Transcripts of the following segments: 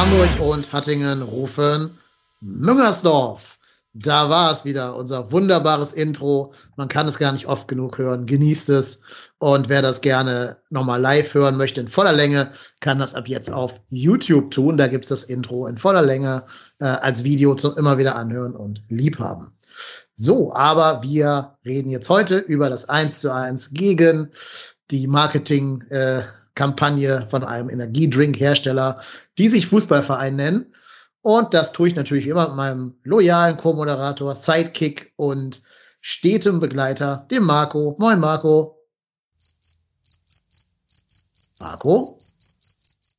Hamburg und Hattingen rufen Müngersdorf. Da war es wieder, unser wunderbares Intro. Man kann es gar nicht oft genug hören. Genießt es. Und wer das gerne nochmal live hören möchte in voller Länge, kann das ab jetzt auf YouTube tun. Da gibt's das Intro in voller Länge äh, als Video zum immer wieder anhören und liebhaben. So, aber wir reden jetzt heute über das 1 zu 1 gegen die Marketing-Kampagne von einem Energiedrink-Hersteller, die sich Fußballverein nennen. Und das tue ich natürlich immer mit meinem loyalen Co-Moderator, Sidekick und stetem Begleiter, dem Marco. Moin, Marco. Marco?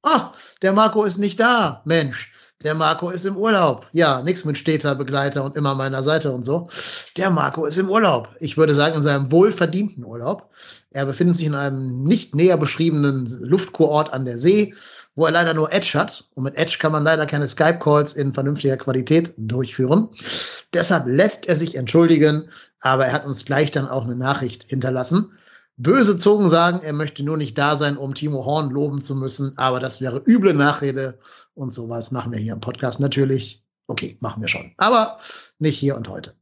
Ah, der Marco ist nicht da. Mensch, der Marco ist im Urlaub. Ja, nichts mit steter Begleiter und immer meiner Seite und so. Der Marco ist im Urlaub. Ich würde sagen, in seinem wohlverdienten Urlaub. Er befindet sich in einem nicht näher beschriebenen Luftkurort an der See, wo er leider nur Edge hat. Und mit Edge kann man leider keine Skype-Calls in vernünftiger Qualität durchführen. Deshalb lässt er sich entschuldigen, aber er hat uns gleich dann auch eine Nachricht hinterlassen. Böse Zungen sagen, er möchte nur nicht da sein, um Timo Horn loben zu müssen, aber das wäre üble Nachrede und sowas machen wir hier im Podcast natürlich. Okay, machen wir schon, aber nicht hier und heute.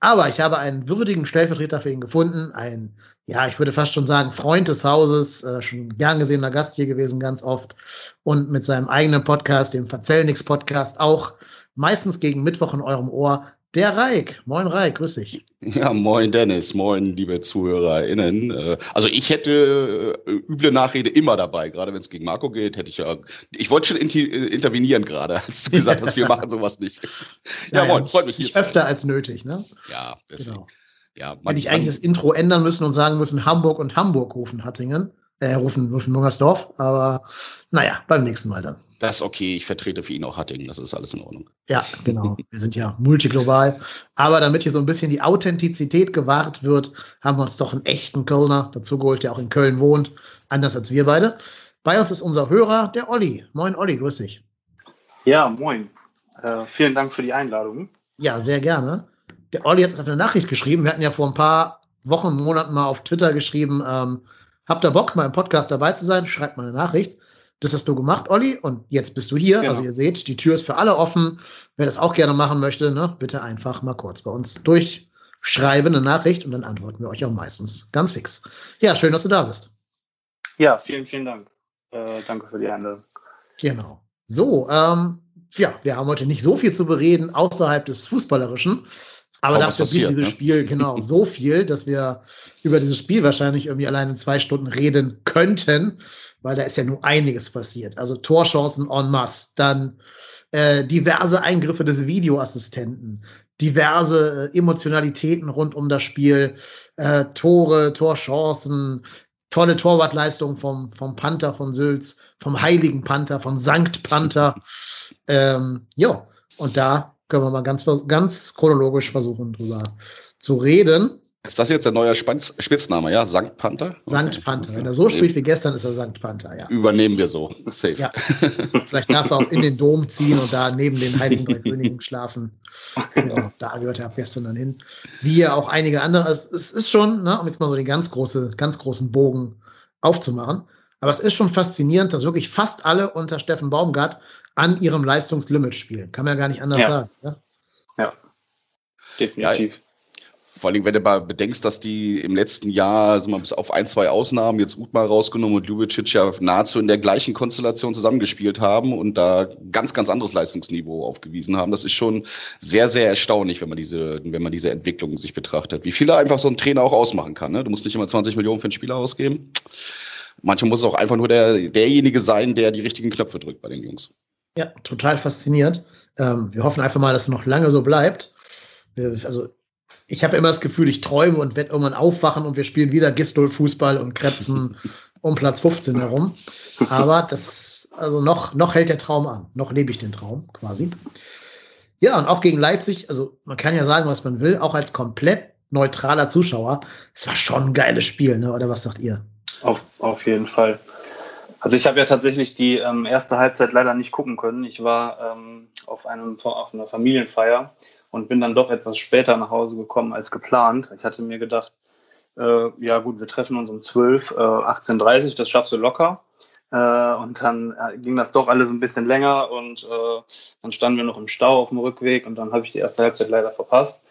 Aber ich habe einen würdigen Stellvertreter für ihn gefunden, ein, ja, ich würde fast schon sagen, Freund des Hauses, äh, schon gern gesehener Gast hier gewesen, ganz oft. Und mit seinem eigenen Podcast, dem Verzellnix Podcast, auch meistens gegen Mittwoch in eurem Ohr, der Reik. Moin Reik, grüß dich. Ja, moin Dennis, moin liebe ZuhörerInnen. Äh, Also ich hätte äh, üble Nachrede immer dabei, gerade wenn es gegen Marco geht, hätte ich ja, ich wollte schon intervenieren gerade, als du gesagt hast, wir machen sowas nicht. Ja, Naja, moin, freut mich hier Nicht öfter als nötig, ne? Ja, deswegen. Genau. Ja, Hätte ich eigentlich das Intro ändern müssen und sagen müssen, Hamburg und Hamburg rufen Hattingen, äh, rufen, rufen Mungersdorf, aber naja, beim nächsten Mal dann. das ist okay, ich vertrete für ihn auch Hattingen, das ist alles in Ordnung. Ja, genau. Wir sind ja multiglobal. Aber damit hier so ein bisschen die Authentizität gewahrt wird, haben wir uns doch einen echten Kölner dazu geholt, der auch in Köln wohnt, anders als wir beide. Bei uns ist unser Hörer, der Olli. Moin Olli, grüß dich. Ja, moin. Äh, vielen Dank für die Einladung. Ja, sehr gerne. Der Olli hat uns eine Nachricht geschrieben. Wir hatten ja vor ein paar Wochen, Monaten mal auf Twitter geschrieben, ähm, habt ihr Bock, mal im Podcast dabei zu sein? Schreibt mal eine Nachricht. Das hast du gemacht, Olli, und jetzt bist du hier. Genau. Also ihr seht, die Tür ist für alle offen. Wer das auch gerne machen möchte, ne, bitte einfach mal kurz bei uns durchschreiben, eine Nachricht, und dann antworten wir euch auch meistens ganz fix. Ja, schön, dass du da bist. Ja, vielen, vielen Dank. Äh, danke für die Einladung. Genau. So, ähm, ja, wir haben heute nicht so viel zu bereden außerhalb des Fußballerischen. Aber dafür passiert, dieses ne? Spiel genau so viel, dass wir über dieses Spiel wahrscheinlich irgendwie alleine zwei Stunden reden könnten, weil da ist ja nur einiges passiert. Also Torchancen en masse, dann äh, diverse Eingriffe des Videoassistenten, diverse äh, Emotionalitäten rund um das Spiel, äh, Tore, Torchancen, tolle Torwartleistung vom, vom Panther von Sülz, vom heiligen Panther, von Sankt Panther. ähm, ja, und da können wir mal ganz, ganz chronologisch versuchen, drüber zu reden. Ist das jetzt der neue Spanz Spitzname, ja? Sankt Panther? Sankt Okay. Panther. Wenn er so spielt wie gestern, ist er Sankt Panther, ja. Übernehmen wir so. Safe. Ja. Vielleicht darf er auch in den Dom ziehen und da neben den Heiligen Drei Königen schlafen. Genau, da gehört er ab gestern dann hin. Wie ja auch einige andere. Es, es ist schon, ne, um jetzt mal so den ganz, große, ganz großen Bogen aufzumachen. Aber es ist schon faszinierend, dass wirklich fast alle unter Steffen Baumgart an ihrem Leistungslimit spielen. Kann man ja gar nicht anders Ja. sagen. Ne? Definitiv. Vor allem, wenn du mal bedenkst, dass die im letzten Jahr, also mal bis auf ein, zwei Ausnahmen, jetzt gut mal rausgenommen und Ljubicic ja nahezu in der gleichen Konstellation zusammengespielt haben und da ganz, ganz anderes Leistungsniveau aufgewiesen haben. Das ist schon sehr, sehr erstaunlich, wenn man diese, wenn man diese Entwicklung sich betrachtet. Wie viel da einfach so ein Trainer auch ausmachen kann. Ne? Du musst nicht immer 20 Millionen für einen Spieler ausgeben. Manchmal muss es auch einfach nur der, derjenige sein, der die richtigen Knöpfe drückt bei den Jungs. Ja, total fasziniert. Ähm, wir hoffen einfach mal, dass es noch lange so bleibt. Also ich habe immer das Gefühl, ich träume und werde irgendwann aufwachen und wir spielen wieder Gistol-Fußball und kretzen um Platz 15 herum. Aber das, also noch, noch hält der Traum an. Noch lebe ich den Traum quasi. Ja, und auch gegen Leipzig, also man kann ja sagen, was man will, auch als komplett neutraler Zuschauer. Es war schon ein geiles Spiel, ne? oder was sagt ihr? Auf, auf jeden Fall. Also ich habe ja tatsächlich die ähm, erste Halbzeit leider nicht gucken können. Ich war ähm, auf, einem, auf einer Familienfeier und bin dann doch etwas später nach Hause gekommen als geplant. Ich hatte mir gedacht, äh, ja gut, wir treffen uns um 12, äh, 18.30 das schaffst du locker. Äh, und dann äh, ging das doch alles ein bisschen länger und äh, dann standen wir noch im Stau auf dem Rückweg und dann habe ich die erste Halbzeit leider verpasst.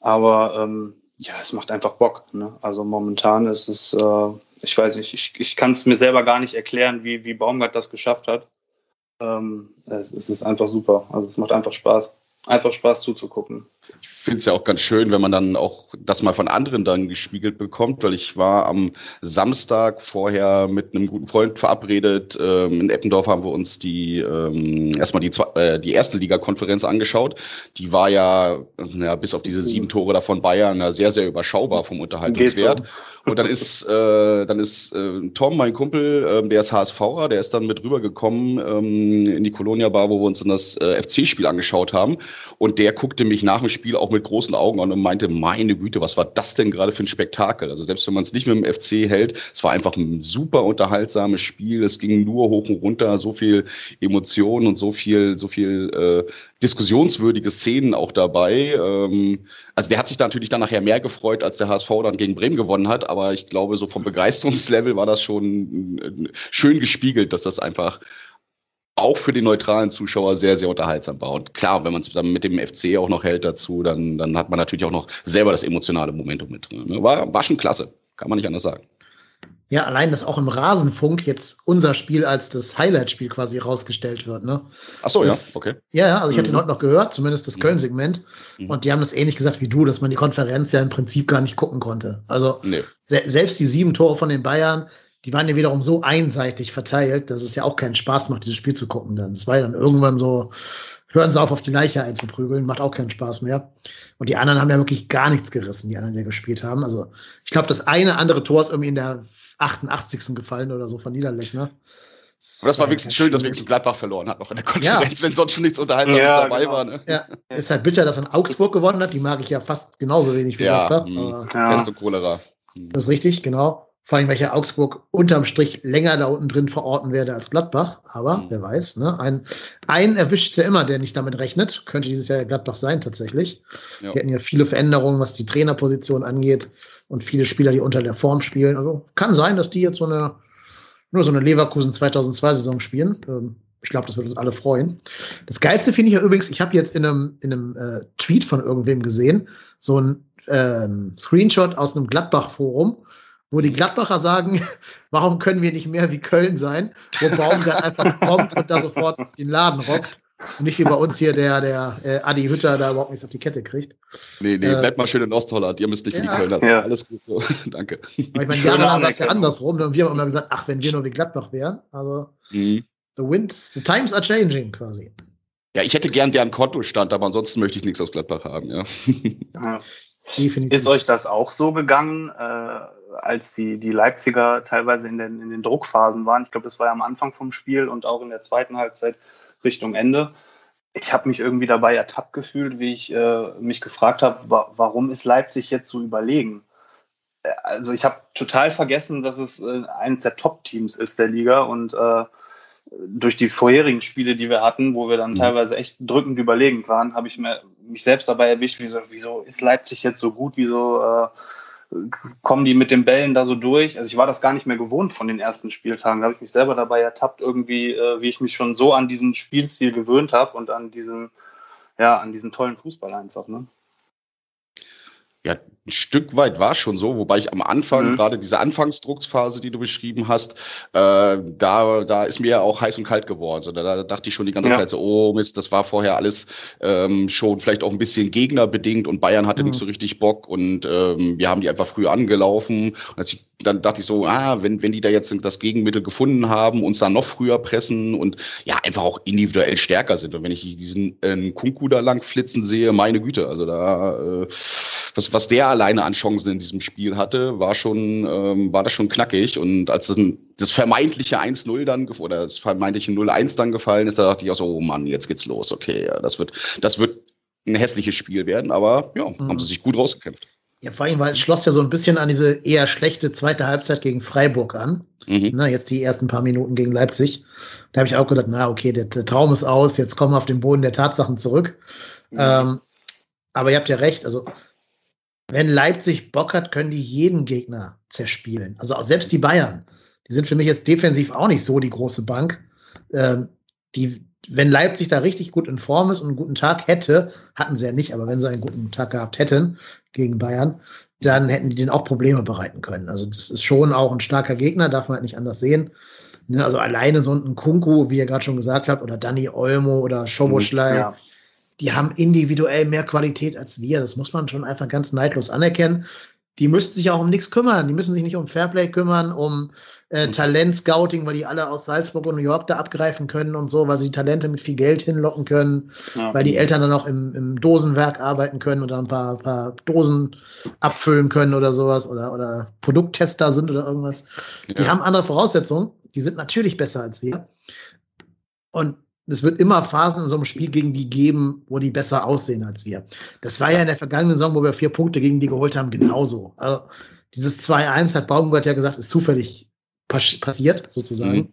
Aber ähm, ja, es macht einfach Bock. Ne? Also momentan ist es, äh, ich weiß nicht, ich, ich kann es mir selber gar nicht erklären, wie, wie Baumgart das geschafft hat. Ähm, es, es ist einfach super. Also es macht einfach Spaß einfach Spaß zuzugucken. Ich finde es ja auch ganz schön, wenn man dann auch das mal von anderen dann gespiegelt bekommt, weil ich war am Samstag vorher mit einem guten Freund verabredet. Ähm, in Eppendorf haben wir uns die ähm, erstmal die, äh, die erste Liga-Konferenz angeschaut. Die war ja, also, ja bis auf diese sieben Tore da von Bayern ja, sehr, sehr überschaubar vom Unterhaltungswert. Und dann ist, äh, dann ist äh, Tom, mein Kumpel, äh, der ist HSVer, der ist dann mit rübergekommen ähm, in die Colonia Bar, wo wir uns dann das äh, FC-Spiel angeschaut haben. Und der guckte mich nach dem Spiel auch mit großen Augen an und meinte, meine Güte, was war das denn gerade für ein Spektakel? Also selbst wenn man es nicht mit dem FC hält, es war einfach ein super unterhaltsames Spiel. Es ging nur hoch und runter, so viel Emotionen und so viel, so viel äh, diskussionswürdige Szenen auch dabei. Ähm, also der hat sich da natürlich dann nachher mehr gefreut, als der HSV dann gegen Bremen gewonnen hat. Aber ich glaube, so vom Begeisterungslevel war das schon äh, schön gespiegelt, dass das einfach auch für den neutralen Zuschauer sehr, sehr unterhaltsam war. Und klar, wenn man es dann mit dem FC auch noch hält dazu, dann, dann hat man natürlich auch noch selber das emotionale Momentum mit drin. Ne? War, war schon klasse, kann man nicht anders sagen. Ja, allein, dass auch im Rasenfunk jetzt unser Spiel als das Highlight-Spiel quasi rausgestellt wird. Ne? Ach so, das, ja, okay. Ja, ja, also ich hatte mhm. heute noch gehört, zumindest das mhm. Köln-Segment. Mhm. Und die haben das ähnlich gesagt wie du, dass man die Konferenz ja im Prinzip gar nicht gucken konnte. Also nee. se selbst die sieben Tore von den Bayern, die waren ja wiederum so einseitig verteilt, dass es ja auch keinen Spaß macht, dieses Spiel zu gucken. Dann es war ja dann irgendwann so, hören sie auf, auf die Leiche einzuprügeln, macht auch keinen Spaß mehr. Und die anderen haben ja wirklich gar nichts gerissen, die anderen, die gespielt haben. Also ich glaube, das eine andere Tor ist irgendwie in der 88. gefallen oder so von Niederlechner. Aber das war wenigstens schön, dass wenigstens Gladbach verloren hat noch in der Konferenz, ja. wenn sonst schon nichts Unterhaltsames ja, dabei genau. war. Ne? Ja, ist halt bitter, dass dann Augsburg gewonnen hat. Die mag ich ja fast genauso wenig wie ja, Gladbach. Ja. Pest und Cholera. Das ist richtig, genau. Vor allem, weil ich ja Augsburg unterm Strich länger da unten drin verorten werde als Gladbach. Aber mhm. wer weiß, ne? Ein, einen erwischt es ja immer, der nicht damit rechnet. Könnte dieses Jahr Gladbach sein, tatsächlich. Ja. Wir hatten ja viele Veränderungen, was die Trainerposition angeht und viele Spieler, die unter der Form spielen. Also kann sein, dass die jetzt so eine, nur so eine Leverkusen 2002 Saison spielen. Ähm, ich glaube, das wird uns alle freuen. Das Geilste finde ich ja übrigens, ich habe jetzt in einem, in einem äh, Tweet von irgendwem gesehen, so ein ähm, Screenshot aus einem Gladbach-Forum, wo die Gladbacher sagen, warum können wir nicht mehr wie Köln sein, wo Baumgart einfach kommt und da sofort den Laden rockt. Und nicht wie bei uns hier der, der äh, Adi Hütter da überhaupt nichts auf die Kette kriegt. Nee, nee, äh, bleibt mal schön in Ostholland. Ihr müsst nicht ja. wie die Kölner sein. Ja. Alles gut so. Danke. Aber ich meine, jahrelang war es ja andersrum. Und wir haben immer gesagt, ach, wenn wir nur wie Gladbach wären. Also, mhm. the winds, the times are changing quasi. Ja, ich hätte gern deren Kontostand, aber ansonsten möchte ich nichts aus Gladbach haben, ja. ja. Ist euch das auch so gegangen? Äh, als die, die Leipziger teilweise in den, in den Druckphasen waren. Ich glaube, das war ja am Anfang vom Spiel und auch in der zweiten Halbzeit Richtung Ende. Ich habe mich irgendwie dabei ertappt gefühlt, wie ich äh, mich gefragt habe, wa warum ist Leipzig jetzt so überlegen? Äh, also ich habe total vergessen, dass es äh, eines der Top-Teams ist der Liga und äh, durch die vorherigen Spiele, die wir hatten, wo wir dann mhm. teilweise echt drückend überlegen waren, habe ich mir, mich selbst dabei erwischt, wieso, wieso ist Leipzig jetzt so gut, wieso äh, kommen die mit den Bällen da so durch. Also ich war das gar nicht mehr gewohnt von den ersten Spieltagen. Da habe ich mich selber dabei ertappt, irgendwie, äh, wie ich mich schon so an diesen Spielstil gewöhnt habe und an diesen, ja, an diesen tollen Fußball einfach. Ne? Ja, ein Stück weit war es schon so, wobei ich am Anfang, mhm. gerade diese Anfangsdrucksphase, die du beschrieben hast, äh, da, da ist mir ja auch heiß und kalt geworden. So, da, da dachte ich schon die ganze ja. Zeit so, oh Mist, das war vorher alles ähm, schon vielleicht auch ein bisschen gegnerbedingt und Bayern hatte mhm. nicht so richtig Bock und ähm, wir haben die einfach früher angelaufen. Und als ich, dann dachte ich so, ah, wenn, wenn die da jetzt das Gegenmittel gefunden haben, uns da noch früher pressen und ja, einfach auch individuell stärker sind. Und wenn ich diesen äh, Kunku da lang flitzen sehe, meine Güte, also da äh, was, was der alleine an Chancen in diesem Spiel hatte, war schon, ähm, war das schon knackig. Und als das, das vermeintliche 1-0 dann oder das vermeintliche 0-1 dann gefallen ist, da dachte ich auch so, oh Mann, jetzt geht's los. Okay, ja, das wird, das wird ein hässliches Spiel werden, aber ja, mhm. haben sie sich gut rausgekämpft. Ja, vor allem, weil es schloss ja so ein bisschen an diese eher schlechte zweite Halbzeit gegen Freiburg an. Mhm. Na, jetzt die ersten paar Minuten gegen Leipzig. Da habe ich auch gedacht, na, okay, der, der, Traum ist aus, jetzt kommen wir auf den Boden der Tatsachen zurück. Mhm. Ähm, aber ihr habt ja recht, also wenn Leipzig Bock hat, können die jeden Gegner zerspielen. Also selbst die Bayern. Die sind für mich jetzt defensiv auch nicht so die große Bank. Ähm, die, wenn Leipzig da richtig gut in Form ist und einen guten Tag hätte, hatten sie ja nicht, aber wenn sie einen guten Tag gehabt hätten gegen Bayern, dann hätten die denen auch Probleme bereiten können. Also das ist schon auch ein starker Gegner, darf man halt nicht anders sehen. Ne, also alleine so ein Kunku, wie ihr gerade schon gesagt habt, oder Danny Olmo oder Schoboschlei, ja. Die haben individuell mehr Qualität als wir. Das muss man schon einfach ganz neidlos anerkennen die müssen sich auch um nichts kümmern. Die müssen sich nicht um Fairplay kümmern, um äh, mhm. Talent-Scouting, weil die alle aus Salzburg und New York da abgreifen können und so, weil sie Talente mit viel Geld hinlocken können, ja. weil die Eltern dann auch im, im Dosenwerk arbeiten können oder ein paar, paar Dosen abfüllen können oder sowas oder, oder Produkttester sind oder irgendwas. Ja. Die haben andere Voraussetzungen. Die sind natürlich besser als wir. Und es wird immer Phasen in so einem Spiel gegen die geben, wo die besser aussehen als wir. Das war ja in der vergangenen Saison, wo wir vier Punkte gegen die geholt haben, genauso. Also dieses 2-1 hat Baumgart ja gesagt, ist zufällig pass passiert, sozusagen. Mhm.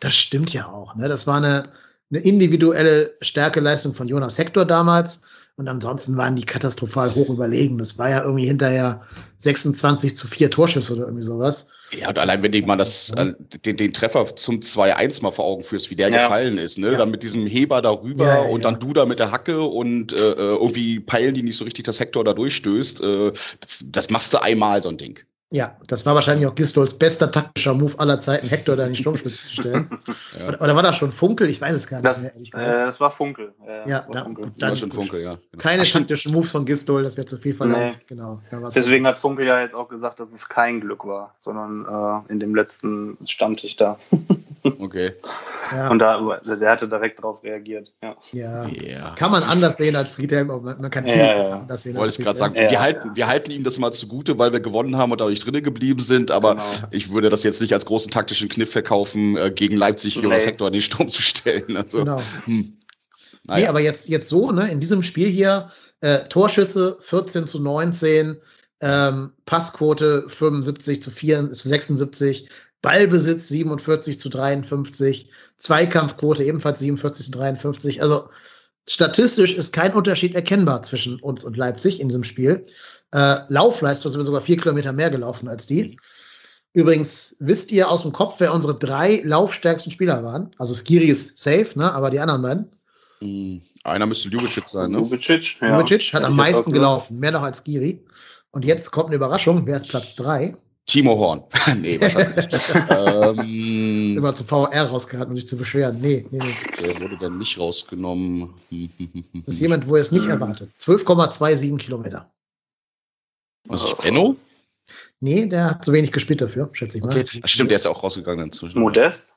Das stimmt ja auch. Ne? Das war eine, eine individuelle Stärkeleistung von Jonas Hector damals. Und ansonsten waren die katastrophal hoch überlegen. Das war ja irgendwie hinterher 26 zu 4 Torschüsse oder irgendwie sowas. Ja, und allein wenn du mal das, äh, den, den Treffer zum 2-1 mal vor Augen führst, wie der ja. gefallen ist, ne? Ja. Dann mit diesem Heber darüber ja, und dann du da mit der Hacke und äh, äh, irgendwie peilen die nicht so richtig, dass Hector da durchstößt. Äh, das, das machst du einmal, so ein Ding. Ja, das war wahrscheinlich auch Gistols bester taktischer Move aller Zeiten, Hector da in die Sturmspitze zu stellen. ja. oder, oder, war das schon Funkel? Ich weiß es gar nicht mehr, ehrlich gesagt. Äh, das war Funkel. Äh, ja, war da, Funkel. Dann, war schon Funkel, ja. Genau. Keine taktischen Moves von Gistol, das wäre zu viel verlangt. Nee. Genau, Deswegen hat Funkel ja jetzt auch gesagt, dass es kein Glück war, sondern äh, in dem letzten stand ich da. okay. Ja. Und da, der hatte direkt darauf reagiert. Ja. ja. Yeah. Kann man anders sehen als Friedhelm, aber man kann ja, ja, anders sehen. Wollte ich gerade sagen. Wir, halten, wir halten ihm das mal zugute, weil wir gewonnen haben und dadurch drinnen geblieben sind, aber genau. ich würde das jetzt nicht als großen taktischen Kniff verkaufen, äh, gegen Leipzig Jonas Hector in den Sturm zu stellen. Also, genau. Hm. Naja. Nee, aber jetzt, jetzt so, ne, in diesem Spiel hier, äh, Torschüsse 14 zu 19, ähm, Passquote 75 zu, 4, zu 76, Ballbesitz 47 zu 53, Zweikampfquote ebenfalls 47 zu 53. Also statistisch ist kein Unterschied erkennbar zwischen uns und Leipzig in diesem Spiel. Äh, Laufleistung sind wir sogar vier Kilometer mehr gelaufen als die. Übrigens, wisst ihr aus dem Kopf, wer unsere drei laufstärksten Spieler waren? Also Skiri ist safe, ne? aber die anderen beiden? Hm, einer müsste Ljubicic sein, ne? Ljubicic, ja. Ljubicic hat am meisten gelaufen, mehr noch als Skiri. Und jetzt kommt eine Überraschung, wer ist Platz drei? Timo Horn. nee, wahrscheinlich ähm, ist immer zu VR rausgeraten, um sich zu beschweren. Nee, nee, nee. Der wurde dann nicht rausgenommen. das ist jemand, wo er es nicht erwartet. 12,27 Kilometer. Was ist Benno? Nee, der hat zu wenig gespielt dafür, schätze ich mal. Okay. Stimmt, der ist ja auch rausgegangen inzwischen. Modest?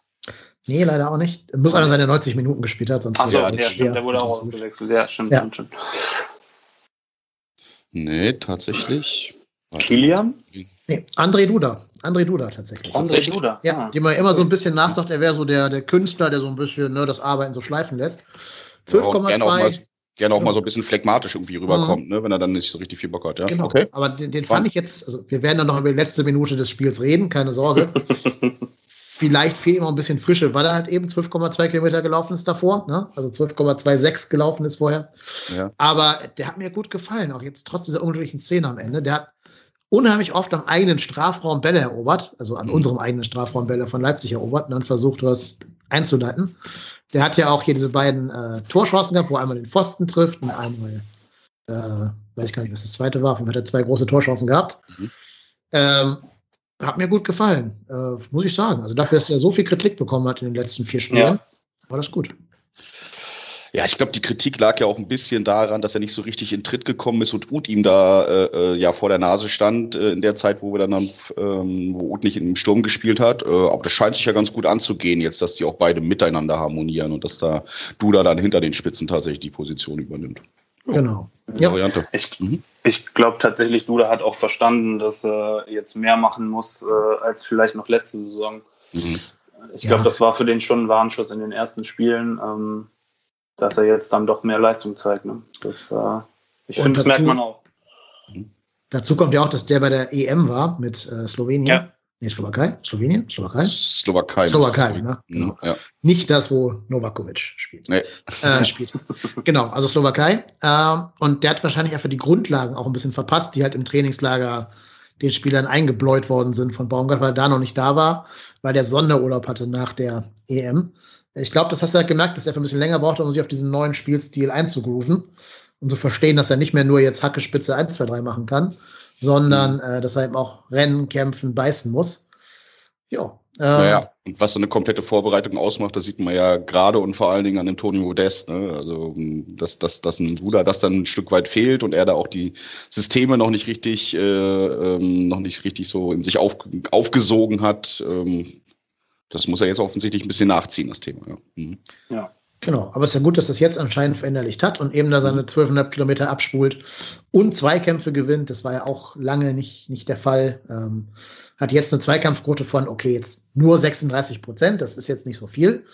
Nee, leider auch nicht. Muss einer seine 90 Minuten gespielt hat, sonst. Achso, ja, ja, stimmt, der wurde auch ausgewechselt. Ja, stimmt, ja. stimmt. Nee, tatsächlich. Kilian? Nee, André Duda. André Duda tatsächlich. André Duda. Ja, ah. dem man immer so ein bisschen nachsagt, er wäre so der, der Künstler, der so ein bisschen ne, das Arbeiten so schleifen lässt. 12,2. Gerne auch mal so ein bisschen phlegmatisch irgendwie rüberkommt, mhm. ne, wenn er dann nicht so richtig viel Bock hat. Ja? Genau. Okay. Aber den, den fand ich jetzt, also wir werden dann noch über die letzte Minute des Spiels reden, keine Sorge. Vielleicht fehlt ihm auch ein bisschen Frische, weil er halt eben 12,2 Kilometer gelaufen ist davor, ne? also 12,26 gelaufen ist vorher. Ja. Aber der hat mir gut gefallen, auch jetzt trotz dieser unglücklichen Szene am Ende. Der hat unheimlich oft am eigenen Strafraum Bälle erobert, also an mhm. unserem eigenen Strafraum Bälle von Leipzig erobert und dann versucht, was einzuleiten. Der hat ja auch hier diese beiden äh, Torchancen gehabt, wo einmal den Pfosten trifft und einmal, äh, weiß ich gar nicht, was das zweite war, hat er zwei große Torchancen gehabt. Mhm. Ähm, hat mir gut gefallen, äh, muss ich sagen. Also dafür, dass er so viel Kritik bekommen hat in den letzten vier Spielen, ja. war das gut. Ja, ich glaube, die Kritik lag ja auch ein bisschen daran, dass er nicht so richtig in Tritt gekommen ist und Uth ihm da äh, äh, ja vor der Nase stand äh, in der Zeit, wo wir dann, dann ähm, wo Uth nicht im Sturm gespielt hat. Äh, aber das scheint sich ja ganz gut anzugehen jetzt, dass die auch beide miteinander harmonieren und dass da Duda dann hinter den Spitzen tatsächlich die Position übernimmt. Genau. Ja. Variante. Ich, mhm. ich glaube tatsächlich, Duda hat auch verstanden, dass er jetzt mehr machen muss äh, als vielleicht noch letzte Saison. Mhm. Ich glaube, ja. das war für den schon ein Warnschuss in den ersten Spielen, ähm, dass er jetzt dann doch mehr Leistung zeigt. Ne? Das, äh, ich finde, das merkt man auch. Dazu kommt ja auch, dass der bei der EM war mit äh, Slowenien. Ja. Nee, Slowakei? Slowenien? Slowakei? Slowakei. Slowakei, ne? Genau. Ja. Nicht das, wo Novakovic spielt. Nee. Äh, spielt. genau, also Slowakei. Äh, und der hat wahrscheinlich einfach die Grundlagen auch ein bisschen verpasst, die halt im Trainingslager den Spielern eingebläut worden sind von Baumgart, weil er da noch nicht da war, weil der Sonderurlaub hatte nach der EM. Ich glaube, das hast du halt gemerkt, dass er für ein bisschen länger braucht, um sich auf diesen neuen Spielstil einzugrooven und zu verstehen, dass er nicht mehr nur jetzt Hacke Spitze 1, 2, 3 machen kann, sondern mhm. äh, dass er eben auch rennen, kämpfen, beißen muss. Ja. Ähm, naja, und was so eine komplette Vorbereitung ausmacht, das sieht man ja gerade und vor allen Dingen an dem Toni Modest. Ne? Also, dass, dass, dass ein Bruder das dann ein Stück weit fehlt und er da auch die Systeme noch nicht richtig, äh, ähm, noch nicht richtig so in sich auf, aufgesogen hat. Ähm, das muss er jetzt offensichtlich ein bisschen nachziehen, das Thema. Ja. Mhm. ja. Genau, aber es ist ja gut, dass das jetzt anscheinend verinnerlicht hat und eben da seine 1200 Kilometer abspult und Zweikämpfe gewinnt. Das war ja auch lange nicht, nicht der Fall. Ähm, hat jetzt eine Zweikampfquote von, okay, jetzt nur 36 Prozent, das ist jetzt nicht so viel.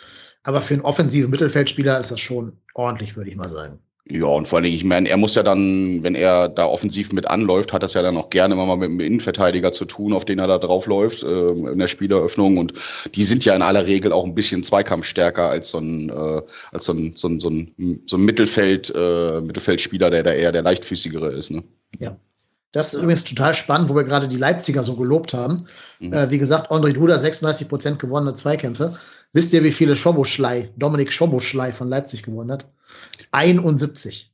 Aber für einen offensiven Mittelfeldspieler ist das schon ordentlich, würde ich mal sagen. Ja, und vor allen Dingen, ich meine, er muss ja dann, wenn er da offensiv mit anläuft, hat das ja dann auch gerne immer mal mit dem Innenverteidiger zu tun, auf den er da draufläuft äh, in der Spieleröffnung. Und die sind ja in aller Regel auch ein bisschen zweikampfstärker als so ein, äh, als so ein, so ein, so ein, so ein Mittelfeld, äh, Mittelfeldspieler, der da eher der leichtfüßigere ist. Ne? Ja. Das ist übrigens total spannend, wo wir gerade die Leipziger so gelobt haben. Mhm. Äh, wie gesagt, André Duda 36 Prozent gewonnene Zweikämpfe. Wisst ihr, wie viele Schoboschlei, Dominik Schoboschlei von Leipzig gewonnen hat? 71.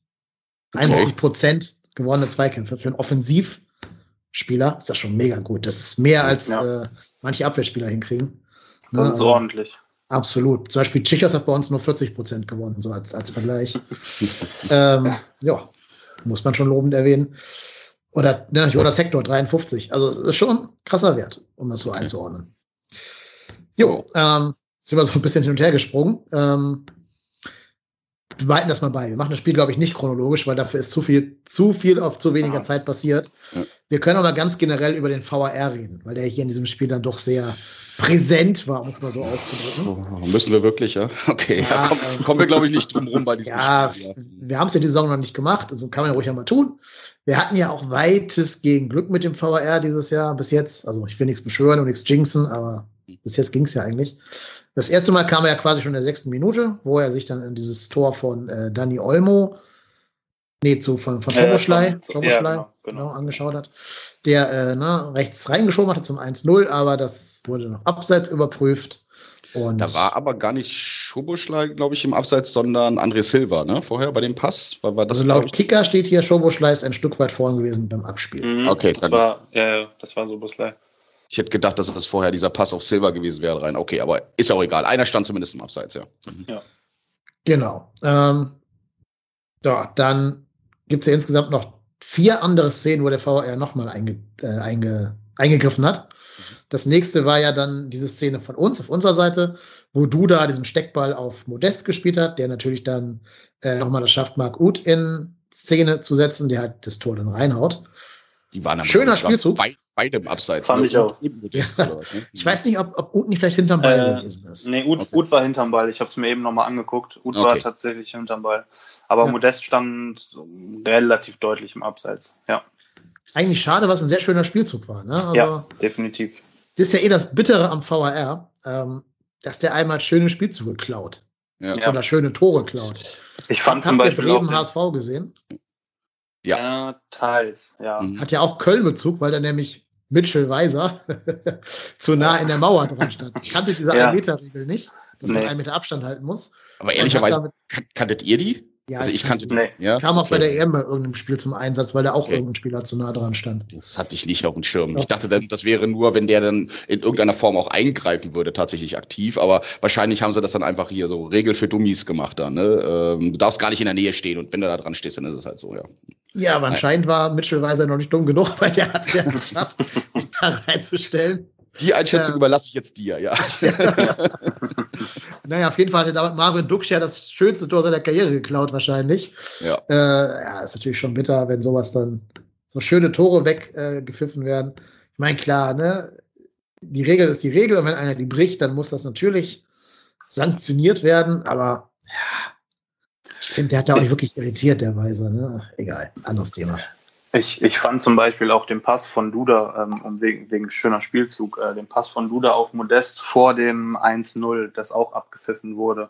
71 Prozent gewonnene Zweikämpfe. Für einen Offensivspieler ist das schon mega gut. Das ist mehr als ja. äh, manche Abwehrspieler hinkriegen. Das ist also, ordentlich. Absolut. Zum Beispiel Tschichos hat bei uns nur 40 Prozent gewonnen, so als, als Vergleich. ähm, ja, muss man schon lobend erwähnen. Oder ne, Jonas Hector 53. Also es ist schon ein krasser Wert, um das so okay. einzuordnen. Jo, ähm, sind wir so ein bisschen hin und her gesprungen. Ähm, wir behalten das mal bei. Wir machen das Spiel, glaube ich, nicht chronologisch, weil dafür ist zu viel, zu viel auf zu weniger Zeit passiert. Ja. Wir können auch mal ganz generell über den VAR reden, weil der hier in diesem Spiel dann doch sehr präsent war, um es mal so auszudrücken. Oh, müssen wir wirklich, ja? Okay, ja, komm, äh, kommen wir, glaube ich, nicht drum rum bei diesem ja, Spiel. Ja. Wir haben es ja die Saison noch nicht gemacht, also kann man ja ruhig mal tun. Wir hatten ja auch weitestgehend Glück mit dem VAR dieses Jahr bis jetzt. Also ich will nichts beschwören und nichts jinxen, aber bis jetzt ging es ja eigentlich. Das erste Mal kam er ja quasi schon in der sechsten Minute, wo er sich dann in dieses Tor von äh, Dani Olmo, nee, zu, von, von Toboschlei, äh, ja, genau, genau. genau, angeschaut hat, der äh, ne, rechts reingeschoben hatte zum 1-0, aber das wurde noch abseits überprüft. Und da war aber gar nicht Schoboschlei, glaube ich, im Abseits, sondern André Silva, ne? Vorher bei dem Pass. War, war das, also laut Kicker steht hier, Schoboschlei ist ein Stück weit vorn gewesen beim Abspiel. Mhm, okay, das war, ja, das war Schoboschlei. Ich hätte gedacht, dass das vorher dieser Pass auf Silver gewesen wäre rein. Okay, aber ist auch egal. Einer stand zumindest im Abseits, ja. Mhm. ja. Genau. Ähm, ja, dann gibt es ja insgesamt noch vier andere Szenen, wo der VR nochmal einge, äh, einge, eingegriffen hat. Das nächste war ja dann diese Szene von uns, auf unserer Seite, wo Duda diesen Steckball auf Modest gespielt hat, der natürlich dann äh, nochmal das schafft, Marc Uth in Szene zu setzen, der halt das Tor dann reinhaut. Die waren Schöner Spielzug. Bei, beide im Abseits. Fand ne? ich auch. Ja. Ne? Ich weiß nicht, ob, ob Ut nicht vielleicht hinterm Ball äh, gewesen ist. Nee, Ut, okay. Ut war hinterm Ball. Ich habe es mir eben nochmal angeguckt. Ut okay. war tatsächlich hinterm Ball. Aber ja. Modest stand relativ deutlich im Abseits. Ja. Eigentlich schade, was ein sehr schöner Spielzug war. Ne? Also, ja, definitiv. Das ist ja eh das Bittere am VAR, ähm, dass der einmal schöne Spielzüge klaut. Ja. Oder schöne Tore klaut. Ich fand zum Beispiel. Bremen HSV gesehen. Ja. ja, teils, ja. Mhm. Hat ja auch Köln-Bezug, weil er nämlich Mitchell Weiser zu nah in der Mauer dran stand. Ich kannte diese ja. 1-Meter-Regel nicht, dass nee. man einen Meter Abstand halten muss. Aber ehrlicherweise, kanntet ihr die? Ja, also ich kannte den. Nee. Ja? Kam auch okay. bei der EM bei irgendeinem Spiel zum Einsatz, weil da auch okay. irgendein Spieler zu nah dran stand. Das hatte ich nicht auf dem Schirm. Ich dachte dann, das wäre nur, wenn der dann in irgendeiner Form auch eingreifen würde, tatsächlich aktiv. Aber wahrscheinlich haben sie das dann einfach hier so Regel für Dummies gemacht dann. Ne? Ähm, du darfst gar nicht in der Nähe stehen und wenn du da dran stehst, dann ist es halt so, ja. Ja, aber anscheinend war Mitchell Weiser noch nicht dumm genug, weil der hat es ja geschafft, sich da reinzustellen. Die Einschätzung äh, überlasse ich jetzt dir, ja. ja. naja, auf jeden Fall hat Marvin Duksch ja das schönste Tor seiner Karriere geklaut, wahrscheinlich. Ja. Äh, ja, ist natürlich schon bitter, wenn sowas dann, so schöne Tore weggepfiffen äh, werden. Ich meine, klar, ne? Die Regel ist die Regel und wenn einer die bricht, dann muss das natürlich sanktioniert werden, aber ja, ich finde, der hat da auch nicht wirklich irritiert, der Weise, ne? Egal, anderes Thema. Ich, ich fand zum Beispiel auch den Pass von Duda, ähm, wegen, wegen schöner Spielzug, äh, den Pass von Duda auf Modest vor dem 1-0, das auch abgepfiffen wurde.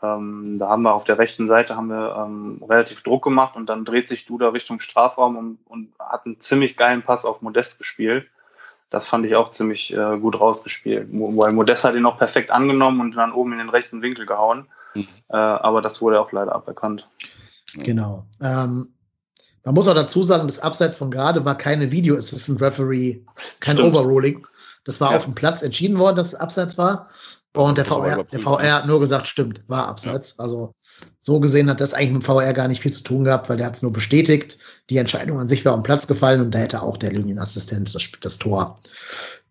Ähm, da haben wir auf der rechten Seite haben wir ähm, relativ Druck gemacht und dann dreht sich Duda Richtung Strafraum und, und hat einen ziemlich geilen Pass auf Modest gespielt. Das fand ich auch ziemlich äh, gut rausgespielt, weil Modest hat ihn auch perfekt angenommen und dann oben in den rechten Winkel gehauen. Mhm. Äh, aber das wurde auch leider aberkannt. Genau. Ähm, man muss auch dazu sagen, das Abseits von gerade war keine Video Assistant Referee, kein Stimmt. Overruling. Das war ja. auf dem Platz entschieden worden, dass es Abseits war. Und der VR, der VR hat nur gesagt, stimmt, war Abseits. Ja. Also so gesehen hat das eigentlich mit dem VR gar nicht viel zu tun gehabt, weil der hat es nur bestätigt. Die Entscheidung an sich war am Platz gefallen und da hätte auch der Linienassistent das, das Tor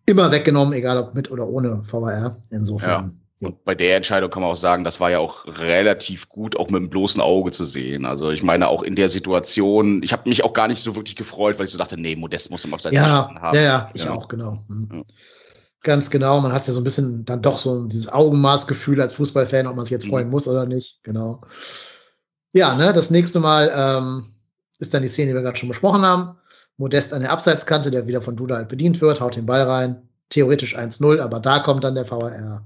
immer weggenommen, egal ob mit oder ohne VR. Insofern und bei der Entscheidung kann man auch sagen, das war ja auch relativ gut, auch mit dem bloßen Auge zu sehen. Also ich meine, auch in der Situation, ich habe mich auch gar nicht so wirklich gefreut, weil ich so dachte, nee, Modest muss im Abseits ja, haben. Ja, ja, ich ja. auch, genau. Mhm. Ja. Ganz genau, man hat ja so ein bisschen dann doch so dieses Augenmaßgefühl als Fußballfan, ob man sich jetzt freuen mhm. muss oder nicht. Genau. Ja, ne, das nächste Mal ähm, ist dann die Szene, die wir gerade schon besprochen haben. Modest an der Abseitskante, der wieder von Duda halt bedient wird, haut den Ball rein. Theoretisch 1-0, aber da kommt dann der VAR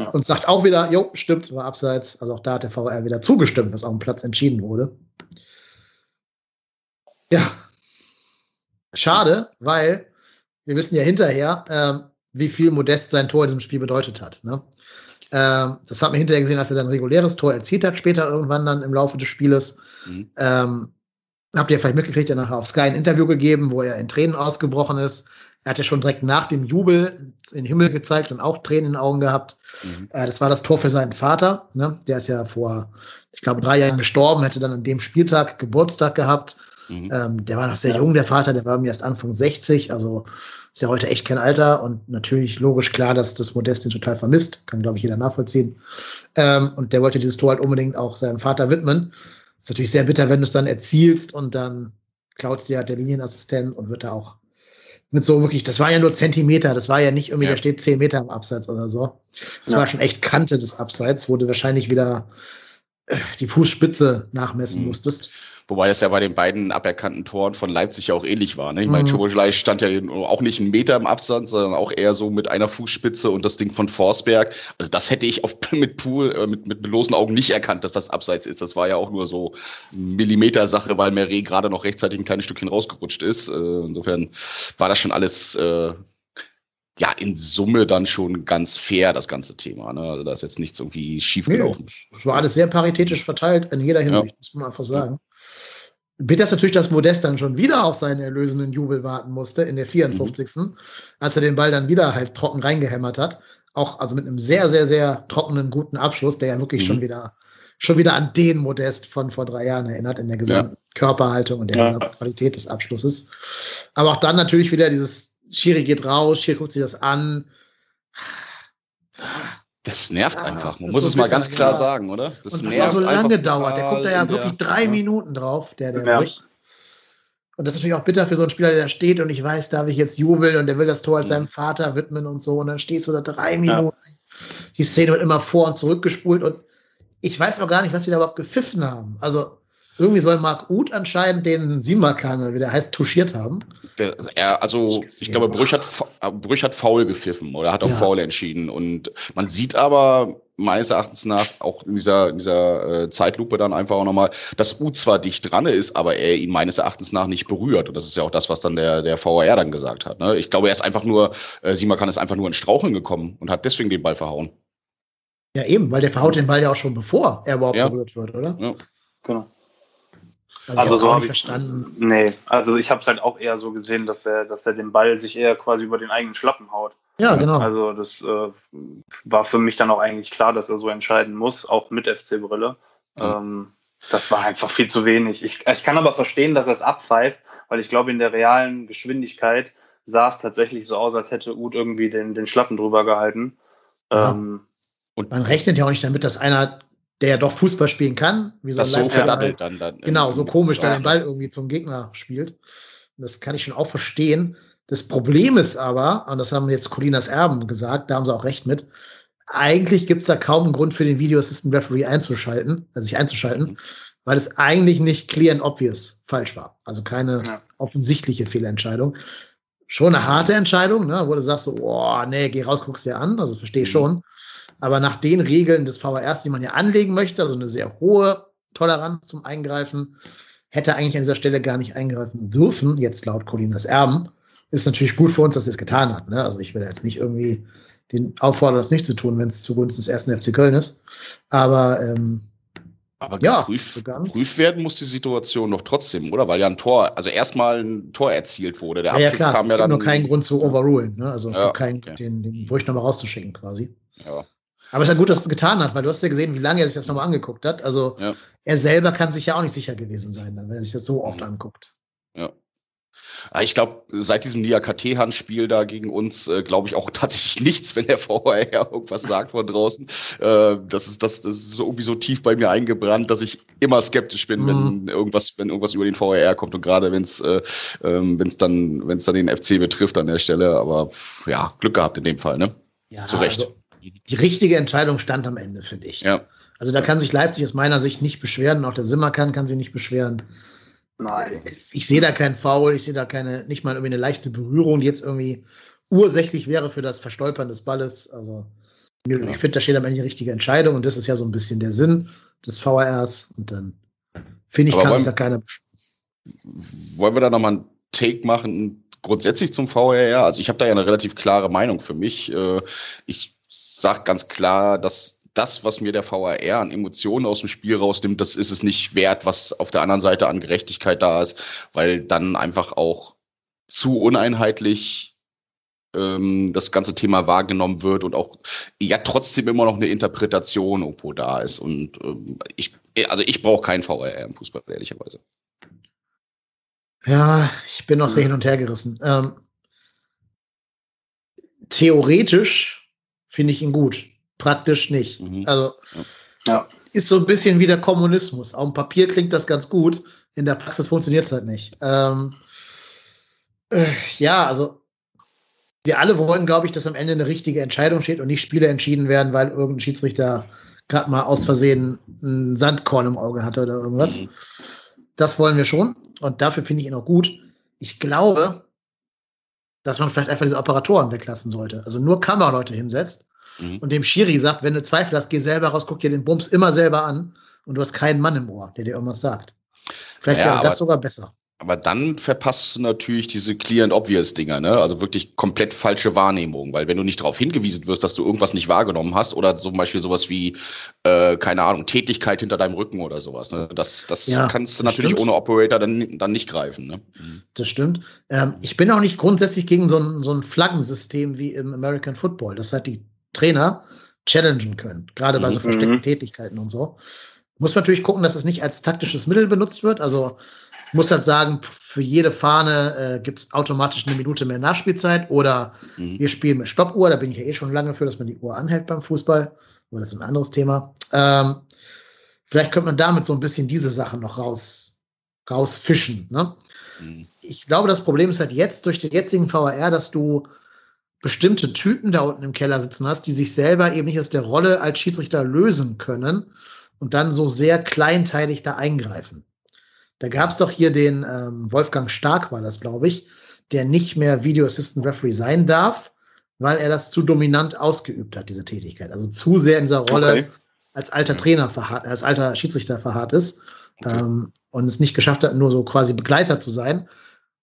ja. Und sagt auch wieder, jo, stimmt, war abseits. Also auch da hat der VR wieder zugestimmt, dass auf dem Platz entschieden wurde. Ja. Schade, weil wir wissen ja hinterher, ähm, wie viel Modest sein Tor in diesem Spiel bedeutet hat. Ne? Ähm, das hat man hinterher gesehen, als er sein reguläres Tor erzielt hat, später irgendwann dann im Laufe des Spieles. Mhm. Ähm, habt ihr vielleicht mitgekriegt, er nachher auf Sky ein Interview gegeben, wo er in Tränen ausgebrochen ist. Er hat ja schon direkt nach dem Jubel in den Himmel gezeigt und auch Tränen in den Augen gehabt. Mhm. Äh, das war das Tor für seinen Vater. Ne? Der ist ja vor, ich glaube, drei Jahren gestorben, hätte dann an dem Spieltag Geburtstag gehabt. Mhm. Ähm, der war noch sehr ja. jung, der Vater, der war mir erst Anfang 60, also ist ja heute echt kein Alter und natürlich logisch klar, dass das Modest ihn total vermisst, kann glaube ich jeder nachvollziehen. Ähm, und der wollte dieses Tor halt unbedingt auch seinem Vater widmen. Ist natürlich sehr bitter, wenn du es dann erzielst und dann klaut dir halt der Linienassistent und wird da auch mit so wirklich, das war ja nur Zentimeter, das war ja nicht irgendwie, ja. da steht zehn Meter im Abseits oder so. Das ja. war schon echt Kante des Abseits, wo du wahrscheinlich wieder äh, die Fußspitze nachmessen mhm. musstest. Wobei das ja bei den beiden aberkannten Toren von Leipzig ja auch ähnlich war. Ne? Ich meine, mhm. Choboschlei stand ja auch nicht einen Meter im Abstand, sondern auch eher so mit einer Fußspitze und das Ding von Forsberg. Also das hätte ich auf, mit Pool, äh, mit, mit bloßen Augen nicht erkannt, dass das Abseits ist. Das war ja auch nur so Millimeter-Sache, weil Meret gerade noch rechtzeitig ein kleines Stückchen rausgerutscht ist. Äh, insofern war das schon alles äh, ja, in Summe dann schon ganz fair, das ganze Thema. Ne? Also da ist jetzt nichts irgendwie schief gelaufen. Nee, es war alles sehr paritätisch verteilt, in jeder Hinsicht, ja. muss man einfach sagen. Bitter ist natürlich, dass Modest dann schon wieder auf seinen erlösenden Jubel warten musste in der 54. Mhm. Als er den Ball dann wieder halt trocken reingehämmert hat. Auch also mit einem sehr, sehr, sehr trockenen, guten Abschluss, der ja wirklich mhm. schon wieder schon wieder an den Modest von vor drei Jahren erinnert, in der gesamten ja. Körperhaltung und der ja. gesamten Qualität des Abschlusses. Aber auch dann natürlich wieder dieses Schiri geht raus, Schiri guckt sich das an. Das nervt ja, einfach. Man muss so es mal ganz klar ja. sagen, oder? Das und nervt das so lange dauert. Der guckt da ja wirklich drei ja. Minuten drauf, der, der ja. Und das ist natürlich auch bitter für so einen Spieler, der da steht und ich weiß, darf ich jetzt jubeln und der will das Tor als mhm. seinem Vater widmen und so. Und dann stehst du da drei Minuten. Die Szene wird immer vor und zurück gespult und ich weiß auch gar nicht, was sie da überhaupt gepfiffen haben. Also irgendwie soll Marc Uth anscheinend den Simakan, wie der heißt, touchiert haben. Der, er, also ich glaube, Brüch hat, Brüch hat faul gepfiffen oder hat auch ja. faul entschieden. Und man sieht aber meines Erachtens nach auch in dieser, in dieser äh, Zeitlupe dann einfach auch nochmal, dass Uth zwar dicht dran ist, aber er ihn meines Erachtens nach nicht berührt. Und das ist ja auch das, was dann der, der VAR dann gesagt hat. Ne? Ich glaube, er ist einfach nur, äh, Simakan ist einfach nur in Straucheln gekommen und hat deswegen den Ball verhauen. Ja, eben, weil der verhaut den Ball ja auch schon bevor er überhaupt ja. berührt wird, oder? Ja. Genau. Also, also so habe ich verstanden. Nee, also ich habe es halt auch eher so gesehen, dass er, dass er den Ball sich eher quasi über den eigenen Schlappen haut. Ja, genau. Also das äh, war für mich dann auch eigentlich klar, dass er so entscheiden muss, auch mit FC-Brille. Mhm. Ähm, das war einfach viel zu wenig. Ich, ich kann aber verstehen, dass er es abpfeift, weil ich glaube, in der realen Geschwindigkeit sah es tatsächlich so aus, als hätte Uth irgendwie den, den Schlappen drüber gehalten. Ja. Ähm, Und man rechnet ja auch nicht damit, dass einer, der ja doch Fußball spielen kann, wie so das so verdattelt dann, dann. Genau, so komisch, ja. den Ball irgendwie zum Gegner spielt. Das kann ich schon auch verstehen. Das Problem ist aber, und das haben jetzt Colinas Erben gesagt, da haben sie auch recht mit, eigentlich gibt es da kaum einen Grund für den Video Assistant Referee einzuschalten, also sich einzuschalten, mhm. weil es eigentlich nicht clear and obvious falsch war. Also keine ja. offensichtliche Fehlentscheidung. Schon eine harte Entscheidung, ne, wo du sagst so, oh, nee, geh raus, guckst dir an, also verstehe ich mhm. schon. Aber nach den Regeln des VRs, die man ja anlegen möchte, also eine sehr hohe Toleranz zum Eingreifen, hätte eigentlich an dieser Stelle gar nicht eingreifen dürfen, jetzt laut Colinas Erben. Ist natürlich gut für uns, dass er es getan hat. Ne? Also ich will jetzt nicht irgendwie den auffordern, das nicht zu tun, wenn es zugunsten des ersten FC Köln ist. Aber ähm, aber ja, geprüft, so geprüft werden muss die Situation noch trotzdem, oder? Weil ja ein Tor, also erstmal ein Tor erzielt wurde. Der ja, ja klar, kam es ja gibt nur keinen Grund zu overrulen. Ne? Also es ja, gibt keinen, okay. den, den Brüch nochmal rauszuschicken quasi. Ja. Aber es ist ja gut, dass es getan hat, weil du hast ja gesehen, wie lange er sich das nochmal angeguckt hat. Also ja. er selber kann sich ja auch nicht sicher gewesen sein, wenn er sich das so oft mhm. anguckt. Ja. Ah, ich glaube, seit diesem Nia-KT-Handspiel da gegen uns, äh, glaube ich auch tatsächlich nichts, wenn der VAR irgendwas sagt von draußen. Äh, das, ist, das, das ist so irgendwie so tief bei mir eingebrannt, dass ich immer skeptisch bin, mhm. wenn irgendwas, wenn irgendwas über den VAR kommt und gerade wenn es äh, ähm, wenn's dann, wenn's dann den FC betrifft an der Stelle. Aber ja, Glück gehabt in dem Fall, ne? Ja, Zu Recht. Also, die richtige Entscheidung stand am Ende, finde ich. Ja. Also da kann sich Leipzig aus meiner Sicht nicht beschweren, auch der Simmer kann, kann sich nicht beschweren. Nein. Ich sehe da keinen Foul, ich sehe da keine, nicht mal irgendwie eine leichte Berührung, die jetzt irgendwie ursächlich wäre für das Verstolpern des Balles. Also ja. ich finde, da steht am Ende die richtige Entscheidung und das ist ja so ein bisschen der Sinn des VRs und dann finde ich, Aber kann sich da keiner Wollen wir da nochmal einen Take machen, grundsätzlich zum VRR? Also ich habe da ja eine relativ klare Meinung für mich. Äh, ich sage ganz klar, dass das, was mir der VAR an Emotionen aus dem Spiel rausnimmt, das ist es nicht wert, was auf der anderen Seite an Gerechtigkeit da ist, weil dann einfach auch zu uneinheitlich ähm, das ganze Thema wahrgenommen wird und auch ja trotzdem immer noch eine Interpretation irgendwo da ist. Und ähm, ich, also ich brauche keinen VAR im Fußball, ehrlicherweise. Ja, ich bin noch sehr hin und her gerissen. Ähm, theoretisch finde ich ihn gut praktisch nicht. Mhm. Also ja. ist so ein bisschen wie der Kommunismus. Auf dem Papier klingt das ganz gut, in der Praxis funktioniert es halt nicht. Ähm, äh, ja, also wir alle wollen, glaube ich, dass am Ende eine richtige Entscheidung steht und nicht Spiele entschieden werden, weil irgendein Schiedsrichter gerade mal aus Versehen ein Sandkorn im Auge hatte oder irgendwas. Mhm. Das wollen wir schon und dafür finde ich ihn auch gut. Ich glaube, dass man vielleicht einfach diese Operatoren weglassen sollte. Also nur Kameraleute hinsetzt mhm. und dem Schiri sagt, wenn du Zweifel hast, geh selber raus, guck dir den Bums immer selber an und du hast keinen Mann im Ohr, der dir irgendwas sagt. Vielleicht ja, wäre das sogar besser. Aber dann verpasst du natürlich diese clear and obvious Dinger, ne? Also wirklich komplett falsche Wahrnehmung, weil wenn du nicht darauf hingewiesen wirst, dass du irgendwas nicht wahrgenommen hast oder zum Beispiel sowas wie, äh, keine Ahnung, Tätigkeit hinter deinem Rücken oder sowas, ne? Das, das ja, kannst du das natürlich stimmt. ohne Operator dann, dann nicht greifen, ne? Das stimmt. Ähm, ich bin auch nicht grundsätzlich gegen so ein, so ein Flaggensystem wie im American Football. Das hat die Trainer challengen können, gerade bei so mhm. versteckten mhm. Tätigkeiten und so. Muss man natürlich gucken, dass es nicht als taktisches Mittel benutzt wird. Also muss halt sagen, für jede Fahne äh, gibt es automatisch eine Minute mehr Nachspielzeit oder mhm. wir spielen mit Stoppuhr. Da bin ich ja eh schon lange für, dass man die Uhr anhält beim Fußball. Aber das ist ein anderes Thema. Ähm, vielleicht könnte man damit so ein bisschen diese Sachen noch raus, rausfischen. Ne? Mhm. Ich glaube, das Problem ist halt jetzt durch den jetzigen VAR, dass du bestimmte Typen da unten im Keller sitzen hast, die sich selber eben nicht aus der Rolle als Schiedsrichter lösen können und dann so sehr kleinteilig da eingreifen. Da gab es doch hier den ähm, Wolfgang Stark, war das, glaube ich, der nicht mehr Video Assistant Referee sein darf, weil er das zu dominant ausgeübt hat, diese Tätigkeit. Also zu sehr in dieser Rolle okay. als alter Trainer verharrt, als alter Schiedsrichter verharrt ist okay. ähm, und es nicht geschafft hat, nur so quasi Begleiter zu sein,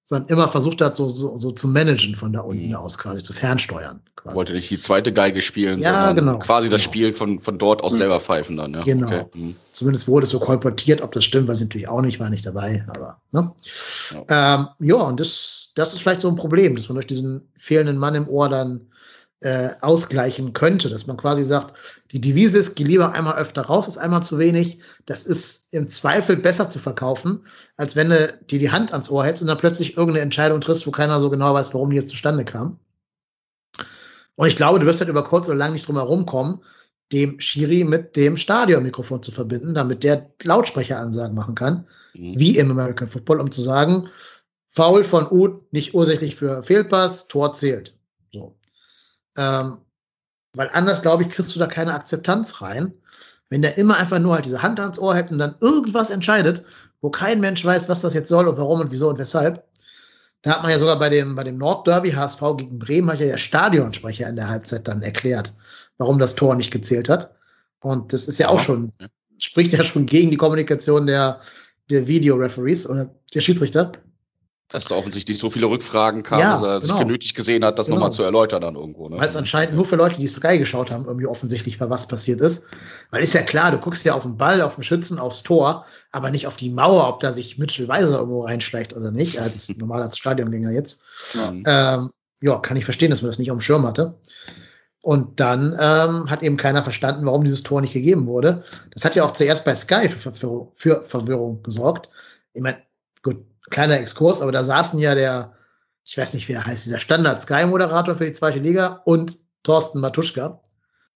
sondern immer versucht hat, so, so, so zu managen von da unten mhm. aus, quasi zu fernsteuern. Quasi. Wollte nicht die zweite Geige spielen, ja, sondern genau, quasi genau. das Spiel von, von dort aus mhm. selber pfeifen dann. Ja. Genau. Okay. Mhm. Zumindest wurde es so kolportiert, ob das stimmt, weiß ich natürlich auch nicht, war nicht dabei, aber ne? ja. Ähm, ja, und das, das ist vielleicht so ein Problem, dass man durch diesen fehlenden Mann im Ohr dann äh, ausgleichen könnte, dass man quasi sagt, die Devise ist, geh lieber einmal öfter raus, ist einmal zu wenig. Das ist im Zweifel besser zu verkaufen, als wenn du dir die Hand ans Ohr hältst und dann plötzlich irgendeine Entscheidung triffst, wo keiner so genau weiß, warum die jetzt zustande kam. Und ich glaube, du wirst halt über kurz oder lang nicht drum herum kommen, dem Schiri mit dem Stadionmikrofon zu verbinden, damit der Lautsprecheransagen machen kann, mhm. wie im American Football, um zu sagen, Foul von Uth nicht ursächlich für Fehlpass, Tor zählt. Ähm, weil anders, glaube ich, kriegst du da keine Akzeptanz rein. Wenn der immer einfach nur halt diese Hand ans Ohr hält und dann irgendwas entscheidet, wo kein Mensch weiß, was das jetzt soll und warum und wieso und weshalb. Da hat man ja sogar bei dem, bei dem Nordderby HSV gegen Bremen, hat ja der Stadionsprecher in der Halbzeit dann erklärt, warum das Tor nicht gezählt hat. Und das ist ja auch schon, spricht ja schon gegen die Kommunikation der, der Video-Referees oder der Schiedsrichter. Dass da offensichtlich so viele Rückfragen kamen, ja, dass er genau. sich genötigt gesehen hat, das genau. nochmal zu erläutern dann irgendwo. Ne? Weil es anscheinend nur für Leute, die Sky geschaut haben, irgendwie offensichtlich war, was passiert ist. Weil ist ja klar, du guckst ja auf den Ball, auf den Schützen, aufs Tor, aber nicht auf die Mauer, ob da sich Mitchell Weiser irgendwo reinschleicht oder nicht, als normal als Stadiongänger jetzt. Ja. Ähm, ja, kann ich verstehen, dass man das nicht auf dem Schirm hatte. Und dann ähm, hat eben keiner verstanden, warum dieses Tor nicht gegeben wurde. Das hat ja auch zuerst bei Sky für Verwirrung, für Verwirrung gesorgt. Ich meine, kleiner Exkurs, aber da saßen ja der, ich weiß nicht, wie er heißt, dieser Standard-Sky-Moderator für die zweite Liga und Thorsten Matuschka.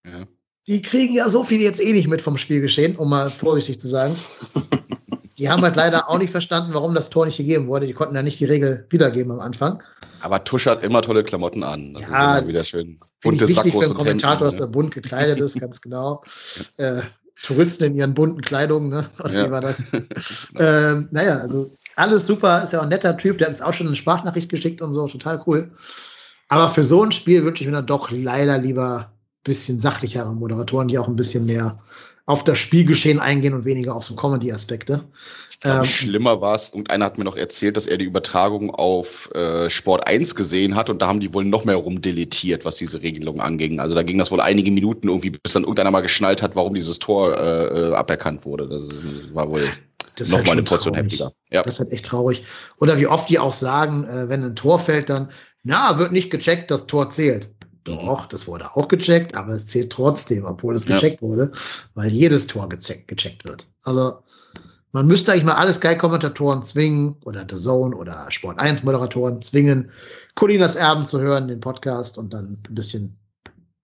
Ja. Die kriegen ja so viel jetzt eh nicht mit vom Spielgeschehen, um mal vorsichtig zu sagen. Die haben halt leider auch nicht verstanden, warum das Tor nicht gegeben wurde. Die konnten ja nicht die Regel wiedergeben am Anfang. Aber Tusch hat immer tolle Klamotten an. Das ja, ist immer wieder schön. Bunte Sackos für einen Kommentator, dass er bunt gekleidet ist, ganz genau. Äh, Touristen in ihren bunten Kleidungen, ne? Oder ja. wie war das? ähm, naja, also alles super, ist ja auch ein netter Typ, der hat uns auch schon eine Sprachnachricht geschickt und so, total cool. Aber für so ein Spiel wünsche ich mir dann doch leider lieber ein bisschen sachlichere Moderatoren, die auch ein bisschen mehr auf das Spielgeschehen eingehen und weniger auf so Comedy-Aspekte. Ähm, schlimmer war es, und einer hat mir noch erzählt, dass er die Übertragung auf äh, Sport 1 gesehen hat und da haben die wohl noch mehr rumdeletiert, was diese Regelung anging. Also da ging das wohl einige Minuten irgendwie, bis dann irgendeiner mal geschnallt hat, warum dieses Tor äh, äh aberkannt wurde. Das war wohl das Nochmal halt eine Portion heftiger. Ja. Das ist halt echt traurig. Oder wie oft die auch sagen, äh, wenn ein Tor fällt, dann, na, wird nicht gecheckt, das Tor zählt. Doch, das wurde auch gecheckt, aber es zählt trotzdem, obwohl es gecheckt ja. wurde, weil jedes Tor gecheckt, gecheckt wird. Also, man müsste eigentlich mal alle Sky-Kommentatoren zwingen oder The Zone oder Sport 1-Moderatoren zwingen, Colinas Erben zu hören, den Podcast und dann ein bisschen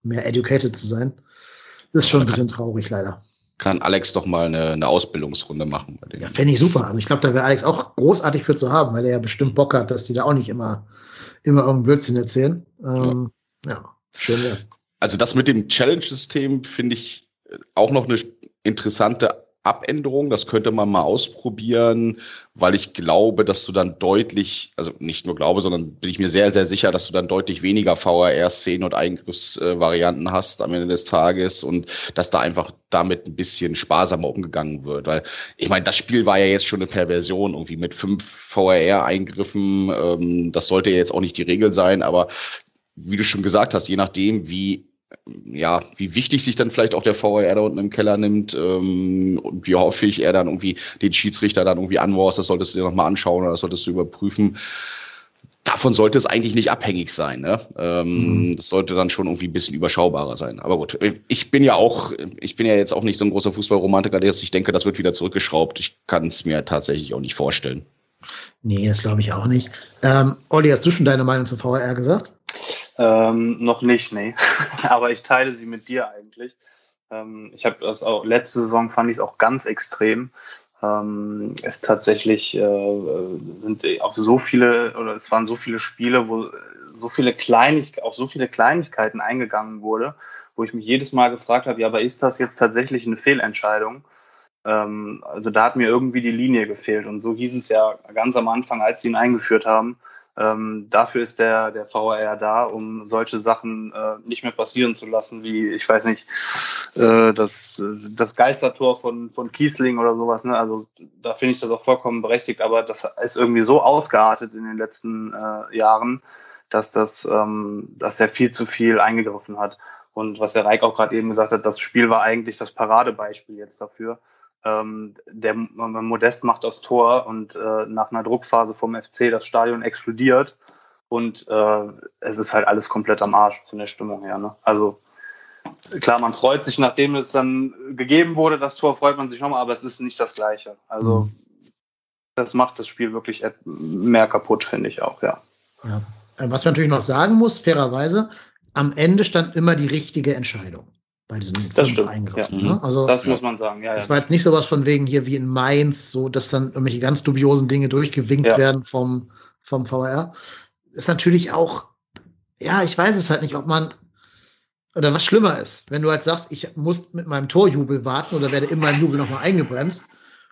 mehr educated zu sein. Das ist schon ein bisschen traurig, leider kann Alex doch mal eine, eine Ausbildungsrunde machen. Ja, fände ich super. Und ich glaube, da wäre Alex auch großartig für zu haben, weil er ja bestimmt Bock hat, dass die da auch nicht immer, immer irgendeinen Blödsinn erzählen. Ähm, ja. ja, schön wär's. Also das mit dem Challenge-System finde ich auch noch eine interessante Abänderung. Das könnte man mal ausprobieren, weil ich glaube, dass du dann deutlich, also nicht nur glaube, sondern bin ich mir sehr, sehr sicher, dass du dann deutlich weniger VRR-Szenen und Eingriffsvarianten hast am Ende des Tages und dass da einfach damit ein bisschen sparsamer umgegangen wird. Weil ich meine, das Spiel war ja jetzt schon eine Perversion, irgendwie mit fünf VRR-Eingriffen. Ähm, das sollte ja jetzt auch nicht die Regel sein, aber wie du schon gesagt hast, je nachdem, wie ja, wie wichtig sich dann vielleicht auch der VAR da unten im Keller nimmt ähm, und wie häufig er dann irgendwie den Schiedsrichter dann irgendwie anmorst, das solltest du dir nochmal anschauen oder das solltest du überprüfen. Davon sollte es eigentlich nicht abhängig sein. Ne? Ähm, mhm. Das sollte dann schon irgendwie ein bisschen überschaubarer sein. Aber gut, ich bin ja auch, ich bin ja jetzt auch nicht so ein großer Fußballromantiker, der ich denke, das wird wieder zurückgeschraubt. Ich kann es mir tatsächlich auch nicht vorstellen. Nee, das glaube ich auch nicht. Ähm, Olli, hast du schon deine Meinung zum VAR gesagt? Ähm, noch nicht, nee. Aber ich teile sie mit dir eigentlich. Ähm, ich habe das auch, letzte Saison fand ich es auch ganz extrem. Ähm, es tatsächlich äh, sind auch so viele, oder es waren so viele Spiele, wo so viele Kleinigkeiten, auf so viele Kleinigkeiten eingegangen wurde, wo ich mich jedes Mal gefragt habe, ja, aber ist das jetzt tatsächlich eine Fehlentscheidung? Ähm, also da hat mir irgendwie die Linie gefehlt. Und so hieß es ja ganz am Anfang, als sie ihn eingeführt haben, ähm, dafür ist der, der VAR da, um solche Sachen äh, nicht mehr passieren zu lassen, wie, ich weiß nicht, äh, das, das Geistertor von, von Kiesling oder sowas. Ne? Also da finde ich das auch vollkommen berechtigt, aber das ist irgendwie so ausgeartet in den letzten äh, Jahren, dass, das, ähm, dass er viel zu viel eingegriffen hat. Und was der Reik auch gerade eben gesagt hat, das Spiel war eigentlich das Paradebeispiel jetzt dafür. Ähm, der Modest macht das Tor und äh, nach einer Druckphase vom FC das Stadion explodiert und äh, es ist halt alles komplett am Arsch von der Stimmung her. Ne? Also klar, man freut sich, nachdem es dann gegeben wurde, das Tor freut man sich nochmal, aber es ist nicht das Gleiche. Also mhm. das macht das Spiel wirklich mehr kaputt, finde ich auch, ja. ja. Äh, was man natürlich noch sagen muss, fairerweise, am Ende stand immer die richtige Entscheidung. Bei diesen das stimmt, Eingriffen. Ja. Ne? Also, das muss man sagen. Ja, das ja. war jetzt nicht sowas von wegen hier wie in Mainz, so dass dann irgendwelche ganz dubiosen Dinge durchgewinkt ja. werden vom, vom VR. Ist natürlich auch, ja, ich weiß es halt nicht, ob man oder was schlimmer ist, wenn du halt sagst, ich muss mit meinem Torjubel warten oder werde in meinem Jubel nochmal eingebremst,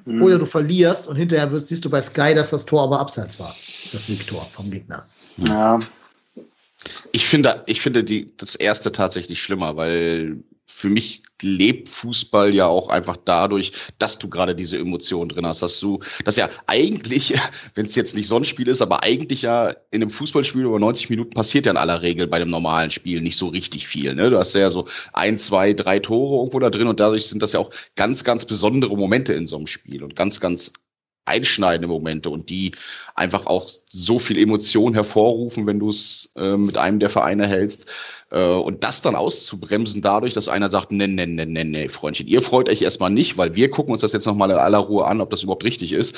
mhm. oder du verlierst und hinterher wirst, siehst du bei Sky, dass das Tor aber abseits war, das Siegtor vom Gegner. Ja. Ich finde, ich finde die, das erste tatsächlich schlimmer, weil für mich lebt Fußball ja auch einfach dadurch, dass du gerade diese Emotionen drin hast, dass du, dass ja eigentlich, wenn es jetzt nicht Sonnenspiel ist, aber eigentlich ja in einem Fußballspiel über 90 Minuten passiert ja in aller Regel bei einem normalen Spiel nicht so richtig viel. Ne? Du hast ja so ein, zwei, drei Tore irgendwo da drin und dadurch sind das ja auch ganz, ganz besondere Momente in so einem Spiel und ganz, ganz einschneidende Momente und die einfach auch so viel Emotion hervorrufen, wenn du es äh, mit einem der Vereine hältst. Äh, und das dann auszubremsen dadurch, dass einer sagt, nee, nee, nee, nee, nee, Freundchen, ihr freut euch erstmal nicht, weil wir gucken uns das jetzt nochmal in aller Ruhe an, ob das überhaupt richtig ist.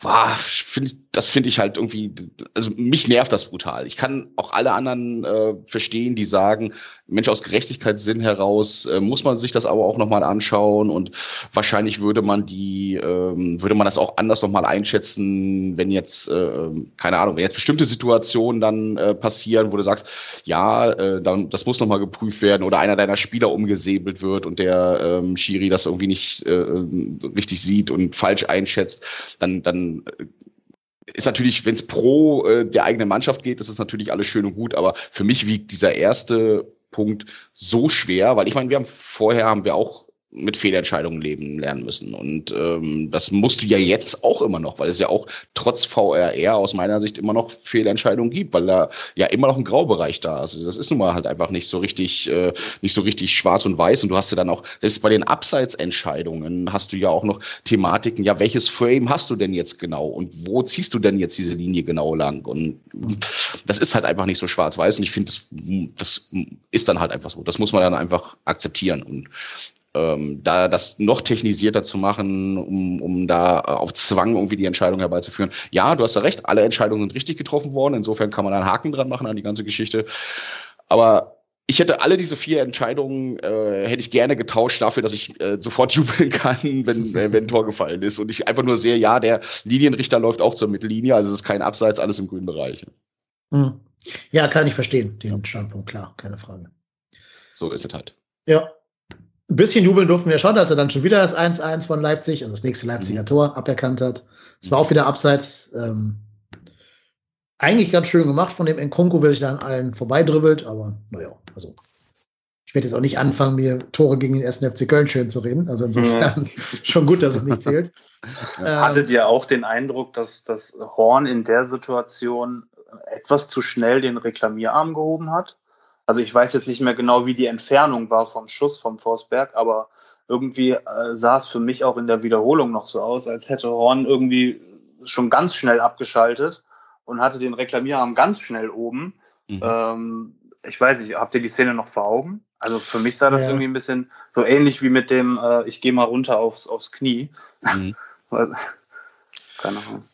War, find, das finde ich halt irgendwie, also mich nervt das brutal. Ich kann auch alle anderen äh, verstehen, die sagen, Mensch, aus Gerechtigkeitssinn heraus äh, muss man sich das aber auch nochmal anschauen und wahrscheinlich würde man die, ähm, würde man das auch anders nochmal einschätzen, wenn jetzt, äh, keine Ahnung, wenn jetzt bestimmte Situationen dann äh, passieren, wo du sagst, ja, äh, dann, das muss nochmal geprüft werden oder einer deiner Spieler umgesäbelt wird und der ähm, Schiri das irgendwie nicht äh, richtig sieht und falsch einschätzt, dann, dann äh, ist natürlich, wenn es pro äh, der eigenen Mannschaft geht, ist es natürlich alles schön und gut, aber für mich wiegt dieser erste Punkt so schwer, weil ich meine, wir haben vorher haben wir auch mit Fehlentscheidungen leben lernen müssen. Und ähm, das musst du ja jetzt auch immer noch, weil es ja auch trotz VRR aus meiner Sicht immer noch Fehlentscheidungen gibt, weil da ja immer noch ein Graubereich da ist. Also das ist nun mal halt einfach nicht so richtig, äh, nicht so richtig schwarz und weiß. Und du hast ja dann auch, selbst bei den Abseitsentscheidungen hast du ja auch noch Thematiken, ja, welches Frame hast du denn jetzt genau und wo ziehst du denn jetzt diese Linie genau lang? Und das ist halt einfach nicht so schwarz-weiß. Und ich finde, das, das ist dann halt einfach so. Das muss man dann einfach akzeptieren. Und ähm, da das noch technisierter zu machen, um, um da auf Zwang irgendwie die Entscheidung herbeizuführen. Ja, du hast ja recht, alle Entscheidungen sind richtig getroffen worden. Insofern kann man einen Haken dran machen an die ganze Geschichte. Aber ich hätte alle diese vier Entscheidungen äh, hätte ich gerne getauscht dafür, dass ich äh, sofort jubeln kann, wenn, äh, wenn ein Tor gefallen ist. Und ich einfach nur sehe, ja, der Linienrichter läuft auch zur Mittellinie, also es ist kein Abseits, alles im grünen Bereich. Hm. Ja, kann ich verstehen, den Standpunkt, klar, keine Frage. So ist es halt. Ja, ein bisschen jubeln durften wir schon, als er dann schon wieder das 1-1 von Leipzig, also das nächste Leipziger mhm. Tor, aberkannt hat. Es war auch wieder abseits. Ähm, eigentlich ganz schön gemacht von dem Nkunku, der sich da an allen vorbeidribbelt, aber naja, also ich werde jetzt auch nicht anfangen, mir Tore gegen den ersten FC Köln schön zu reden. Also insofern ja. schon gut, dass es nicht zählt. Hattet ihr auch den Eindruck, dass das Horn in der Situation etwas zu schnell den Reklamierarm gehoben hat? Also ich weiß jetzt nicht mehr genau, wie die Entfernung war vom Schuss vom Forsberg, aber irgendwie äh, sah es für mich auch in der Wiederholung noch so aus, als hätte Horn irgendwie schon ganz schnell abgeschaltet und hatte den Reklamierarm ganz schnell oben. Mhm. Ähm, ich weiß nicht, habt ihr die Szene noch vor Augen? Also für mich sah das ja. irgendwie ein bisschen so ähnlich wie mit dem, äh, ich gehe mal runter aufs, aufs Knie. Mhm. Keine Ahnung.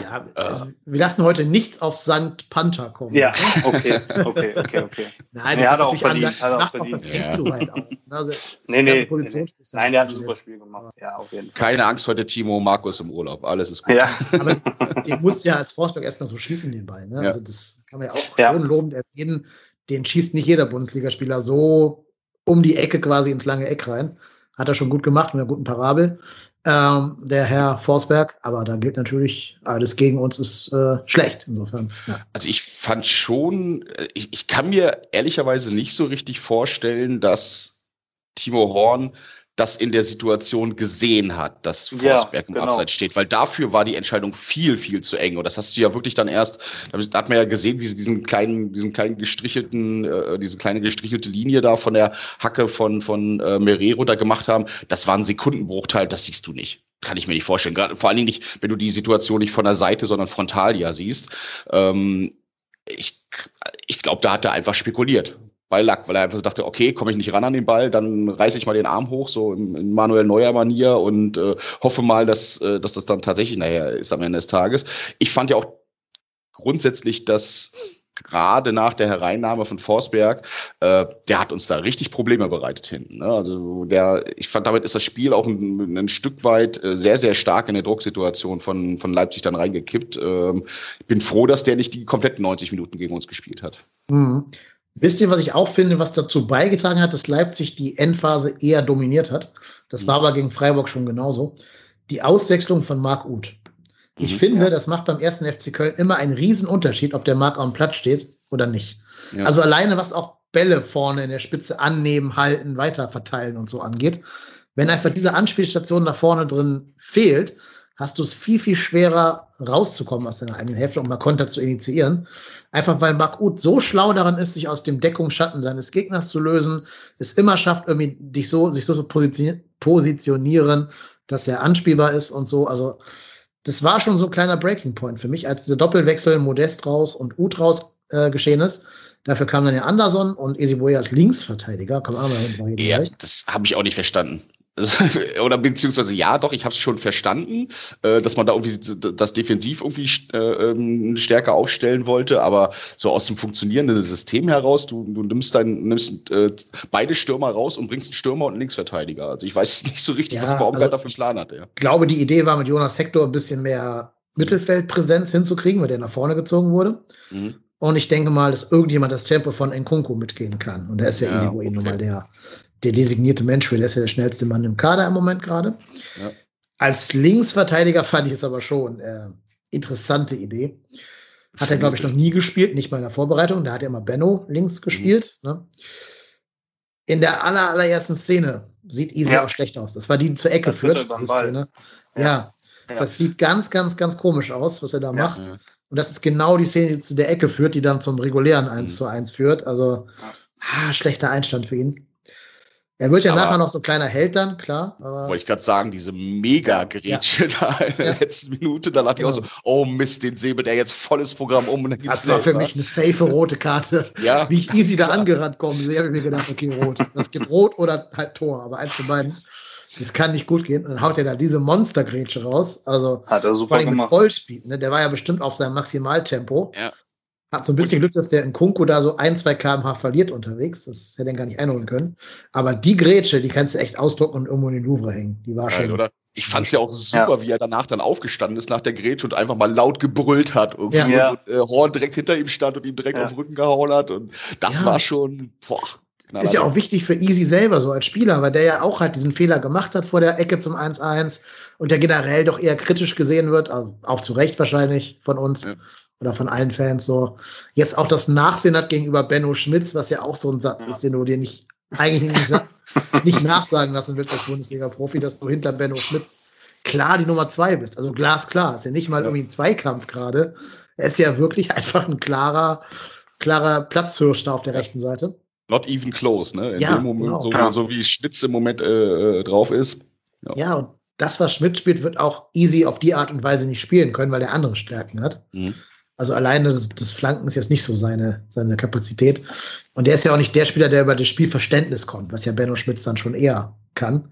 Ja, also wir lassen heute nichts auf St. Panther kommen. Ja, okay, okay, okay, okay. Nein, der hat auch verdient. Hat auch verdient. das echt ja. zu weit auf. Also, nee, nee, nee, Nein, der hat ein super Spiel gemacht. Ja, auf jeden Fall. Keine Angst heute, Timo, Markus im Urlaub. Alles ist gut. Ja. Aber den musst ja als Forsberg erstmal so schießen, den Ball. Ne? Ja. Also das kann man ja auch ja. schon lobend erwähnen. Den schießt nicht jeder Bundesligaspieler so um die Ecke quasi ins lange Eck rein. Hat er schon gut gemacht mit einer guten Parabel ähm, der Herr Forsberg. Aber da gilt natürlich, alles gegen uns ist äh, schlecht. Insofern. Ja. Also ich fand schon, äh, ich, ich kann mir ehrlicherweise nicht so richtig vorstellen, dass Timo Horn das in der Situation gesehen hat, dass Forsberg ja, im genau. Abseits steht, weil dafür war die Entscheidung viel, viel zu eng. Und das hast du ja wirklich dann erst, da hat man ja gesehen, wie sie diesen kleinen, diesen kleinen gestrichelten, äh, diese kleine gestrichelte Linie da von der Hacke von, von äh, Merero da gemacht haben. Das war ein Sekundenbruchteil, das siehst du nicht. Kann ich mir nicht vorstellen. Gerade, vor allen Dingen nicht, wenn du die Situation nicht von der Seite, sondern frontal ja siehst. Ähm, ich, ich glaube, da hat er einfach spekuliert bei Lack, weil er einfach so dachte, okay, komme ich nicht ran an den Ball, dann reiße ich mal den Arm hoch, so in, in Manuel Neuer Manier und äh, hoffe mal, dass, äh, dass das dann tatsächlich nachher ist am Ende des Tages. Ich fand ja auch grundsätzlich, dass gerade nach der Hereinnahme von Forsberg, äh, der hat uns da richtig Probleme bereitet hinten. Ne? Also der, ich fand, damit ist das Spiel auch ein, ein Stück weit äh, sehr, sehr stark in der Drucksituation von, von Leipzig dann reingekippt. Ähm, ich bin froh, dass der nicht die kompletten 90 Minuten gegen uns gespielt hat. Mhm. Wisst ihr, was ich auch finde, was dazu beigetragen hat, dass Leipzig die Endphase eher dominiert hat? Das war mhm. aber gegen Freiburg schon genauso. Die Auswechslung von Marc Uth. Ich mhm, finde, ja. das macht beim ersten FC Köln immer einen riesen Unterschied, ob der Marc am Platz steht oder nicht. Ja. Also alleine, was auch Bälle vorne in der Spitze annehmen, halten, weiter verteilen und so angeht. Wenn einfach diese Anspielstation nach vorne drin fehlt, hast du es viel, viel schwerer rauszukommen aus deiner eigenen Hälfte, um mal Konter zu initiieren. Einfach weil Bakut so schlau daran ist, sich aus dem Deckungsschatten seines Gegners zu lösen, es immer schafft, irgendwie dich so, sich so zu positionieren, dass er anspielbar ist und so. Also, das war schon so ein kleiner Breaking Point für mich, als dieser Doppelwechsel Modest raus und Ut raus äh, geschehen ist. Dafür kam dann ja Anderson und Esiboye als Linksverteidiger. Komm mal hin. Ja, das habe ich auch nicht verstanden. oder beziehungsweise ja, doch, ich habe es schon verstanden, äh, dass man da irgendwie das defensiv irgendwie äh, ähm, stärker aufstellen wollte, aber so aus dem funktionierenden System heraus, du, du nimmst dann nimmst äh, beide Stürmer raus und bringst einen Stürmer und einen Linksverteidiger. Also ich weiß nicht so richtig, ja, was Baumgart also, dafür Plan hat. Ja. Ich glaube, die Idee war mit Jonas Hector ein bisschen mehr Mittelfeldpräsenz hinzukriegen, weil der nach vorne gezogen wurde. Mhm. Und ich denke mal, dass irgendjemand das Tempo von Nkunku mitgehen kann. Und da ist ja, ja Easy okay. nun mal der der designierte Mensch der ist ja der schnellste Mann im Kader im Moment gerade. Ja. Als Linksverteidiger fand ich es aber schon äh, interessante Idee. Hat er, glaube ich, noch nie gespielt, nicht mal in der Vorbereitung. Da hat er immer Benno links gespielt. Mhm. Ne? In der aller, allerersten Szene sieht Easy ja. auch schlecht aus. Das war die, die zur Ecke das führt, diese Szene. Ja. ja. das sieht ganz, ganz, ganz komisch aus, was er da macht. Und das ist genau die Szene, die zu der Ecke führt, die dann zum regulären 1 mhm. zu 1 führt. Also, ah, schlechter Einstand für ihn. Er wird ja aber, nachher noch so ein kleiner Held dann, klar. Wollte ich gerade sagen, diese Mega-Grätsche ja. da in der ja. letzten Minute, da dachte genau. ich auch so, oh Mist, den säbelt er jetzt volles Programm um. Und dann gibt's das war für mich eine safe rote Karte. ja. Wie ich easy da angerannt komme, sehe, habe ich mir gedacht, okay, rot. Das gibt rot oder halt Tor, aber eins von beiden. Das kann nicht gut gehen. Und dann haut er da diese Monster-Grätsche raus. Also, Hat er super vor allem mit Vollspeed. Ne? Der war ja bestimmt auf seinem Maximaltempo. Ja. Hat so ein bisschen Glück, dass der in Kunku da so ein, zwei kmh verliert unterwegs. Das hätte er gar nicht einholen können. Aber die Grätsche, die kannst du echt ausdrucken und irgendwo in den Louvre hängen. Die war schön. Oder? Ich fand es ja auch super, ja. wie er danach dann aufgestanden ist nach der Grätsche und einfach mal laut gebrüllt hat. Irgendwie ja. so, äh, Horn direkt hinter ihm stand und ihm direkt ja. auf den Rücken gehauen hat. Und das war schon, boah. Das ist ja auch wichtig für Easy selber, so als Spieler, weil der ja auch halt diesen Fehler gemacht hat vor der Ecke zum 1-1 und der generell doch eher kritisch gesehen wird, also auch zu Recht wahrscheinlich von uns. Oder von allen Fans so, jetzt auch das Nachsehen hat gegenüber Benno Schmitz, was ja auch so ein Satz ja. ist, den du dir nicht, eigentlich nicht, nicht nachsagen lassen willst als Bundesliga-Profi, dass du hinter Benno Schmitz klar die Nummer zwei bist. Also glasklar. Ist ja nicht mal ja. irgendwie ein Zweikampf gerade. Er ist ja wirklich einfach ein klarer, klarer Platzhirsch da auf der rechten Seite. Not even close, ne? In ja, dem Moment, genau. so, ja. so, wie Schmitz im Moment äh, äh drauf ist. Ja. ja, und das, was Schmitz spielt, wird auch easy auf die Art und Weise nicht spielen können, weil er andere Stärken hat. Mhm. Also alleine das, das, Flanken ist jetzt nicht so seine, seine Kapazität. Und der ist ja auch nicht der Spieler, der über das Spielverständnis kommt, was ja Benno Schmitz dann schon eher kann.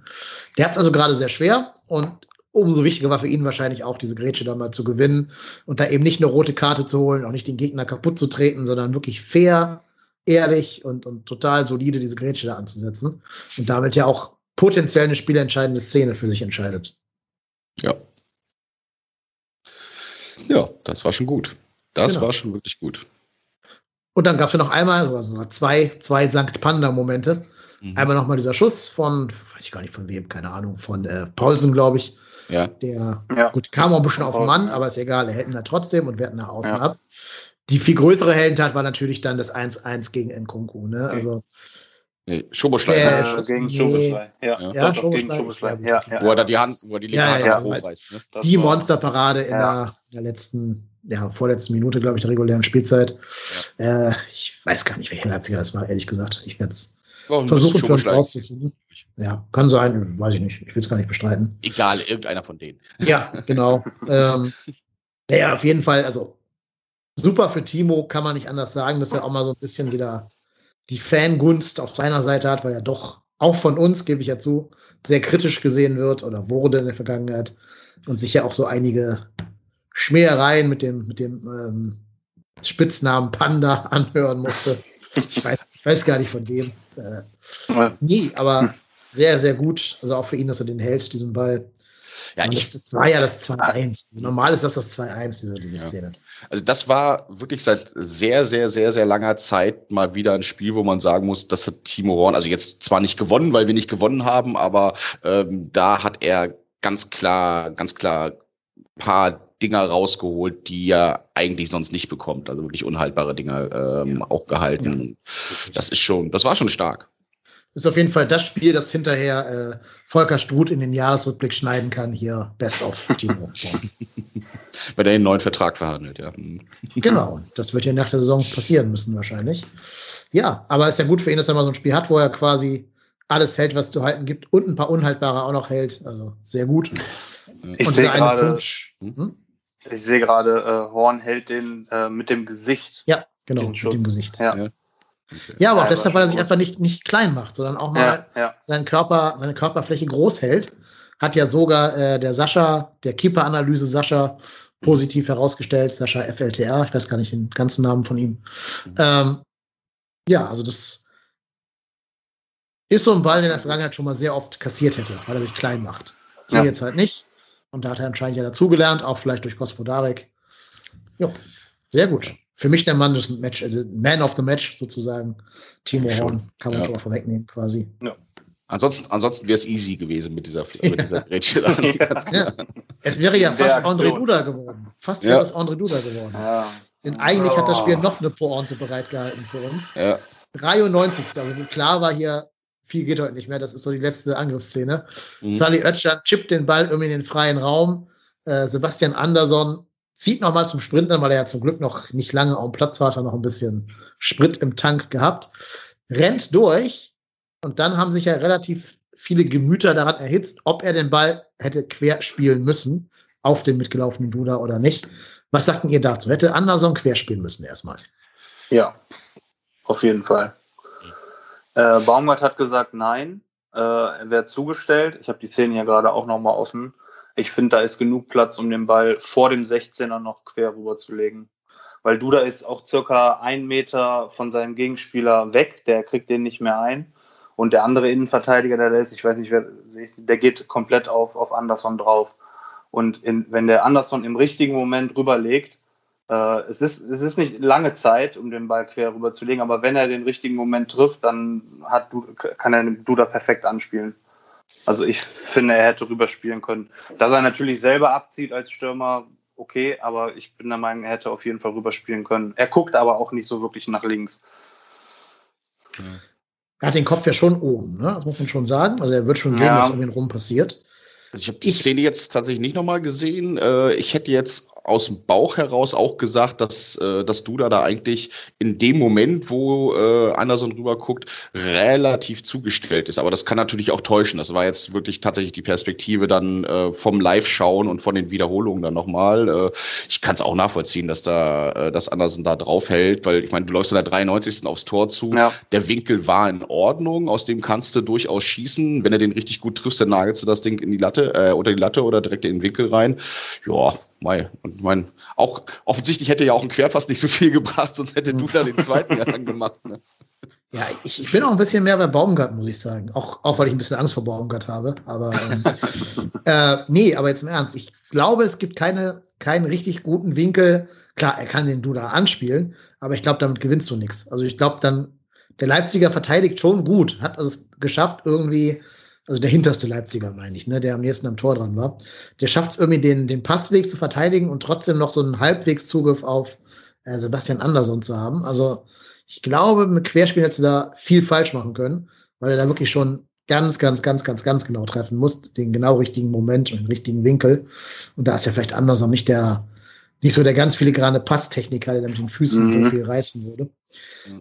Der hat es also gerade sehr schwer und umso wichtiger war für ihn wahrscheinlich auch, diese Grätsche da mal zu gewinnen und da eben nicht eine rote Karte zu holen, auch nicht den Gegner kaputt zu treten, sondern wirklich fair, ehrlich und, und total solide diese Grätsche da anzusetzen und damit ja auch potenziell eine spielentscheidende Szene für sich entscheidet. Ja. Ja, das war schon gut. Das genau. war schon wirklich gut. Und dann gab es ja noch einmal, also zwei, zwei Sankt Panda-Momente. Mhm. Einmal nochmal dieser Schuss von, weiß ich gar nicht von wem, keine Ahnung, von äh, Paulsen, glaube ich. Ja. Der, ja. gut, kam auch ein bisschen auf den Mann, aber ist egal, er hält ihn da trotzdem und werten nach außen ja. ab. Die viel größere Heldentat war natürlich dann das 1-1 gegen Nkunku, ne? Also, Nee, Schoboschlei. Äh, äh, gegen Schoboschlei. Ja, ja, ja gegen Schoboschlei. Ja, ja, Wo er da die Hand, wo er die linke ja, Hand ja, hochreißt. Ne? Die Monsterparade in, der, in der letzten ja, vorletzten Minute, glaube ich, der regulären Spielzeit. Ja. Äh, ich weiß gar nicht, welcher Leipziger das war, ehrlich gesagt. Ich werde es versuchen, für uns rauszufinden. Ja, kann sein, weiß ich nicht. Ich will es gar nicht bestreiten. Egal, irgendeiner von denen. Ja, genau. ähm, ja, auf jeden Fall, also super für Timo, kann man nicht anders sagen, dass er auch mal so ein bisschen wieder die Fangunst auf seiner Seite hat, weil er doch auch von uns, gebe ich ja zu, sehr kritisch gesehen wird oder wurde in der Vergangenheit und sich ja auch so einige Schmähereien mit dem, mit dem ähm, Spitznamen Panda anhören musste. Ich weiß, ich weiß gar nicht von dem. Äh, nie, aber sehr, sehr gut. Also auch für ihn, dass er den hält, diesen Ball. Ja, ich, das, das, war ja das 2-1. Normal ist das das 2-1, diese, diese ja. Szene. Also das war wirklich seit sehr, sehr, sehr, sehr langer Zeit mal wieder ein Spiel, wo man sagen muss, das hat Timo Horn, also jetzt zwar nicht gewonnen, weil wir nicht gewonnen haben, aber ähm, da hat er ganz klar, ganz klar paar Dinger rausgeholt, die er eigentlich sonst nicht bekommt. Also wirklich unhaltbare Dinger ähm, ja. auch gehalten. Ja. Das ist schon, das war schon stark ist auf jeden Fall das Spiel, das hinterher äh, Volker Struth in den Jahresrückblick schneiden kann. Hier Best of Timo. Weil er den neuen Vertrag verhandelt, ja. genau, das wird ja nach der Saison passieren müssen wahrscheinlich. Ja, aber es ist ja gut für ihn, dass er mal so ein Spiel hat, wo er quasi alles hält, was zu halten gibt und ein paar Unhaltbare auch noch hält. Also sehr gut. Ich sehe gerade, hm? Ich sehe gerade, äh, Horn hält den äh, mit dem Gesicht. Ja, genau, mit dem Gesicht. Ja. ja. Okay. Ja, aber auch deshalb, weil er sich einfach nicht, nicht klein macht, sondern auch mal ja, ja. Seinen Körper, seine Körperfläche groß hält. Hat ja sogar äh, der Sascha, der Keeper-Analyse Sascha, positiv herausgestellt. Sascha FLTR, ich weiß gar nicht den ganzen Namen von ihm. Mhm. Ähm, ja, also das ist so ein Ball, den er in der Vergangenheit schon mal sehr oft kassiert hätte, weil er sich klein macht. Hier ja. jetzt halt nicht. Und da hat er anscheinend ja dazugelernt, auch vielleicht durch Gospodarek. Ja, sehr gut für mich der Mann des Match, also Man of the Match sozusagen. Timo Horn kann man ja. schon mal vorwegnehmen quasi. Ja. Ansonsten, ansonsten wäre es easy gewesen mit dieser, mit dieser Grätsche. ja. Es wäre ja fast André Duda geworden. Fast wäre es André Duda geworden. Denn eigentlich oh. hat das Spiel noch eine Pointe bereitgehalten für uns. Ja. 93. Also klar war hier, viel geht heute nicht mehr. Das ist so die letzte Angriffsszene. Mhm. Sally Oetschan chippt den Ball irgendwie in den freien Raum. Äh, Sebastian Andersson zieht nochmal zum Sprinten, weil er ja zum Glück noch nicht lange auf dem Platz war, hat er noch ein bisschen Sprit im Tank gehabt, rennt durch und dann haben sich ja relativ viele Gemüter daran erhitzt, ob er den Ball hätte quer spielen müssen auf den mitgelaufenen Duda oder nicht. Was sagten ihr dazu? Hätte Anderson quer spielen müssen erstmal? Ja, auf jeden Fall. Äh, Baumgart hat gesagt, nein, äh, er wäre zugestellt. Ich habe die Szene ja gerade auch nochmal offen. Ich finde, da ist genug Platz, um den Ball vor dem 16er noch quer rüber zu legen. Weil Duda ist auch circa ein Meter von seinem Gegenspieler weg, der kriegt den nicht mehr ein. Und der andere Innenverteidiger, der da ist, ich weiß nicht, wer, der geht komplett auf, auf Anderson drauf. Und in, wenn der Anderson im richtigen Moment rüberlegt, äh, es, ist, es ist nicht lange Zeit, um den Ball quer rüberzulegen, aber wenn er den richtigen Moment trifft, dann hat, kann er Duda perfekt anspielen. Also ich finde, er hätte rüberspielen können. Dass er natürlich selber abzieht als Stürmer, okay, aber ich bin der Meinung, er hätte auf jeden Fall rüberspielen können. Er guckt aber auch nicht so wirklich nach links. Er hat den Kopf ja schon oben, ne? das muss man schon sagen. Also er wird schon sehen, ja. was um ihn rum passiert. Also ich habe die Szene jetzt tatsächlich nicht nochmal gesehen. Äh, ich hätte jetzt aus dem Bauch heraus auch gesagt, dass, äh, dass Duda da eigentlich in dem Moment, wo äh, Anderson rüber guckt, relativ zugestellt ist. Aber das kann natürlich auch täuschen. Das war jetzt wirklich tatsächlich die Perspektive dann äh, vom Live-Schauen und von den Wiederholungen dann nochmal. Äh, ich kann es auch nachvollziehen, dass da äh, dass Anderson da drauf hält, weil ich meine, du läufst in der 93. aufs Tor zu. Ja. Der Winkel war in Ordnung, aus dem kannst du durchaus schießen. Wenn er den richtig gut triffst, dann nagelst du das Ding in die Latte, äh, unter die Latte oder direkt in den Winkel rein. Ja, Mai. Und mein, auch offensichtlich hätte ja auch ein Querpass nicht so viel gebracht, sonst hätte du da den zweiten ja dann gemacht. Ne? Ja, ich, ich, bin auch ein bisschen mehr bei Baumgart, muss ich sagen. Auch, auch weil ich ein bisschen Angst vor Baumgart habe. Aber ähm, äh, nee, aber jetzt im Ernst. Ich glaube, es gibt keine, keinen richtig guten Winkel. Klar, er kann den Duda anspielen, aber ich glaube, damit gewinnst du nichts. Also ich glaube dann, der Leipziger verteidigt schon gut, hat es geschafft, irgendwie also der hinterste Leipziger meine ich, ne, der am nächsten am Tor dran war, der schafft es irgendwie den, den Passweg zu verteidigen und trotzdem noch so einen Halbwegszugriff auf äh, Sebastian Andersson zu haben. Also ich glaube, mit Querspiel hätte da viel falsch machen können, weil er da wirklich schon ganz, ganz, ganz, ganz, ganz genau treffen muss, den genau richtigen Moment und den richtigen Winkel. Und da ist ja vielleicht Andersson nicht der, nicht so der ganz filigrane Passtechniker, der mit den Füßen mhm. so viel reißen würde.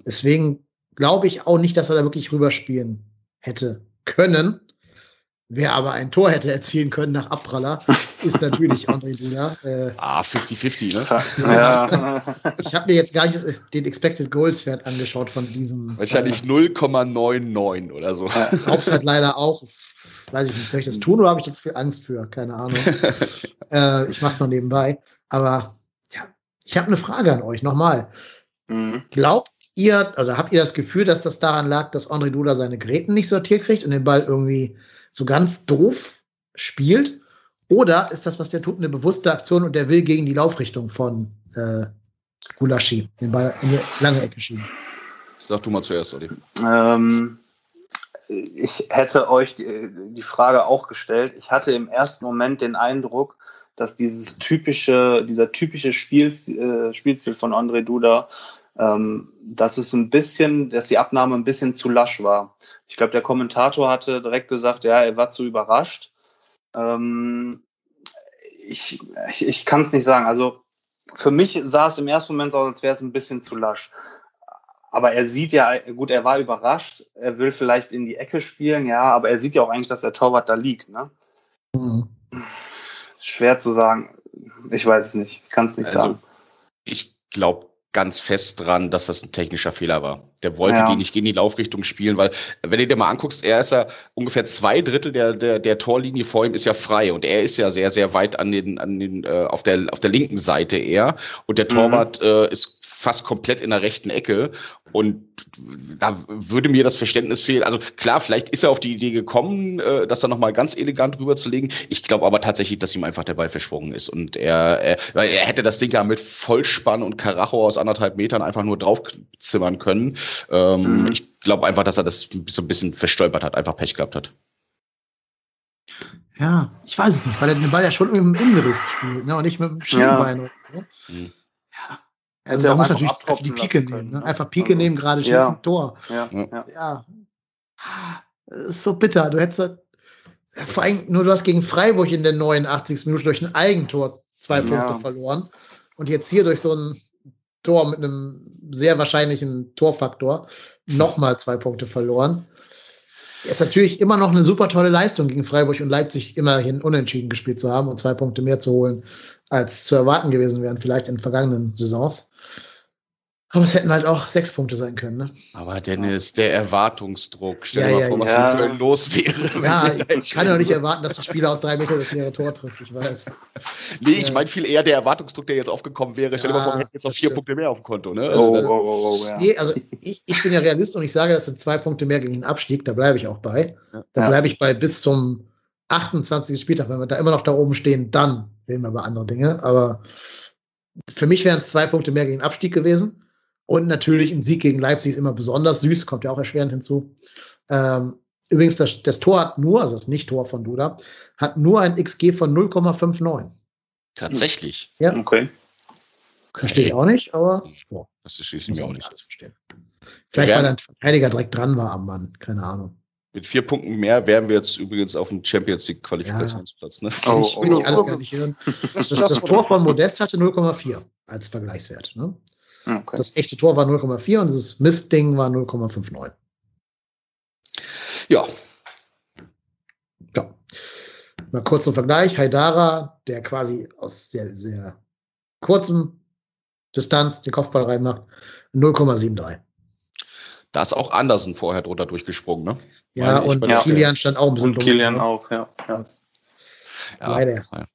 Deswegen glaube ich auch nicht, dass er da wirklich rüberspielen hätte können. Wer aber ein Tor hätte erzielen können nach Abpraller, ist natürlich André Duda. Äh, ah, 50-50, ne? Ja. Ich habe mir jetzt gar nicht den Expected Goals Wert angeschaut von diesem. Wahrscheinlich äh, 0,99 oder so. Äh, Haupts hat leider auch, weiß ich nicht, soll ich das tun oder habe ich jetzt viel Angst für? Keine Ahnung. äh, ich mach's mal nebenbei. Aber ja, ich habe eine Frage an euch nochmal. Mhm. Glaubt ihr, also habt ihr das Gefühl, dass das daran lag, dass André Duda seine Geräten nicht sortiert kriegt und den Ball irgendwie so ganz doof spielt? Oder ist das, was der tut, eine bewusste Aktion und der will gegen die Laufrichtung von äh, Gulaschi den Ball in die lange Ecke schieben? Sag du mal zuerst, Olli. Ähm, ich hätte euch die, die, Frage auch gestellt. Ich hatte im ersten Moment den Eindruck, dass dieses typische, dieser typische Spiel, äh, Spielziel von André Duda, ähm, dass es ein bisschen, dass die Abnahme ein bisschen zu lasch war. Ich glaube, der Kommentator hatte direkt gesagt, ja, er war zu überrascht. Ähm, ich ich, ich kann es nicht sagen. Also für mich sah es im ersten Moment so aus, als wäre es ein bisschen zu lasch. Aber er sieht ja, gut, er war überrascht, er will vielleicht in die Ecke spielen, ja, aber er sieht ja auch eigentlich, dass der Torwart da liegt, ne? Mhm. Schwer zu sagen. Ich weiß es nicht. Ich kann es nicht also, sagen. Ich glaube ganz fest dran, dass das ein technischer Fehler war. Der wollte ja. die nicht gegen die Laufrichtung spielen, weil, wenn du dir mal anguckst, er ist ja ungefähr zwei Drittel der, der, der Torlinie vor ihm ist ja frei und er ist ja sehr, sehr weit an den, an den, äh, auf der, auf der linken Seite eher und der mhm. Torwart mhm. äh, ist fast komplett in der rechten Ecke. Und da würde mir das Verständnis fehlen. Also klar, vielleicht ist er auf die Idee gekommen, äh, das dann nochmal ganz elegant rüberzulegen. Ich glaube aber tatsächlich, dass ihm einfach der Ball verschwungen ist. Und er, er, weil er hätte das Ding ja mit Vollspann und Karacho aus anderthalb Metern einfach nur draufzimmern können. Ähm, mhm. Ich glaube einfach, dass er das so ein bisschen verstolpert hat, einfach Pech gehabt hat. Ja, ich weiß es nicht, weil er den Ball ja schon mit dem Innenriss spielt, ne? Und nicht mit dem Schienbein. Ja. So. Mhm. Ja. Also da muss natürlich die Pike nehmen. Ne? Einfach Pike also, nehmen, gerade schießen, ja. Tor. Ja. ja. ja. Das ist so bitter. Du hättest vor allem nur du hast gegen Freiburg in der 89. Minute durch ein Eigentor zwei Punkte ja. verloren. Und jetzt hier durch so ein Tor mit einem sehr wahrscheinlichen Torfaktor nochmal zwei Punkte verloren. Ist natürlich immer noch eine super tolle Leistung gegen Freiburg und Leipzig immerhin unentschieden gespielt zu haben und zwei Punkte mehr zu holen, als zu erwarten gewesen wären, vielleicht in vergangenen Saisons. Aber es hätten halt auch sechs Punkte sein können. Ne? Aber Dennis, der Erwartungsdruck. Stell dir ja, mal vor, ja, was in Köln los wäre. Ja, ich kann doch nicht erwarten, dass ein Spieler aus drei Metern das leere Tor trifft. Ich weiß. Nee, ich meine viel eher der Erwartungsdruck, der jetzt aufgekommen wäre. Stell dir mal vor, wir hätten jetzt noch vier Punkte mehr auf dem Konto. Ne? Also, oh, oh, oh, oh, ja. Nee, also ich, ich bin ja Realist und ich sage, das sind zwei Punkte mehr gegen den Abstieg. Da bleibe ich auch bei. Da bleibe ich bei bis zum 28. Spieltag. Wenn wir da immer noch da oben stehen, dann reden wir über andere Dinge. Aber für mich wären es zwei Punkte mehr gegen den Abstieg gewesen. Und natürlich ein Sieg gegen Leipzig ist immer besonders süß, kommt ja auch erschwerend hinzu. Ähm, übrigens, das, das Tor hat nur, also das Nicht-Tor von Duda, hat nur ein XG von 0,59. Tatsächlich? Ja. Okay. Verstehe ich auch nicht, aber boah, das ist mir auch nicht. Vielleicht, weil ein Verteidiger direkt dran war am Mann, keine Ahnung. Mit vier Punkten mehr wären wir jetzt übrigens auf dem Champions League Qualifikationsplatz. Ja. Ne? Oh, ich will oh, nicht alles oh. gar nicht hören. Das, das Tor von Modest hatte 0,4 als Vergleichswert. Ne? Okay. Das echte Tor war 0,4 und das Mistding war 0,59. Ja. Ja. Mal kurz zum Vergleich. Haidara, der quasi aus sehr, sehr kurzem Distanz den Kopfball reinmacht, 0,73. Da ist auch Andersen vorher drunter durchgesprungen, ne? Ja, und Kilian stand auch ein bisschen Und Kilian auch, ja. ja. ja. Leider. Ja.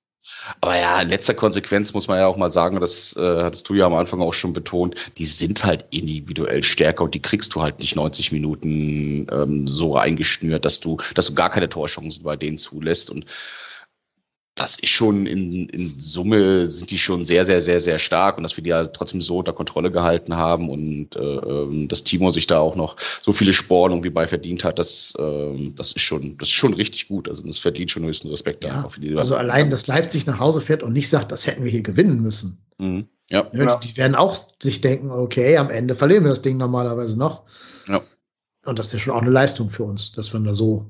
Aber ja, in letzter Konsequenz muss man ja auch mal sagen, das äh, hattest du ja am Anfang auch schon betont, die sind halt individuell stärker und die kriegst du halt nicht 90 Minuten ähm, so eingeschnürt, dass du, dass du gar keine Torchancen bei denen zulässt. Und das ist schon in, in Summe sind die schon sehr, sehr, sehr, sehr stark und dass wir die ja trotzdem so unter Kontrolle gehalten haben und äh, ähm, dass Timo sich da auch noch so viele Sporen irgendwie bei verdient hat, das, äh, das ist schon, das ist schon richtig gut. Also das verdient schon höchsten Respekt ja, für die. Also allein, dass Leipzig nach Hause fährt und nicht sagt, das hätten wir hier gewinnen müssen. Mhm. Ja. ja. Die werden auch sich denken, okay, am Ende verlieren wir das Ding normalerweise noch. Ja. Und das ist ja schon auch eine Leistung für uns, dass wir da so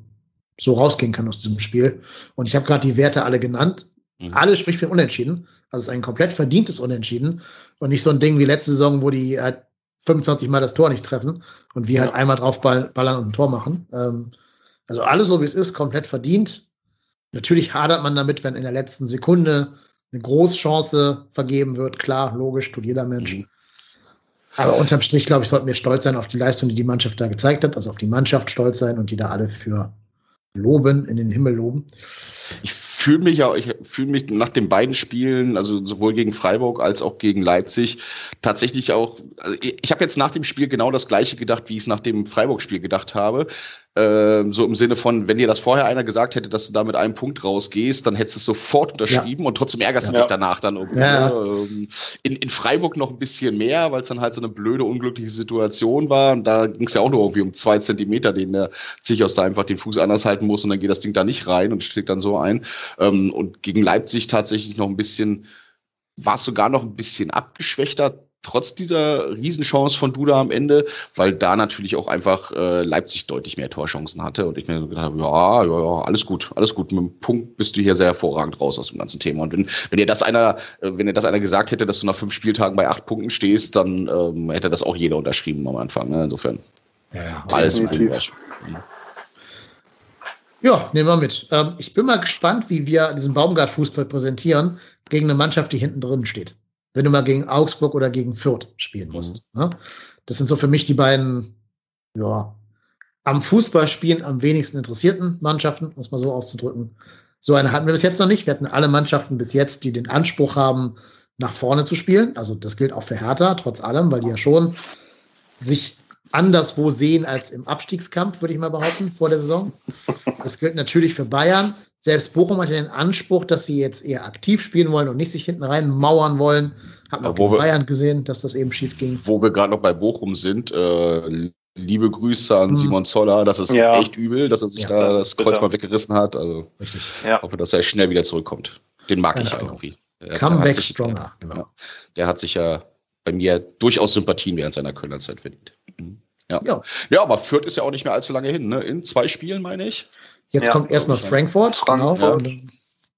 so rausgehen kann aus diesem Spiel. Und ich habe gerade die Werte alle genannt. Mhm. Alles spricht für ein Unentschieden. Also es ist ein komplett verdientes Unentschieden und nicht so ein Ding wie letzte Saison, wo die halt 25 Mal das Tor nicht treffen und wir halt einmal drauf ballern und ein Tor machen. Ähm, also alles so wie es ist, komplett verdient. Natürlich hadert man damit, wenn in der letzten Sekunde eine Großchance vergeben wird. Klar, logisch, tut jeder Mensch. Mhm. Aber unterm Strich, glaube ich, sollten wir stolz sein auf die Leistung, die die Mannschaft da gezeigt hat. Also auf die Mannschaft stolz sein und die da alle für loben, in den Himmel loben. Ich fühle mich ja, ich fühle mich nach den beiden Spielen, also sowohl gegen Freiburg als auch gegen Leipzig, tatsächlich auch, also ich, habe jetzt nach dem Spiel genau das gleiche gedacht, wie ich es nach dem Freiburg-Spiel gedacht habe. Ähm, so im Sinne von, wenn dir das vorher einer gesagt hätte, dass du da mit einem Punkt rausgehst, dann hättest du es sofort unterschrieben ja. und trotzdem ärgerst du ja. dich danach dann irgendwie. Ja. Ähm, in, in Freiburg noch ein bisschen mehr, weil es dann halt so eine blöde, unglückliche Situation war. Und da ging es ja auch nur irgendwie um zwei Zentimeter, den der Zichos da einfach den Fuß anders halten muss und dann geht das Ding da nicht rein und schlägt dann so ein. Ähm, und gegen Leipzig tatsächlich noch ein bisschen, war es sogar noch ein bisschen abgeschwächter trotz dieser Riesenchance von Duda am Ende, weil da natürlich auch einfach äh, Leipzig deutlich mehr Torchancen hatte und ich mir gedacht habe, ja, ja, ja, alles gut, alles gut. Mit dem Punkt bist du hier sehr hervorragend raus aus dem ganzen Thema. Und wenn, wenn dir das einer, äh, wenn dir das einer gesagt hätte, dass du nach fünf Spieltagen bei acht Punkten stehst, dann ähm, hätte das auch jeder unterschrieben am Anfang. Ne? Insofern ja, alles definitiv. Ja, nehmen wir mit. Ähm, ich bin mal gespannt, wie wir diesen Baumgart-Fußball präsentieren gegen eine Mannschaft, die hinten drin steht wenn du mal gegen Augsburg oder gegen Fürth spielen musst. Mhm. Ne? Das sind so für mich die beiden, ja, am Fußballspielen am wenigsten interessierten Mannschaften, muss man so auszudrücken. So eine hatten wir bis jetzt noch nicht. Wir hatten alle Mannschaften bis jetzt, die den Anspruch haben, nach vorne zu spielen. Also das gilt auch für Hertha, trotz allem, weil die ja schon sich anderswo sehen als im Abstiegskampf, würde ich mal behaupten, vor der Saison. Das gilt natürlich für Bayern. Selbst Bochum hat ja den Anspruch, dass sie jetzt eher aktiv spielen wollen und nicht sich hinten rein mauern wollen. Hat man auch Bayern gesehen, dass das eben schief ging. Wo wir gerade noch bei Bochum sind, äh, liebe Grüße an hm. Simon Zoller. Das ist ja. echt übel, dass er sich ja, da das, das Kreuz mal weggerissen hat. Also Richtig. Ja. hoffe, dass er schnell wieder zurückkommt. Den mag Ganz ich genau. irgendwie. Comeback sich, stronger, genau. Der hat sich ja bei mir durchaus Sympathien während seiner Kölner Zeit verdient. Mhm. Ja. ja. Ja, aber Fürth ist ja auch nicht mehr allzu lange hin, ne? In zwei Spielen, meine ich. Jetzt ja, kommt erstmal Frankfurt. Frankfurt. Genau. Und,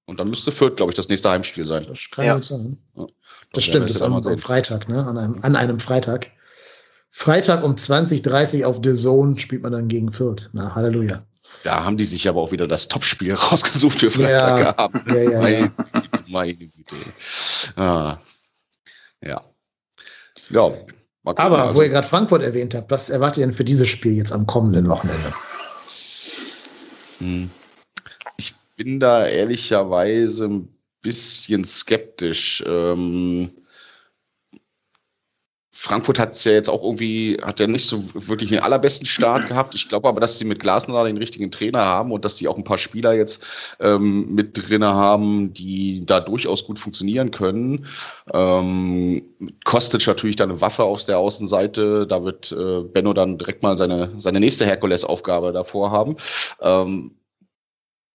und, dann müsste Fürth, glaube ich, das nächste Heimspiel sein. Das kann ja sein. Ja. Das stimmt, das ist am, am Freitag, ne? An einem, an einem Freitag. Freitag um 20.30 auf The Zone spielt man dann gegen Fürth. Na, Halleluja. Da haben die sich aber auch wieder das Topspiel rausgesucht für Freitag ja, Ja, ja, meine, meine Güte. Ah. Ja. Ja. Aber also. wo ihr gerade Frankfurt erwähnt habt, was erwartet ihr denn für dieses Spiel jetzt am kommenden Wochenende? Hm. Ich bin da ehrlicherweise ein bisschen skeptisch. Ähm, Frankfurt hat es ja jetzt auch irgendwie, hat ja nicht so wirklich den allerbesten Start gehabt. Ich glaube aber, dass sie mit Glasner den richtigen Trainer haben und dass die auch ein paar Spieler jetzt ähm, mit drinne haben, die da durchaus gut funktionieren können. Ähm, Kostic natürlich da eine Waffe auf der Außenseite. Da wird äh, Benno dann direkt mal seine, seine nächste Herkules-Aufgabe davor haben. Ähm,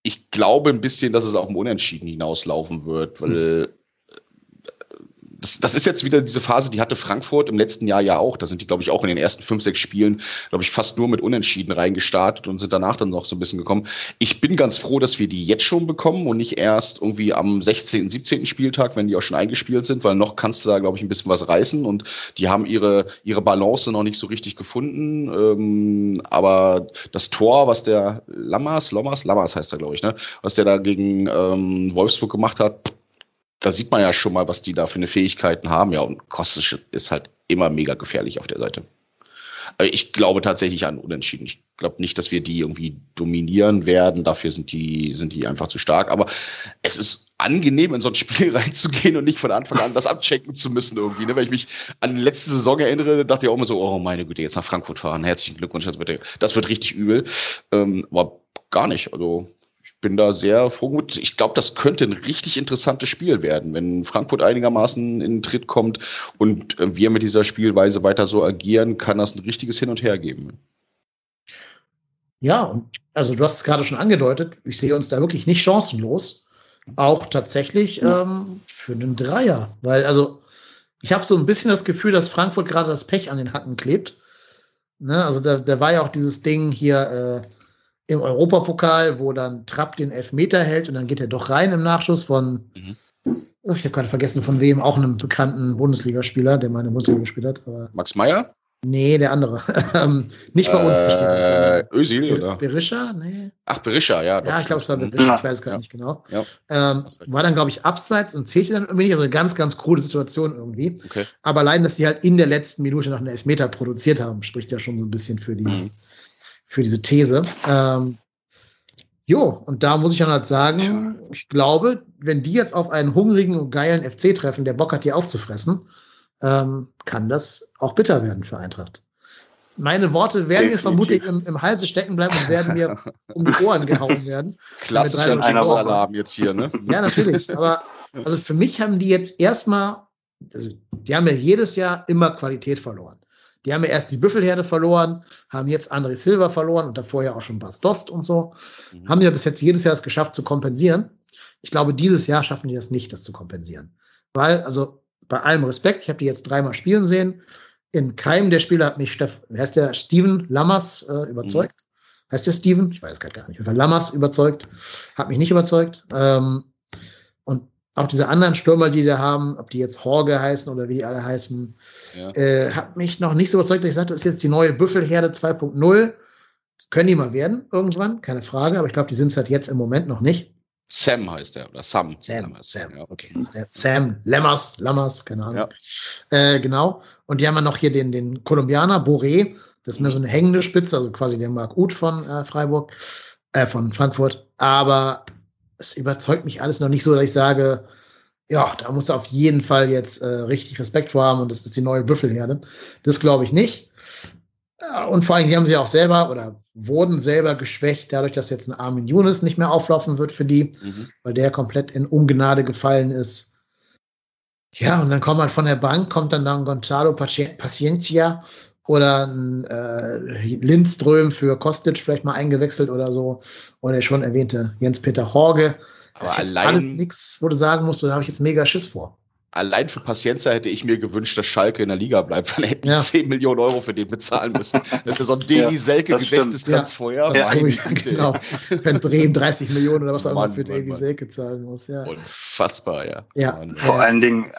ich glaube ein bisschen, dass es auch im Unentschieden hinauslaufen wird, weil das, das ist jetzt wieder diese Phase, die hatte Frankfurt im letzten Jahr ja auch. Da sind die, glaube ich, auch in den ersten fünf, sechs Spielen, glaube ich, fast nur mit Unentschieden reingestartet und sind danach dann noch so ein bisschen gekommen. Ich bin ganz froh, dass wir die jetzt schon bekommen und nicht erst irgendwie am 16., 17. Spieltag, wenn die auch schon eingespielt sind, weil noch kannst du da, glaube ich, ein bisschen was reißen und die haben ihre, ihre Balance noch nicht so richtig gefunden. Ähm, aber das Tor, was der Lammers, Lommers, Lammers heißt er, glaube ich, ne, was der da gegen ähm, Wolfsburg gemacht hat, da sieht man ja schon mal, was die da für eine Fähigkeiten haben. Ja, und Kostic ist halt immer mega gefährlich auf der Seite. Ich glaube tatsächlich an Unentschieden. Ich glaube nicht, dass wir die irgendwie dominieren werden. Dafür sind die, sind die einfach zu stark. Aber es ist angenehm, in so ein Spiel reinzugehen und nicht von Anfang an das abchecken zu müssen irgendwie. Ne? Wenn ich mich an die letzte Saison erinnere, dachte ich auch immer so, oh meine Güte, jetzt nach Frankfurt fahren. Herzlichen Glückwunsch, das wird, das wird richtig übel. Ähm, aber gar nicht. Also bin da sehr froh. Ich glaube, das könnte ein richtig interessantes Spiel werden, wenn Frankfurt einigermaßen in den Tritt kommt und äh, wir mit dieser Spielweise weiter so agieren, kann das ein richtiges Hin und Her geben. Ja, also du hast es gerade schon angedeutet, ich sehe uns da wirklich nicht chancenlos. Auch tatsächlich ähm, für einen Dreier. Weil, also, ich habe so ein bisschen das Gefühl, dass Frankfurt gerade das Pech an den Hacken klebt. Ne? Also, da, da war ja auch dieses Ding hier, äh, im Europapokal, wo dann Trapp den Elfmeter hält und dann geht er doch rein im Nachschuss von, mhm. ich habe gerade vergessen von wem, auch einem bekannten Bundesligaspieler, der mal in der Bundesliga gespielt hat. Aber Max Meyer? Nee, der andere. Ähm, nicht bei uns gespielt hat. Özil, oder? Berisha? Nee. Ach, Berisha, ja. Doch, ja, ich glaube, es war Berisha, ich weiß es gar ja. nicht genau. Ja. Ähm, war dann, glaube ich, abseits und zählte dann irgendwie nicht. Also eine ganz, ganz coole Situation irgendwie. Okay. Aber allein, dass sie halt in der letzten Minute noch einen Elfmeter produziert haben, spricht ja schon so ein bisschen für die, mhm für diese These. Ähm, Jo, und da muss ich dann halt sagen, ich glaube, wenn die jetzt auf einen hungrigen und geilen FC treffen, der Bock hat, die aufzufressen, ähm, kann das auch bitter werden für Eintracht. Meine Worte werden mir vermutlich im, im Halse stecken bleiben und werden mir um die Ohren gehauen werden. Klassischer Schicksalarm jetzt hier, ne? Ja, natürlich. Aber also für mich haben die jetzt erstmal, also die haben ja jedes Jahr immer Qualität verloren. Die haben ja erst die Büffelherde verloren, haben jetzt André Silva verloren und davor ja auch schon Bas Dost und so. Mhm. Haben ja bis jetzt jedes Jahr es geschafft zu kompensieren. Ich glaube, dieses Jahr schaffen die das nicht, das zu kompensieren. Weil, also bei allem Respekt, ich habe die jetzt dreimal spielen sehen. In keinem der Spiele hat mich Steff, wer heißt der? Steven Lammers äh, überzeugt. Mhm. Heißt der Steven? Ich weiß gar nicht. Oder Lammers überzeugt. Hat mich nicht überzeugt. Ähm, auch diese anderen Stürmer, die da haben, ob die jetzt Horge heißen oder wie die alle heißen, ja. äh, hat mich noch nicht so überzeugt, dass ich sagte, das ist jetzt die neue Büffelherde 2.0. Können die mal werden irgendwann, keine Frage, aber ich glaube, die sind es halt jetzt im Moment noch nicht. Sam heißt er, oder Sam. Sam, Sam, ja. okay. Sam, Lammers, Lammers, keine Ahnung. Ja. Äh, genau. Und die haben ja noch hier den, den Kolumbianer, Boré, das ist mir so eine hängende Spitze, also quasi der Marc Uth von äh, Freiburg, äh, von Frankfurt. Aber es überzeugt mich alles noch nicht so, dass ich sage, ja, da musst du auf jeden Fall jetzt äh, richtig Respekt vor haben und das ist die neue Büffelherde. Das glaube ich nicht. Und vor allem, die haben sie auch selber oder wurden selber geschwächt, dadurch, dass jetzt ein Armin Younes nicht mehr auflaufen wird für die, mhm. weil der komplett in Ungnade gefallen ist. Ja, und dann kommt man von der Bank, kommt dann dann Gonzalo Paciencia oder ein äh, Lindström für Kostic vielleicht mal eingewechselt oder so. Oder der schon erwähnte Jens-Peter Horge. Aber das ist allein, alles nichts, wo du sagen musst, da habe ich jetzt mega Schiss vor. Allein für Pacienza hätte ich mir gewünscht, dass Schalke in der Liga bleibt, weil er hätte ja. 10 Millionen Euro für den bezahlen müssen. Das ist so ein Deli Selke Gedächtnistransfer. Ja, ja, ja genau. Wenn Bremen 30 Millionen oder was auch immer für Davy Selke zahlen muss. Ja. Unfassbar, ja. ja. Mann. Vor allen Dingen,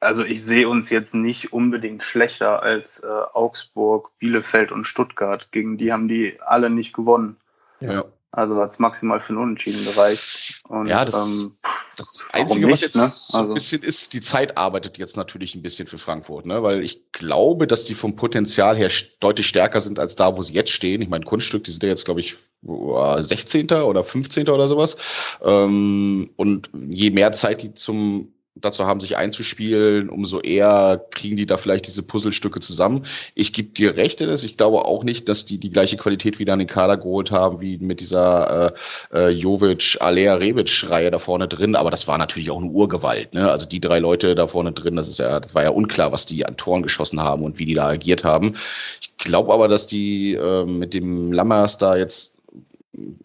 also ich sehe uns jetzt nicht unbedingt schlechter als äh, Augsburg, Bielefeld und Stuttgart. Gegen die haben die alle nicht gewonnen. Ja. Also hat es maximal für einen Unentschieden gereicht. Und, ja, das, ähm, das Einzige, nicht, was jetzt ne? also, so ein also bisschen ist, die Zeit arbeitet jetzt natürlich ein bisschen für Frankfurt, ne? weil ich glaube, dass die vom Potenzial her deutlich stärker sind als da, wo sie jetzt stehen. Ich meine, Kunststück, die sind ja jetzt, glaube ich, 16. oder 15. oder sowas. Ähm, und je mehr Zeit die zum dazu haben, sich einzuspielen, umso eher kriegen die da vielleicht diese Puzzlestücke zusammen. Ich gebe dir recht, Dennis. Ich glaube auch nicht, dass die die gleiche Qualität wieder an den Kader geholt haben, wie mit dieser äh, äh, Jovic, Alea, Rebic-Reihe da vorne drin. Aber das war natürlich auch eine Urgewalt. Ne? Also die drei Leute da vorne drin, das ist ja, das war ja unklar, was die an Toren geschossen haben und wie die da agiert haben. Ich glaube aber, dass die äh, mit dem Lammers da jetzt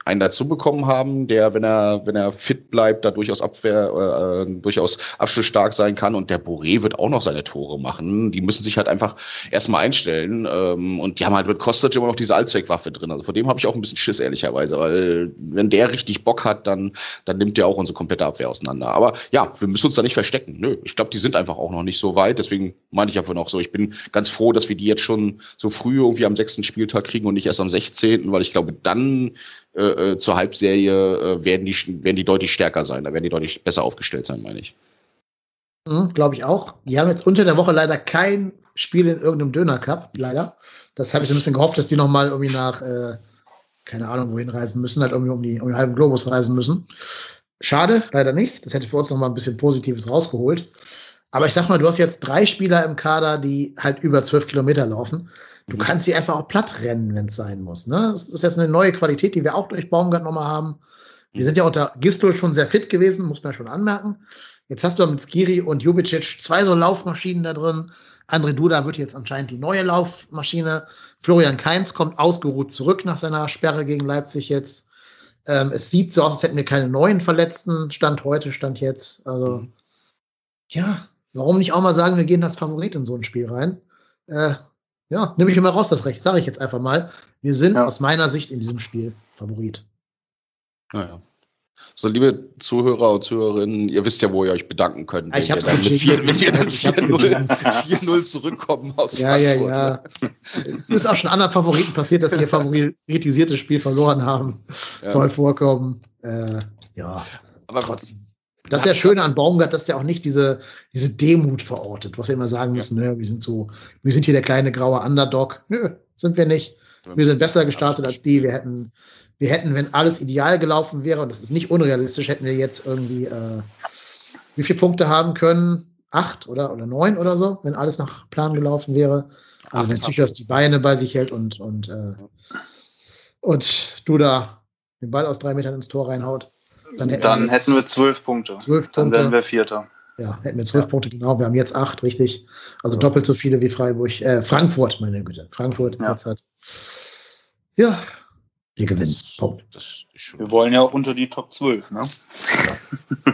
einen dazu bekommen haben, der, wenn er, wenn er fit bleibt, da durchaus Abwehr, äh, durchaus abschlussstark sein kann. Und der Boré wird auch noch seine Tore machen. Die müssen sich halt einfach erstmal einstellen. Ähm, und die haben halt mit Kostic immer noch diese Allzweckwaffe drin. Also vor dem habe ich auch ein bisschen Schiss, ehrlicherweise, weil wenn der richtig Bock hat, dann, dann nimmt der auch unsere komplette Abwehr auseinander. Aber ja, wir müssen uns da nicht verstecken. Nö, ich glaube, die sind einfach auch noch nicht so weit. Deswegen meinte ich einfach noch so, ich bin ganz froh, dass wir die jetzt schon so früh irgendwie am sechsten Spieltag kriegen und nicht erst am 16., weil ich glaube, dann äh, äh, zur Halbserie äh, werden, die, werden die deutlich stärker sein. Da werden die deutlich besser aufgestellt sein, meine ich. Mhm, Glaube ich auch. Die haben jetzt unter der Woche leider kein Spiel in irgendeinem Döner Cup, leider. Das habe ich ein bisschen gehofft, dass die nochmal irgendwie nach, äh, keine Ahnung, wohin reisen müssen, halt irgendwie um, die, um den halben Globus reisen müssen. Schade, leider nicht. Das hätte für uns nochmal ein bisschen Positives rausgeholt. Aber ich sag mal, du hast jetzt drei Spieler im Kader, die halt über zwölf Kilometer laufen. Du kannst sie einfach auch platt rennen, wenn es sein muss. Ne? Das ist jetzt eine neue Qualität, die wir auch durch Baumgart nochmal haben. Wir sind ja unter Gistol schon sehr fit gewesen, muss man schon anmerken. Jetzt hast du mit Skiri und Jubicic zwei so Laufmaschinen da drin. André Duda wird jetzt anscheinend die neue Laufmaschine. Florian Kainz kommt ausgeruht zurück nach seiner Sperre gegen Leipzig jetzt. Ähm, es sieht so aus, als hätten wir keine neuen Verletzten. Stand heute, stand jetzt. Also, mhm. ja, warum nicht auch mal sagen, wir gehen als Favorit in so ein Spiel rein? Äh, ja, nehme ich immer raus das Recht, sage ich jetzt einfach mal. Wir sind ja. aus meiner Sicht in diesem Spiel Favorit. Naja. So, liebe Zuhörer und Zuhörerinnen, ihr wisst ja, wo ihr euch bedanken könnt. Ja, ich habe dann mit 4-0 zurückkommen aus Ja, Frankfurt. ja, ja. Ist auch schon anderen Favoriten passiert, dass sie ihr favorisiertes Spiel verloren haben. Ja. Soll vorkommen. Äh, ja, aber trotzdem. Das ist ja schön an Baumgart, dass der auch nicht diese, diese Demut verortet, was wir immer sagen müssen, ja. ne, wir sind so, wir sind hier der kleine graue Underdog. Nö, sind wir nicht. Wir sind besser gestartet als die. Wir hätten, wir hätten, wenn alles ideal gelaufen wäre, und das ist nicht unrealistisch, hätten wir jetzt irgendwie äh, wie viele Punkte haben können? Acht oder, oder neun oder so, wenn alles nach Plan gelaufen wäre. Also wenn Tichos die Beine bei sich hält und, und, äh, und du da den Ball aus drei Metern ins Tor reinhaut. Dann hätten, dann wir, hätten wir zwölf Punkte. Zwölf Punkte. Dann wären wir Vierter. Ja, hätten wir zwölf ja. Punkte, genau. Wir haben jetzt acht, richtig. Also ja. doppelt so viele wie Freiburg, äh, Frankfurt, meine Güte. Frankfurt ja. jetzt hat. Ja, wir gewinnen. Punkt. wir wollen ja auch unter die Top 12, ne? Ja,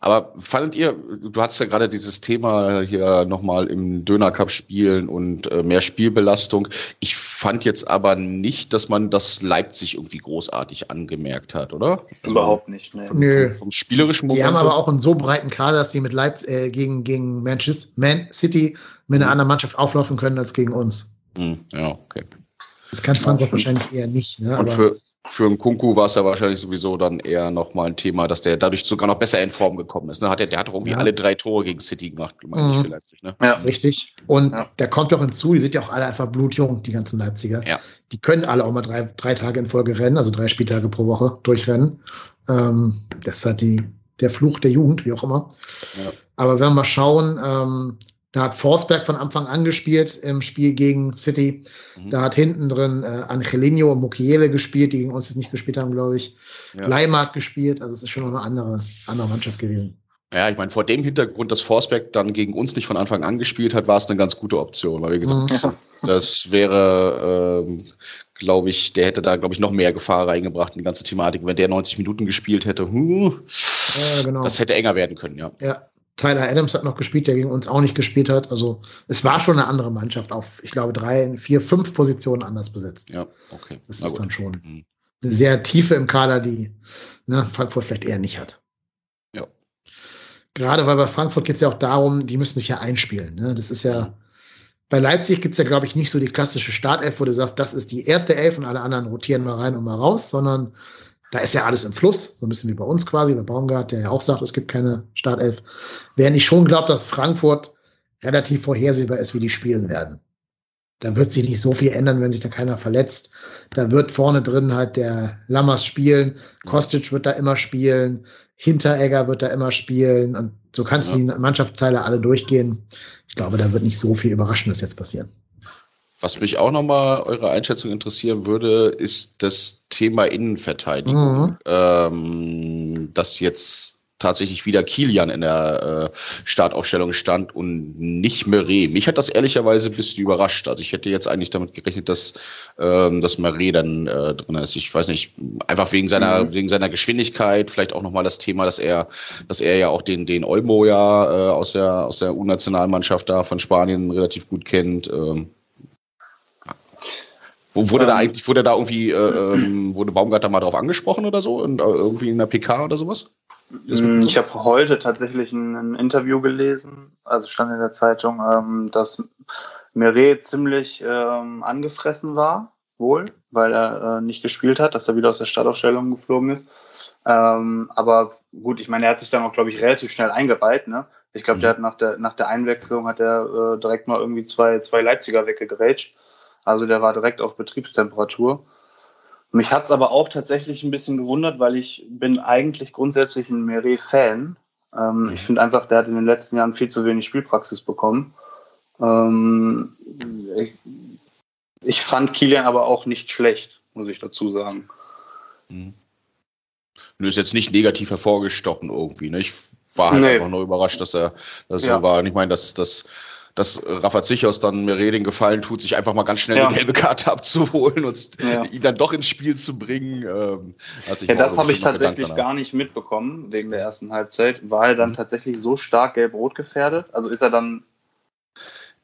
aber fandet ihr, du hast ja gerade dieses Thema hier nochmal im Döner Cup spielen und äh, mehr Spielbelastung. Ich fand jetzt aber nicht, dass man das Leipzig irgendwie großartig angemerkt hat, oder? Also Überhaupt nicht, ne. Vom, Nö. Vom, spielerischen Moment. Die haben aber auch einen so breiten Kader, dass sie mit Leipzig äh, gegen, gegen Manchester Man City mit einer mhm. anderen Mannschaft auflaufen können als gegen uns. Mhm. Ja, okay. Das kann Frankfurt wahrscheinlich eher nicht. Ne? Und für, für einen Kunku war es ja wahrscheinlich sowieso dann eher nochmal ein Thema, dass der dadurch sogar noch besser in Form gekommen ist. Ne? Hat der, der hat doch irgendwie ja. alle drei Tore gegen City gemacht, meine mhm. ich, Leipzig. Ne? Ja. Richtig. Und ja. der kommt doch hinzu, die sind ja auch alle einfach blutjung, die ganzen Leipziger. Ja. Die können alle auch mal drei, drei Tage in Folge rennen, also drei Spieltage pro Woche durchrennen. Ähm, das ist halt die, der Fluch der Jugend, wie auch immer. Ja. Aber wenn wir mal schauen, ähm, da hat Forsberg von Anfang an gespielt im Spiel gegen City. Mhm. Da hat hinten drin äh, Angelino und Mukiele gespielt, die gegen uns jetzt nicht gespielt haben, glaube ich. Ja. Leimer hat gespielt, also es ist schon noch eine andere, andere Mannschaft gewesen. Ja, ich meine, vor dem Hintergrund, dass Forsberg dann gegen uns nicht von Anfang an gespielt hat, war es eine ganz gute Option. Weil, wie gesagt, mhm. das wäre, ähm, glaube ich, der hätte da, glaube ich, noch mehr Gefahr reingebracht in die ganze Thematik. Wenn der 90 Minuten gespielt hätte, huh, ja, genau. das hätte enger werden können, ja. Ja, Tyler Adams hat noch gespielt, der gegen uns auch nicht gespielt hat. Also es war schon eine andere Mannschaft auf, ich glaube, drei, vier, fünf Positionen anders besetzt. Ja, okay. Das ist dann schon mhm. eine sehr Tiefe im Kader, die ne, Frankfurt vielleicht eher nicht hat. Ja. Gerade weil bei Frankfurt geht es ja auch darum, die müssen sich ja einspielen. Ne? Das ist ja, bei Leipzig gibt es ja, glaube ich, nicht so die klassische Startelf, wo du sagst, das ist die erste Elf und alle anderen rotieren mal rein und mal raus, sondern da ist ja alles im Fluss, so ein bisschen wie bei uns quasi, bei Baumgart, der ja auch sagt, es gibt keine Startelf. Während ich schon glaube, dass Frankfurt relativ vorhersehbar ist, wie die spielen werden. Da wird sich nicht so viel ändern, wenn sich da keiner verletzt. Da wird vorne drin halt der Lammers spielen, Kostic wird da immer spielen, Hinteregger wird da immer spielen und so kannst du ja. die Mannschaftsteile alle durchgehen. Ich glaube, da wird nicht so viel Überraschendes jetzt passieren. Was mich auch nochmal eure Einschätzung interessieren würde, ist das Thema Innenverteidigung. Mhm. Ähm, dass jetzt tatsächlich wieder Kilian in der äh, Startaufstellung stand und nicht Meret. Mich hat das ehrlicherweise ein bisschen überrascht. Also ich hätte jetzt eigentlich damit gerechnet, dass, ähm, dass Meret dann äh, drin ist. Ich weiß nicht, einfach wegen seiner, mhm. wegen seiner Geschwindigkeit, vielleicht auch nochmal das Thema, dass er, dass er ja auch den, den Olmo ja äh, aus der, aus der U-Nationalmannschaft da von Spanien relativ gut kennt. Ähm, Wurde ähm, da eigentlich, wurde da irgendwie, äh, ähm, wurde Baumgartner mal drauf angesprochen oder so? Und, äh, irgendwie in der PK oder sowas? Mm, ich habe heute tatsächlich ein, ein, Interview gelesen, also stand in der Zeitung, ähm, dass Meret ziemlich ähm, angefressen war, wohl, weil er äh, nicht gespielt hat, dass er wieder aus der Startaufstellung geflogen ist. Ähm, aber gut, ich meine, er hat sich dann auch, glaube ich, relativ schnell eingereiht. Ne? Ich glaube, mhm. der hat nach der, nach der Einwechslung hat er äh, direkt mal irgendwie zwei, zwei Leipziger weggegerätscht. Also der war direkt auf Betriebstemperatur. Mich hat es aber auch tatsächlich ein bisschen gewundert, weil ich bin eigentlich grundsätzlich ein Meret-Fan. Ähm, mhm. Ich finde einfach, der hat in den letzten Jahren viel zu wenig Spielpraxis bekommen. Ähm, ich, ich, fand Kilian aber auch nicht schlecht, muss ich dazu sagen. Mhm. Nur ist jetzt nicht negativ hervorgestochen irgendwie. Ne? Ich war halt nee. einfach nur überrascht, dass er das ja. so war. Und ich meine, dass das dass Rafa Zichos dann mir den Gefallen tut, sich einfach mal ganz schnell ja. eine gelbe Karte abzuholen und ja. ihn dann doch ins Spiel zu bringen. Ähm, ja, das habe ich tatsächlich gar nicht mitbekommen wegen der ersten Halbzeit. War er dann mhm. tatsächlich so stark gelb-rot gefährdet? Also ist er dann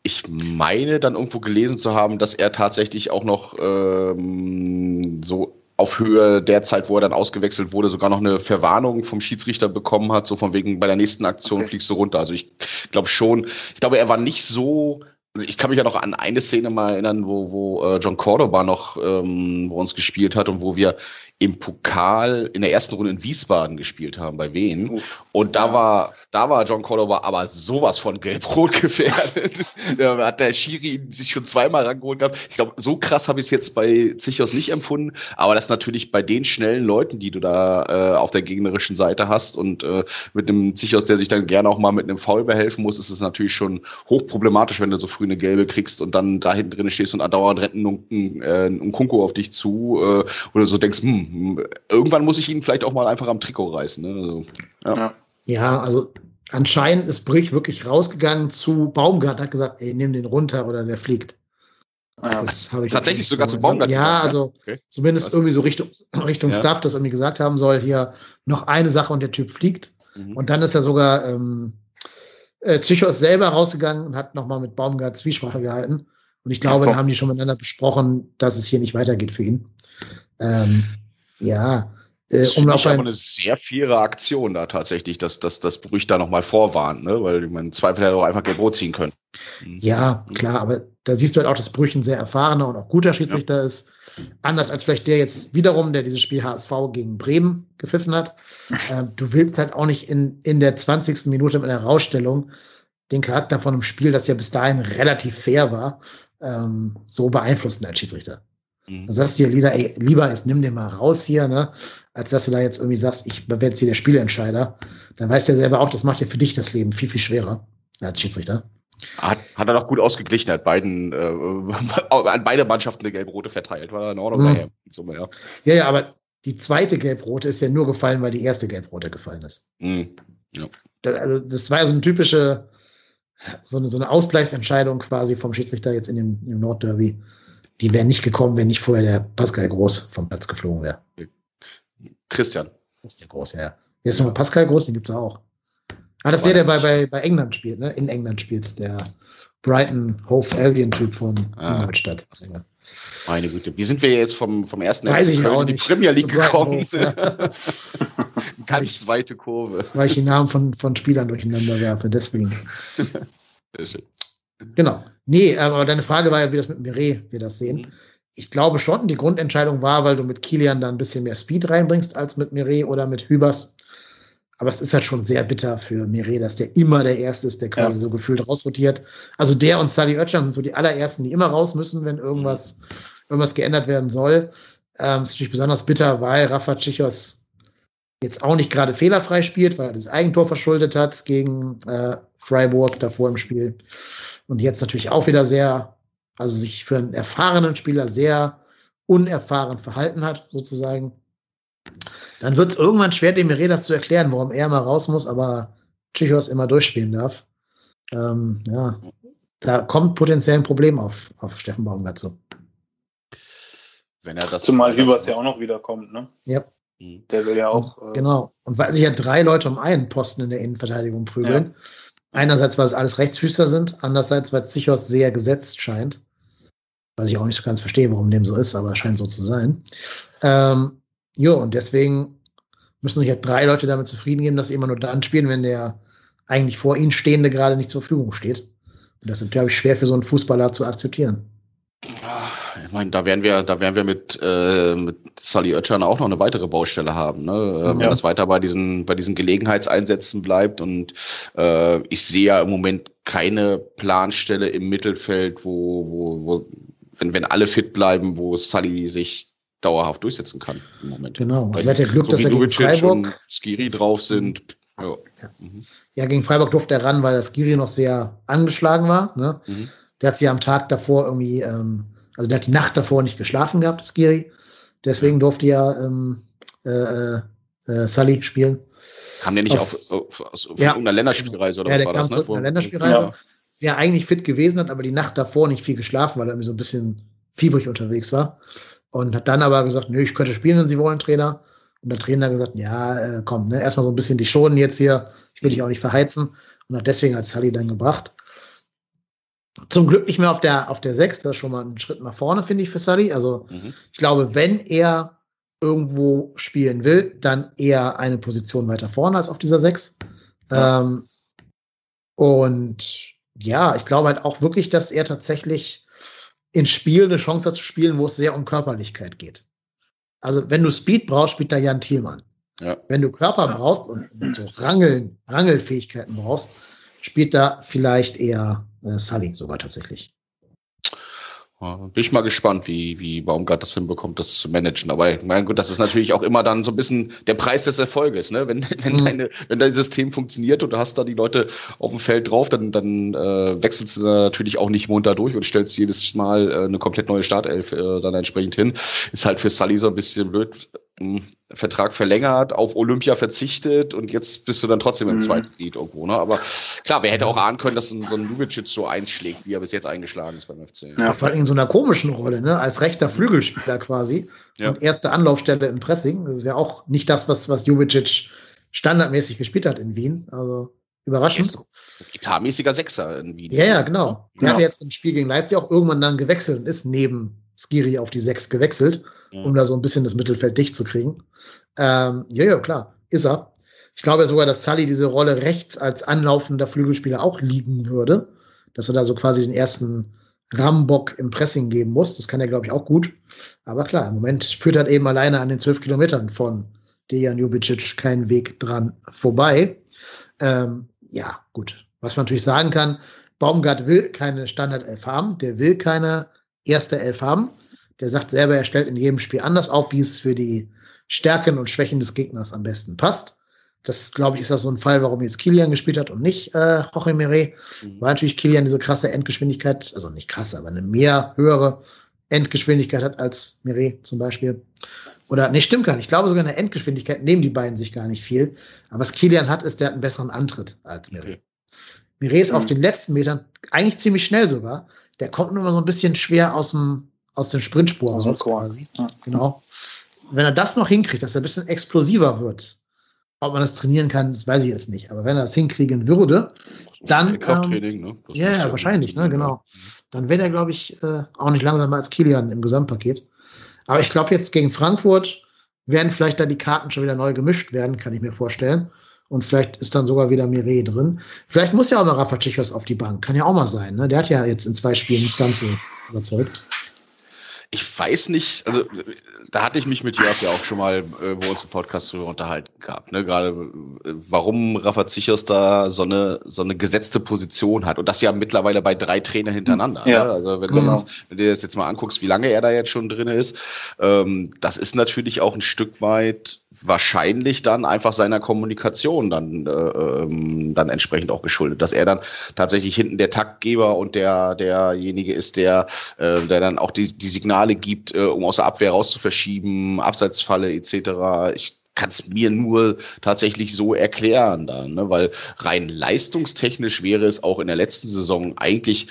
ich meine dann irgendwo gelesen zu haben, dass er tatsächlich auch noch ähm, so auf Höhe der Zeit, wo er dann ausgewechselt wurde, sogar noch eine Verwarnung vom Schiedsrichter bekommen hat, so von wegen bei der nächsten Aktion okay. fliegst du runter. Also ich glaube schon, ich glaube, er war nicht so also ich kann mich ja noch an eine Szene mal erinnern, wo, wo äh, John Cordoba noch ähm, bei uns gespielt hat und wo wir im Pokal in der ersten Runde in Wiesbaden gespielt haben, bei Wien. Und da war, da war John Cordova aber sowas von gelb-rot gefährdet. da hat der Schiri sich schon zweimal rangeholt gehabt. Ich glaube, so krass habe ich es jetzt bei Zichos nicht empfunden, aber das natürlich bei den schnellen Leuten, die du da äh, auf der gegnerischen Seite hast und äh, mit einem Zichos, der sich dann gerne auch mal mit einem Foul behelfen muss, ist es natürlich schon hochproblematisch, wenn du so früh eine gelbe kriegst und dann da hinten drin stehst und andauernd rennt ein, ein, äh, ein Kunko auf dich zu äh, oder so denkst, hm, irgendwann muss ich ihn vielleicht auch mal einfach am Trikot reißen. Ne? Also, ja. ja, also anscheinend ist Brich wirklich rausgegangen zu Baumgart, hat gesagt, ey, nimm den runter oder der fliegt. Ja. Tatsächlich sogar so, zu Baumgart. Ja, also okay. zumindest Was? irgendwie so Richtung, Richtung ja. Staff, das irgendwie gesagt haben soll, hier noch eine Sache und der Typ fliegt. Mhm. Und dann ist er sogar ähm, äh, Psychos selber rausgegangen und hat nochmal mit Baumgart Zwiesprache gehalten. Und ich glaube, ja, da haben die schon miteinander besprochen, dass es hier nicht weitergeht für ihn. Ähm, ja. Äh, das um ich aber eine sehr faire Aktion da tatsächlich, dass, dass das Brüch da nochmal vorwarnt, ne? weil man im Zweifel hätte auch einfach gelb ziehen können. Mhm. Ja, klar, aber da siehst du halt auch, dass Brüch ein sehr erfahrener und auch guter Schiedsrichter ja. ist. Anders als vielleicht der jetzt wiederum, der dieses Spiel HSV gegen Bremen gepfiffen hat. Äh, du willst halt auch nicht in, in der 20. Minute mit einer Rausstellung den Charakter von einem Spiel, das ja bis dahin relativ fair war, ähm, so beeinflussen als Schiedsrichter. Mhm. Du sagst dir lieber, ey, lieber ist, nimm den mal raus hier, ne? Als dass du da jetzt irgendwie sagst, ich werde jetzt hier der Spielentscheider. Dann weißt du ja selber auch, das macht ja für dich das Leben viel, viel schwerer als Schiedsrichter. Hat, hat er doch gut ausgeglichen, er hat beiden, äh, an beide Mannschaften eine gelb-rote verteilt, war in Ordnung mhm. Summe, ja. ja, ja, aber die zweite gelb-rote ist ja nur gefallen, weil die erste gelb-rote gefallen ist. Mhm. Ja. Das, also, das war ja so eine typische, so eine, so eine Ausgleichsentscheidung quasi vom Schiedsrichter jetzt in dem, im Nordderby die wären nicht gekommen, wenn nicht vorher der Pascal Groß vom Platz geflogen wäre. Christian. Das ist der Groß, ja. Hier ist nochmal Pascal Groß, den gibt es auch. Ah, das ist der, der bei, bei, bei England spielt, ne? In England spielt, der Brighton Hove Albion Typ von ah. Ingolstadt. Meine Güte, wie sind wir jetzt vom, vom ersten Weiß ich auch in die Premier League gekommen? Ja. Ganz zweite Kurve. Weil ich die Namen von, von Spielern durcheinander werfe, deswegen. Sehr schön. Genau. Nee, aber deine Frage war ja, wie das mit Mireille wir das sehen. Mhm. Ich glaube schon, die Grundentscheidung war, weil du mit Kilian da ein bisschen mehr Speed reinbringst als mit Mireille oder mit Hübers. Aber es ist halt schon sehr bitter für Mireille, dass der immer der Erste ist, der quasi ja. so gefühlt rausrotiert. Also der und Sally Oetschan sind so die allerersten, die immer raus müssen, wenn irgendwas, irgendwas geändert werden soll. Ähm, ist natürlich besonders bitter, weil Rafa Tschichos jetzt auch nicht gerade fehlerfrei spielt, weil er das Eigentor verschuldet hat gegen äh, Freiburg davor im Spiel und jetzt natürlich auch wieder sehr, also sich für einen erfahrenen Spieler sehr unerfahren verhalten hat, sozusagen. Dann wird es irgendwann schwer, dem das zu erklären, warum er mal raus muss, aber Chichos immer durchspielen darf. Ähm, ja, da kommt potenziell ein Problem auf, auf Steffen Baumgart zu. Wenn er das Zumal Hübers ja auch noch wiederkommt, ne? Ja. Mhm. Der will ja auch. Und, äh, genau. Und weil sich ja drei Leute um einen Posten in der Innenverteidigung prügeln, ja. Einerseits, weil es alles Rechtsfüßer sind, andererseits, weil es durchaus sehr gesetzt scheint. Was ich auch nicht so ganz verstehe, warum dem so ist, aber scheint so zu sein. Ähm, jo, und deswegen müssen sich ja drei Leute damit zufrieden geben, dass sie immer nur dann spielen, wenn der eigentlich vor ihnen Stehende gerade nicht zur Verfügung steht. Und das ist, glaube ich, schwer für so einen Fußballer zu akzeptieren. Ich meine, da werden wir, da werden wir mit, äh, mit Sally Oetschan auch noch eine weitere Baustelle haben, ne? Äh, ja. wenn das weiter bei diesen, bei diesen Gelegenheitseinsätzen bleibt. Und äh, ich sehe ja im Moment keine Planstelle im Mittelfeld, wo, wo, wo wenn, wenn alle fit bleiben, wo Sally sich dauerhaft durchsetzen kann im Moment. Genau. Weil hat ja Glück, so dass er gegen Freiburg und Skiri drauf sind. Ja. Ja. Mhm. ja. gegen Freiburg durfte er ran, weil das Skiri noch sehr angeschlagen war. Ne? Mhm. Der hat sich am Tag davor irgendwie ähm, also der hat die Nacht davor nicht geschlafen gehabt, Skiri. Deswegen durfte ja ähm, äh, äh, äh Sully spielen. Kam der nicht aus, auf, auf, auf ja, irgendeiner Länderspielreise oder ja, was war das? Ne? Einer Länderspielreise. Ja. Der eigentlich fit gewesen hat, aber die Nacht davor nicht viel geschlafen, weil er irgendwie so ein bisschen fiebrig unterwegs war. Und hat dann aber gesagt, nö, ich könnte spielen, wenn Sie wollen, Trainer. Und der Trainer hat gesagt, ja, äh, komm, ne, erstmal so ein bisschen die schonen jetzt hier. Ich will dich auch nicht verheizen. Und hat deswegen als Sully dann gebracht. Zum Glück nicht mehr auf der, auf der 6, das ist schon mal ein Schritt nach vorne, finde ich, für Sully. Also mhm. ich glaube, wenn er irgendwo spielen will, dann eher eine Position weiter vorne als auf dieser 6. Ja. Ähm, und ja, ich glaube halt auch wirklich, dass er tatsächlich in Spielen eine Chance hat zu spielen, wo es sehr um Körperlichkeit geht. Also, wenn du Speed brauchst, spielt da Jan Thielmann. Ja. Wenn du Körper brauchst und so Rangeln, Rangelfähigkeiten brauchst, spielt da vielleicht eher äh, Sully sogar tatsächlich. Bin ich mal gespannt, wie, wie Baumgart das hinbekommt, das zu managen. Aber mein Gott, das ist natürlich auch immer dann so ein bisschen der Preis des Erfolges. Ne? Wenn, wenn, mhm. deine, wenn dein System funktioniert und du hast da die Leute auf dem Feld drauf, dann, dann äh, wechselst du natürlich auch nicht munter durch und stellst jedes Mal äh, eine komplett neue Startelf äh, dann entsprechend hin. Ist halt für Sully so ein bisschen blöd, Vertrag verlängert, auf Olympia verzichtet und jetzt bist du dann trotzdem im mhm. zweiten Lied irgendwo. Ne? Aber klar, wer hätte auch ahnen können, dass so ein Lubicic so einschlägt, wie er bis jetzt eingeschlagen ist beim FC. Ja, vor allem in so einer komischen Rolle, ne? als rechter Flügelspieler quasi ja. und erste Anlaufstelle im Pressing. Das ist ja auch nicht das, was, was Jubicic standardmäßig gespielt hat in Wien. Also überraschend. Ist, ist ein gitarmäßiger Sechser in Wien. Ja, ja, genau. Er ja. hat jetzt im Spiel gegen Leipzig auch irgendwann dann gewechselt und ist neben Skiri auf die Sechs gewechselt ja. um da so ein bisschen das Mittelfeld dicht zu kriegen. Ähm, ja, ja, klar, ist er. Ich glaube sogar, dass Sully diese Rolle rechts als anlaufender Flügelspieler auch liegen würde, dass er da so quasi den ersten Rambock im Pressing geben muss. Das kann er, glaube ich, auch gut. Aber klar, im Moment führt er eben alleine an den zwölf Kilometern von Dejan Jubicic keinen Weg dran vorbei. Ähm, ja, gut. Was man natürlich sagen kann, Baumgart will keine Standard-Elf haben, der will keine erste Elf haben. Der sagt selber, er stellt in jedem Spiel anders auf, wie es für die Stärken und Schwächen des Gegners am besten passt. Das, glaube ich, ist auch so ein Fall, warum jetzt Kilian gespielt hat und nicht äh, Jorge Mire. Mhm. Weil natürlich Kilian diese krasse Endgeschwindigkeit, also nicht krasse, aber eine mehr höhere Endgeschwindigkeit hat als Mire zum Beispiel. Oder, nee, stimmt gar nicht. Ich glaube sogar in der Endgeschwindigkeit nehmen die beiden sich gar nicht viel. Aber was Kilian hat, ist, der hat einen besseren Antritt als Mire. Okay. Mire ist mhm. auf den letzten Metern eigentlich ziemlich schnell sogar. Der kommt nur mal so ein bisschen schwer aus dem, aus den Sprintspuren raus quasi. Ja. Genau. Wenn er das noch hinkriegt, dass er ein bisschen explosiver wird, ob man das trainieren kann, das weiß ich jetzt nicht. Aber wenn er das hinkriegen würde, dann. Ähm, ne? Ja, ja, wahrscheinlich, ne, genau. Dann wäre er, glaube ich, äh, auch nicht langsamer als Kilian im Gesamtpaket. Aber ich glaube, jetzt gegen Frankfurt werden vielleicht da die Karten schon wieder neu gemischt werden, kann ich mir vorstellen. Und vielleicht ist dann sogar wieder Mire drin. Vielleicht muss ja auch noch Rafa Chichos auf die Bank. Kann ja auch mal sein. Ne? Der hat ja jetzt in zwei Spielen nicht ganz so überzeugt ich weiß nicht, also da hatte ich mich mit Jörg ja auch schon mal äh, bei uns im Podcast drüber unterhalten gehabt, ne? Gerade äh, warum Rafa Zichos da so eine so eine gesetzte Position hat und das ja mittlerweile bei drei Trainern hintereinander. Ja, ne? Also wenn, genau. du wenn du das jetzt mal anguckst, wie lange er da jetzt schon drin ist, ähm, das ist natürlich auch ein Stück weit wahrscheinlich dann einfach seiner Kommunikation dann, äh, ähm, dann entsprechend auch geschuldet, dass er dann tatsächlich hinten der Taktgeber und der derjenige ist, der, äh, der dann auch die, die Signale gibt, äh, um aus der Abwehr rauszuverschieben, Abseitsfalle etc. Ich kann es mir nur tatsächlich so erklären dann, ne? weil rein leistungstechnisch wäre es auch in der letzten Saison eigentlich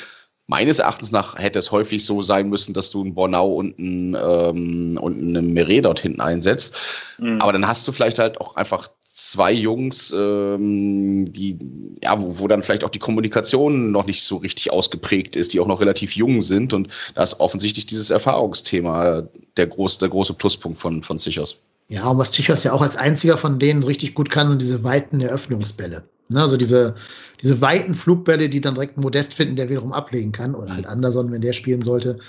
meines Erachtens nach hätte es häufig so sein müssen, dass du einen Bornau und einen, ähm, und einen Meret dort hinten einsetzt. Mhm. Aber dann hast du vielleicht halt auch einfach zwei Jungs, ähm, die, ja, wo, wo dann vielleicht auch die Kommunikation noch nicht so richtig ausgeprägt ist, die auch noch relativ jung sind. Und da ist offensichtlich dieses Erfahrungsthema der, groß, der große Pluspunkt von, von Sichos. Ja, und was Tichos ja auch als einziger von denen richtig gut kann, sind diese weiten Eröffnungsbälle. Ne, also diese, diese weiten Flugbälle, die dann direkt Modest finden, der wiederum ablegen kann. Oder halt Anderson, wenn der spielen sollte.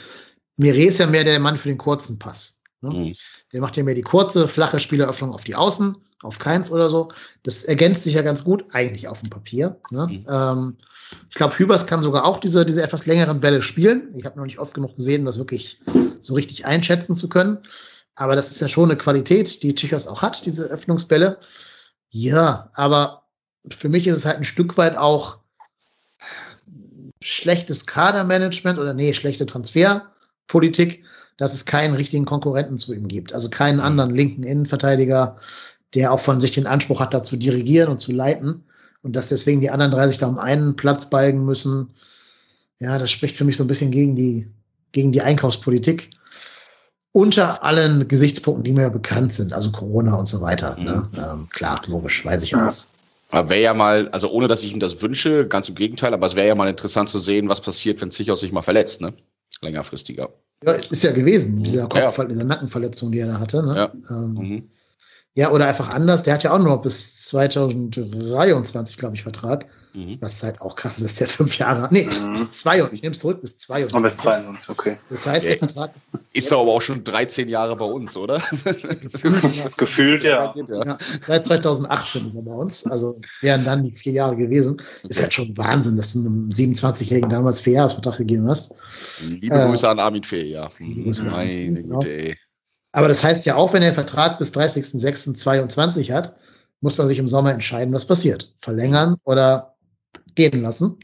Mire ist ja mehr der Mann für den kurzen Pass. Ne? Mhm. Der macht ja mehr die kurze, flache Spieleröffnung auf die Außen, auf keins oder so. Das ergänzt sich ja ganz gut, eigentlich auf dem Papier. Ne? Mhm. Ähm, ich glaube, Hübers kann sogar auch diese, diese etwas längeren Bälle spielen. Ich habe noch nicht oft genug gesehen, um das wirklich so richtig einschätzen zu können. Aber das ist ja schon eine Qualität, die Tichos auch hat, diese Öffnungsbälle. Ja, aber für mich ist es halt ein Stück weit auch schlechtes Kadermanagement oder nee, schlechte Transferpolitik, dass es keinen richtigen Konkurrenten zu ihm gibt. Also keinen anderen linken Innenverteidiger, der auch von sich den Anspruch hat, da zu dirigieren und zu leiten. Und dass deswegen die anderen drei sich da um einen Platz balgen müssen. Ja, das spricht für mich so ein bisschen gegen die, gegen die Einkaufspolitik unter allen Gesichtspunkten, die mir bekannt sind, also Corona und so weiter. Ne? Mhm. Ähm, klar, logisch, weiß ich alles. Wäre ja mal, also ohne dass ich ihm das wünsche, ganz im Gegenteil, aber es wäre ja mal interessant zu sehen, was passiert, wenn Zichos sich mal verletzt, ne? Längerfristiger. Ja, ist ja gewesen, dieser Kopf, ja. dieser Nackenverletzung, die er da hatte. Ne? Ja. Ähm, mhm. Ja, oder einfach anders. Der hat ja auch nur bis 2023, glaube ich, Vertrag. Mhm. Was halt auch krass ist, dass der fünf Jahre. Nee, mhm. bis zwei und ich nehme es zurück, bis zwei und. Bis zwei und okay. Das heißt, der Vertrag. Ist doch aber auch schon 13 Jahre bei uns, oder? Gefühlt, Gefühlt ja. ja. Seit 2018 ist er bei uns. Also wären dann die vier Jahre gewesen. Ist halt schon Wahnsinn, dass du einem 27-Jährigen damals vier Jahresvertrag gegeben hast. Liebe äh, Grüße an Armin Fee, ja. Meine Güte, ey. Aber das heißt ja auch, wenn er den Vertrag bis 30.06.22 hat, muss man sich im Sommer entscheiden, was passiert. Verlängern oder gehen lassen.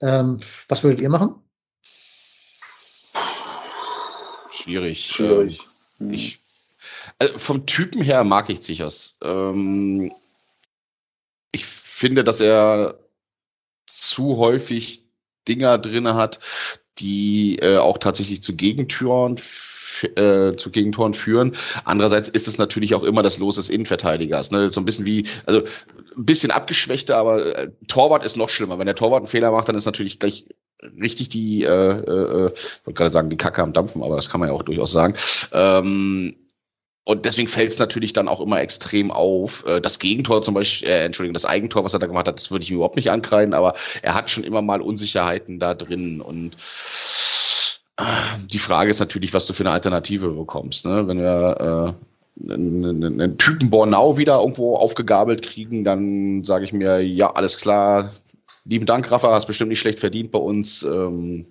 Ähm, was würdet ihr machen? Schwierig. Schwierig. Ähm, ich, also vom Typen her mag ich Zichos. Ähm, ich finde, dass er zu häufig Dinger drin hat, die äh, auch tatsächlich zu Gegentüren äh, zu Gegentoren führen. Andererseits ist es natürlich auch immer das Los des Innenverteidigers. Ne? So ein bisschen wie, also ein bisschen abgeschwächter, aber äh, Torwart ist noch schlimmer. Wenn der Torwart einen Fehler macht, dann ist natürlich gleich richtig die, äh, äh, ich wollte gerade sagen, die Kacke am Dampfen, aber das kann man ja auch durchaus sagen. Ähm, und deswegen fällt es natürlich dann auch immer extrem auf. Äh, das Gegentor zum Beispiel, äh, Entschuldigung, das Eigentor, was er da gemacht hat, das würde ich ihm überhaupt nicht ankreiden, aber er hat schon immer mal Unsicherheiten da drin und die Frage ist natürlich, was du für eine Alternative bekommst. Ne? Wenn wir äh, einen, einen Typen Bornau wieder irgendwo aufgegabelt kriegen, dann sage ich mir, ja, alles klar, lieben Dank, Rafa, hast bestimmt nicht schlecht verdient bei uns. Ähm,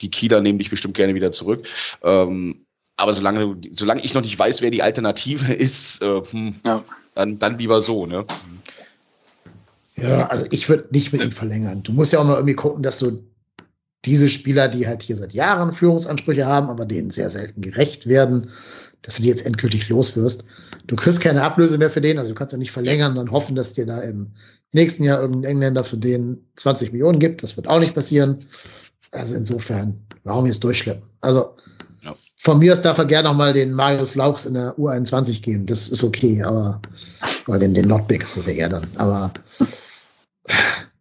die Kieler nehmen dich bestimmt gerne wieder zurück. Ähm, aber solange, solange ich noch nicht weiß, wer die Alternative ist, äh, hm, ja. dann, dann lieber so, ne? Ja, also ich würde nicht mit ihm verlängern. Du musst ja auch mal irgendwie gucken, dass du diese Spieler, die halt hier seit Jahren Führungsansprüche haben, aber denen sehr selten gerecht werden, dass du die jetzt endgültig loswirst. Du kriegst keine Ablöse mehr für den, also du kannst ja nicht verlängern und dann hoffen, dass dir da im nächsten Jahr irgendein Engländer für den 20 Millionen gibt. Das wird auch nicht passieren. Also insofern, warum jetzt durchschleppen? Also ja. von mir aus darf er gerne noch mal den Marius Laux in der U21 geben. Das ist okay, aber weil den, den Notbeck ist das ja eher dann. Aber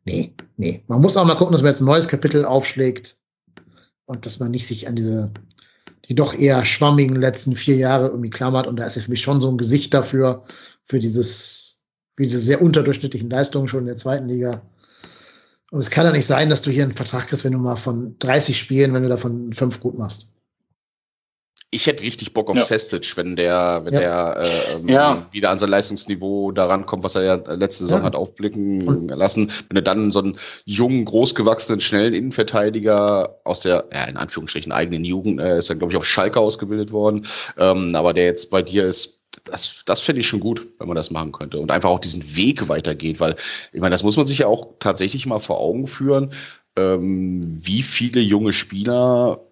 nee, nee. Man muss auch mal gucken, dass man jetzt ein neues Kapitel aufschlägt und dass man nicht sich an diese, die doch eher schwammigen letzten vier Jahre irgendwie klammert. Und da ist ja für mich schon so ein Gesicht dafür, für dieses, für diese sehr unterdurchschnittlichen Leistungen schon in der zweiten Liga. Und es kann ja nicht sein, dass du hier einen Vertrag kriegst, wenn du mal von 30 Spielen, wenn du davon fünf gut machst ich hätte richtig Bock auf ja. Sestic, wenn der, wenn ja. der äh, ja. wieder an sein Leistungsniveau daran kommt, was er ja letzte Saison hat aufblicken lassen. Wenn du dann so einen jungen, großgewachsenen, schnellen Innenverteidiger aus der, ja, in Anführungsstrichen eigenen Jugend, äh, ist er, glaube ich, auf Schalke ausgebildet worden, ähm, aber der jetzt bei dir ist, das, das finde ich schon gut, wenn man das machen könnte und einfach auch diesen Weg weitergeht, weil ich meine, das muss man sich ja auch tatsächlich mal vor Augen führen, ähm, wie viele junge Spieler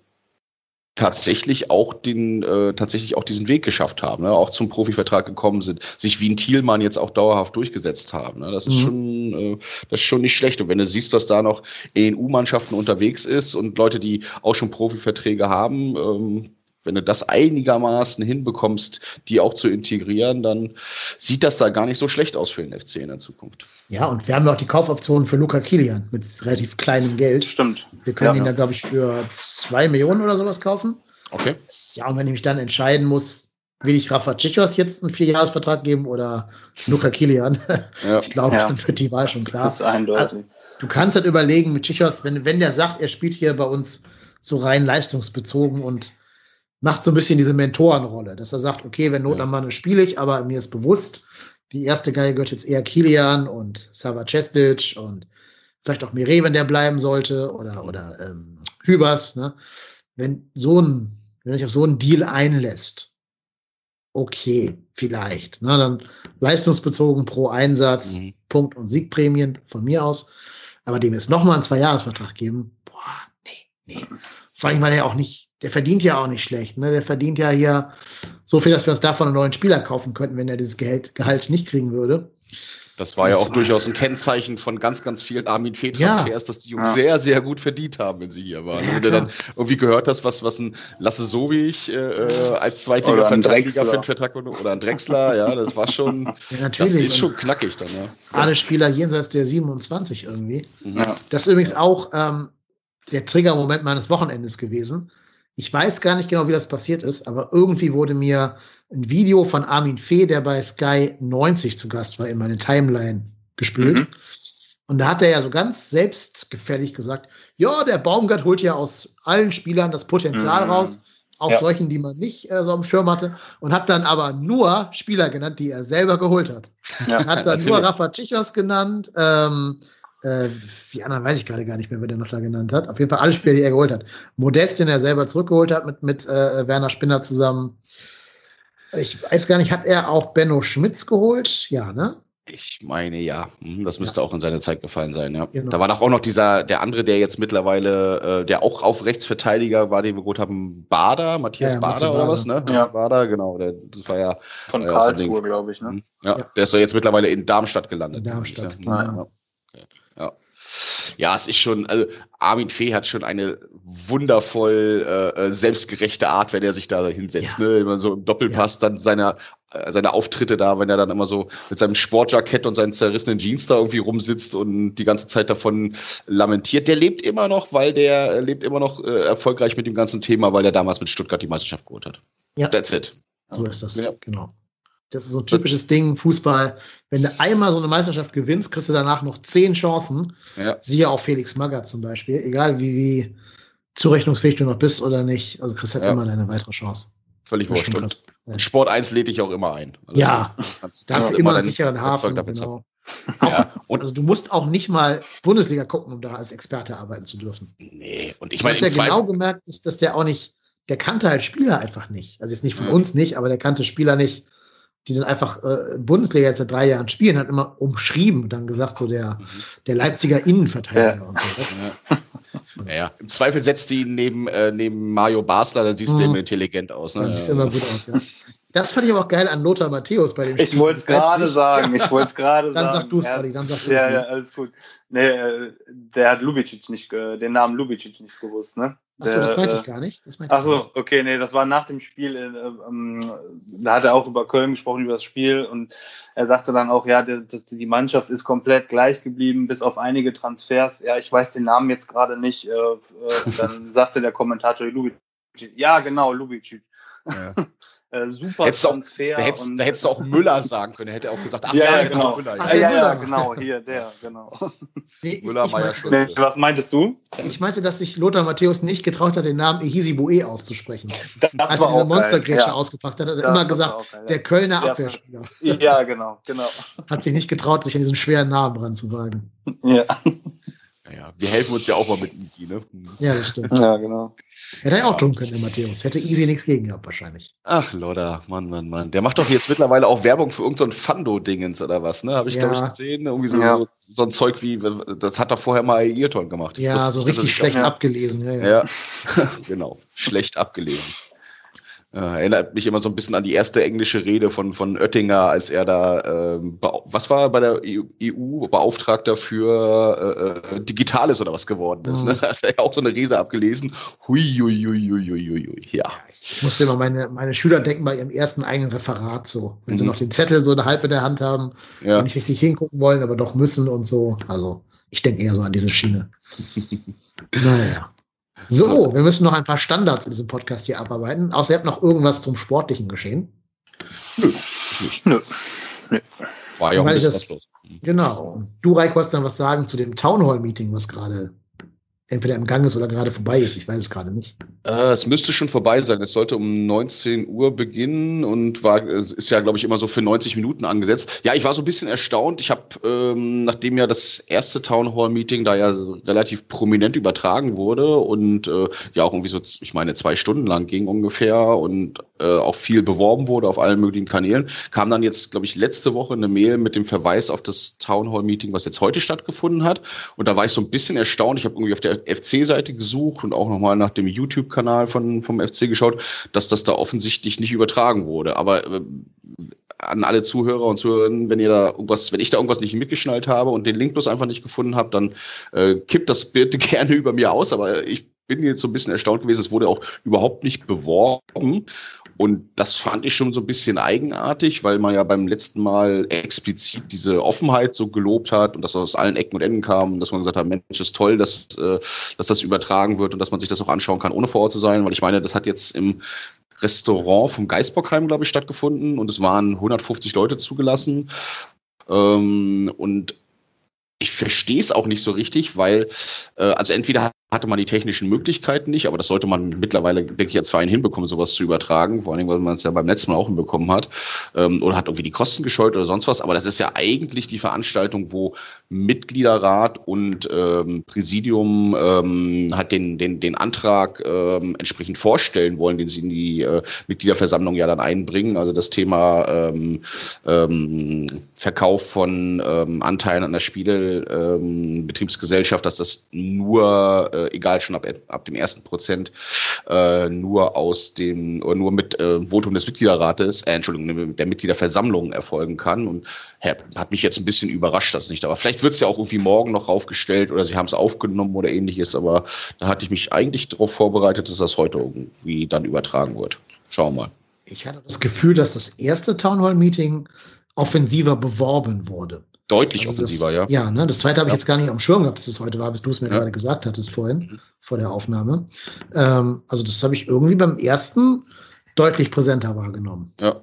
tatsächlich auch den äh, tatsächlich auch diesen Weg geschafft haben, ne? auch zum Profivertrag gekommen sind, sich wie ein Thielmann jetzt auch dauerhaft durchgesetzt haben. Ne? Das ist mhm. schon äh, das ist schon nicht schlecht. Und wenn du siehst, dass da noch ENU-Mannschaften unterwegs ist und Leute, die auch schon Profiverträge haben, ähm, wenn du das einigermaßen hinbekommst, die auch zu integrieren, dann sieht das da gar nicht so schlecht aus für den FC in der Zukunft. Ja, und wir haben ja auch die Kaufoptionen für Luca Kilian mit relativ kleinem Geld. Stimmt. Wir können ja, ihn ja. dann, glaube ich, für zwei Millionen oder sowas kaufen. Okay. Ja, und wenn ich mich dann entscheiden muss, will ich Rafa Tschechos jetzt einen Vierjahresvertrag geben oder Luca Kilian? Ja. Ich glaube, ja. dann wird die Wahl schon klar. Das ist eindeutig. Du kannst halt überlegen mit Tschechos, wenn, wenn der sagt, er spielt hier bei uns so rein leistungsbezogen und macht so ein bisschen diese Mentorenrolle, dass er sagt, okay, wenn Not am Mann spiele ich, aber mir ist bewusst, die erste Geige gehört jetzt eher Kilian und Sava Cestic und vielleicht auch Mire, wenn der bleiben sollte, oder, oder ähm, Hübers. Ne? Wenn so ein, wenn sich auf so einen Deal einlässt, okay, vielleicht. Ne? Dann leistungsbezogen pro Einsatz, mhm. Punkt- und Siegprämien von mir aus. Aber dem jetzt nochmal einen Zwei-Jahres-Vertrag geben, boah, nee, nee. Vor allem, weil er auch nicht der verdient ja auch nicht schlecht. Ne? Der verdient ja hier so viel, dass wir uns davon einen neuen Spieler kaufen könnten, wenn er dieses Gehalt, Gehalt nicht kriegen würde. Das war ja auch durchaus ein Kennzeichen von ganz, ganz vielen Armin Fee-Transfers, ja. dass die Jungs ja. sehr, sehr gut verdient haben, wenn sie hier waren. Ja, wenn du dann irgendwie gehört hast, was, was ein Lasse Sobich äh, als zweitiger Verteidiger für einen Vertrag oder ein Drechsler, ja, das war schon, ja, das ist schon knackig dann, ja. Alle Spieler jenseits der 27 irgendwie. Ja. Das ist übrigens auch ähm, der Triggermoment meines Wochenendes gewesen. Ich weiß gar nicht genau, wie das passiert ist, aber irgendwie wurde mir ein Video von Armin Fee, der bei Sky 90 zu Gast war, in meine Timeline gespült. Mhm. Und da hat er ja so ganz selbstgefällig gesagt, ja, der Baumgart holt ja aus allen Spielern das Potenzial mhm. raus, auch ja. solchen, die man nicht äh, so am Schirm hatte, und hat dann aber nur Spieler genannt, die er selber geholt hat. Ja, hat dann nur Rafa Chichos genannt, ähm, äh, die anderen weiß ich gerade gar nicht mehr, wer der noch da genannt hat. Auf jeden Fall alle Spieler, die er geholt hat. Modest, den er selber zurückgeholt hat mit, mit äh, Werner Spinner zusammen. Ich weiß gar nicht, hat er auch Benno Schmitz geholt? Ja, ne? Ich meine ja, hm, das müsste ja. auch in seine Zeit gefallen sein, ja. Genau. Da war doch auch noch dieser, der andere, der jetzt mittlerweile, äh, der auch auf Rechtsverteidiger war, den wir gut haben, Bader, Matthias ja, Bader oder was, ne? Ja. Bader, genau. Der, das war ja. Von äh, Karlsruhe, glaube ich, ne? Hm, ja, ja, der ist doch jetzt mittlerweile in Darmstadt gelandet. In Darmstadt, genau. Ja. ja. Ja, es ist schon, also Armin Fee hat schon eine wundervoll äh, äh selbstgerechte Art, wenn er sich da hinsetzt, ja. ne? Immer so im Doppelpass, ja. dann seine, äh, seine Auftritte da, wenn er dann immer so mit seinem Sportjackett und seinen zerrissenen Jeans da irgendwie rumsitzt und die ganze Zeit davon lamentiert. Der lebt immer noch, weil der lebt immer noch äh, erfolgreich mit dem ganzen Thema, weil er damals mit Stuttgart die Meisterschaft geholt hat. Ja. That's it. So ist das. Ja. Genau. Das ist so ein typisches Ding, Fußball. Wenn du einmal so eine Meisterschaft gewinnst, kriegst du danach noch zehn Chancen. Ja. Siehe auch Felix Magath zum Beispiel. Egal wie, wie zurechnungsfähig du noch bist oder nicht. Also kriegst du halt ja. immer deine weitere Chance. Völlig wurscht. Und ja. Sport 1 lädt dich auch immer ein. Also ja, da hast du immer einen sicheren Hafen. Genau. Ja, und also du musst auch nicht mal Bundesliga gucken, um da als Experte arbeiten zu dürfen. Nee, und ich meine, was ja genau gemerkt ist, dass der auch nicht, der kannte halt Spieler einfach nicht. Also jetzt nicht von uns nicht, aber der kannte Spieler nicht die dann einfach äh, Bundesliga jetzt seit drei Jahren spielen, hat immer umschrieben und dann gesagt, so der, mhm. der Leipziger Innenverteidiger ja. und so. Ja. Ja, Im Zweifel setzt die ihn neben, äh, neben Mario Basler, dann siehst du mhm. immer intelligent aus. Ne? Dann siehst du immer gut aus, ja. Das fand ich aber auch geil an Lothar Matthäus bei dem Spiel. Ich wollte es gerade sagen. Ich wollte es gerade sagen. Dann sag du es, Freddy. Dann sag du Ja, ja, alles gut. Nee, äh, der hat Lubicic nicht, den Namen Lubicic nicht gewusst, ne? Achso, das meinte ich gar nicht. Achso, okay, nee, das war nach dem Spiel. Äh, ähm, da hat er auch über Köln gesprochen, über das Spiel. Und er sagte dann auch, ja, die, die Mannschaft ist komplett gleich geblieben, bis auf einige Transfers. Ja, ich weiß den Namen jetzt gerade nicht. Äh, äh, dann sagte der Kommentator Lubicic. Ja, genau, Lubicic. Ja. Äh, super hättest Transfer. Auch, da, hättest, und, da hättest du auch Müller sagen können. Er hätte auch gesagt, ach ja, ja, genau. genau. Müller. Ach, ja, ja, genau, hier, der, genau. Nee, Müller, Meier, nee, Was meintest du? Ich meinte, dass sich Lothar Matthäus nicht getraut hat, den Namen Ehisi Bue auszusprechen. Das Als er diese Monstergrätsche ja. ausgepackt hat, hat er immer gesagt, geil, der Kölner Abwehrspieler. Ja, genau, genau. Hat sich nicht getraut, sich an diesen schweren Namen ranzuwagen. Ja. Naja, wir helfen uns ja auch mal mit Easy, ne? Ja, das stimmt. Ja, genau. Hätte er auch tun können, der Matthäus. Hätte Easy nichts gegen gehabt, wahrscheinlich. Ach, Lodder, Mann, Mann, Mann. Der macht doch jetzt mittlerweile auch Werbung für irgendein so Fando-Dingens oder was, ne? Habe ich, ja. glaube ich, gesehen. Irgendwie so, ja. so, so, ein Zeug wie, das hat er vorher mal Ayrton gemacht. Ja, so richtig schlecht abgelesen. Ja, ja. ja. genau. schlecht abgelesen. Äh, erinnert mich immer so ein bisschen an die erste englische Rede von, von Oettinger, als er da, ähm, was war bei der EU-Beauftragter für äh, äh, Digitales oder was geworden ist. Mhm. Ne? Hat er ja auch so eine Rede abgelesen. Hui, hui, hui, hui, hui, hui. Ja. Ich musste immer meine, meine Schüler denken bei ihrem ersten eigenen Referat so. Wenn mhm. sie noch den Zettel so eine halb in der Hand haben ja. und nicht richtig hingucken wollen, aber doch müssen und so. Also ich denke eher so an diese Schiene. naja. So, wir müssen noch ein paar Standards in diesem Podcast hier abarbeiten. Außer ihr habt noch irgendwas zum Sportlichen geschehen. Nö, nicht. Nö. Nö. War ja auch ein bisschen das, was los. Genau. Du, Reik, wolltest dann was sagen zu dem Townhall-Meeting, was gerade entweder im Gang ist oder gerade vorbei ist. Ich weiß es gerade nicht. Äh, es müsste schon vorbei sein. Es sollte um 19 Uhr beginnen und war, ist ja, glaube ich, immer so für 90 Minuten angesetzt. Ja, ich war so ein bisschen erstaunt. Ich habe, ähm, nachdem ja das erste Town Hall Meeting da ja relativ prominent übertragen wurde und äh, ja auch irgendwie so, ich meine, zwei Stunden lang ging ungefähr und äh, auch viel beworben wurde auf allen möglichen Kanälen, kam dann jetzt, glaube ich, letzte Woche eine Mail mit dem Verweis auf das Town Hall Meeting, was jetzt heute stattgefunden hat. Und da war ich so ein bisschen erstaunt. Ich habe irgendwie auf der FC-Seite gesucht und auch nochmal nach dem YouTube-Kanal vom FC geschaut, dass das da offensichtlich nicht übertragen wurde. Aber äh, an alle Zuhörer und Zuhörerinnen, wenn ihr da irgendwas, wenn ich da irgendwas nicht mitgeschnallt habe und den Link bloß einfach nicht gefunden habe, dann äh, kippt das bitte gerne über mir aus. Aber ich bin jetzt so ein bisschen erstaunt gewesen, es wurde auch überhaupt nicht beworben. Und das fand ich schon so ein bisschen eigenartig, weil man ja beim letzten Mal explizit diese Offenheit so gelobt hat und das aus allen Ecken und Enden kam dass man gesagt hat, Mensch, ist toll, dass, äh, dass das übertragen wird und dass man sich das auch anschauen kann, ohne vor Ort zu sein. Weil ich meine, das hat jetzt im Restaurant vom Geisbockheim, glaube ich, stattgefunden und es waren 150 Leute zugelassen. Ähm, und ich verstehe es auch nicht so richtig, weil, äh, also entweder hatte man die technischen Möglichkeiten nicht, aber das sollte man mittlerweile, denke ich, als Verein hinbekommen, sowas zu übertragen, vor allem, weil man es ja beim letzten Mal auch hinbekommen hat, ähm, oder hat irgendwie die Kosten gescheut oder sonst was, aber das ist ja eigentlich die Veranstaltung, wo Mitgliederrat und ähm, Präsidium ähm, halt den, den, den Antrag ähm, entsprechend vorstellen wollen, den sie in die äh, Mitgliederversammlung ja dann einbringen, also das Thema ähm, ähm, Verkauf von ähm, Anteilen an der Spiele, ähm, dass das nur äh, egal schon ab, ab dem ersten Prozent, äh, nur aus dem, oder nur mit äh, Votum des Mitgliederrates, äh, Entschuldigung, der Mitgliederversammlung erfolgen kann. Und hat mich jetzt ein bisschen überrascht, dass nicht. Aber vielleicht wird es ja auch irgendwie morgen noch aufgestellt oder sie haben es aufgenommen oder ähnliches. Aber da hatte ich mich eigentlich darauf vorbereitet, dass das heute irgendwie dann übertragen wird. Schauen wir mal. Ich hatte das Gefühl, dass das erste Townhall-Meeting offensiver beworben wurde. Deutlich also offensiver, das, ja. Ja, ne, das zweite habe ich jetzt gar nicht am Schirm gehabt, dass es heute war, bis du es mir ja. gerade gesagt hattest vorhin, vor der Aufnahme. Ähm, also das habe ich irgendwie beim ersten deutlich präsenter wahrgenommen. Ja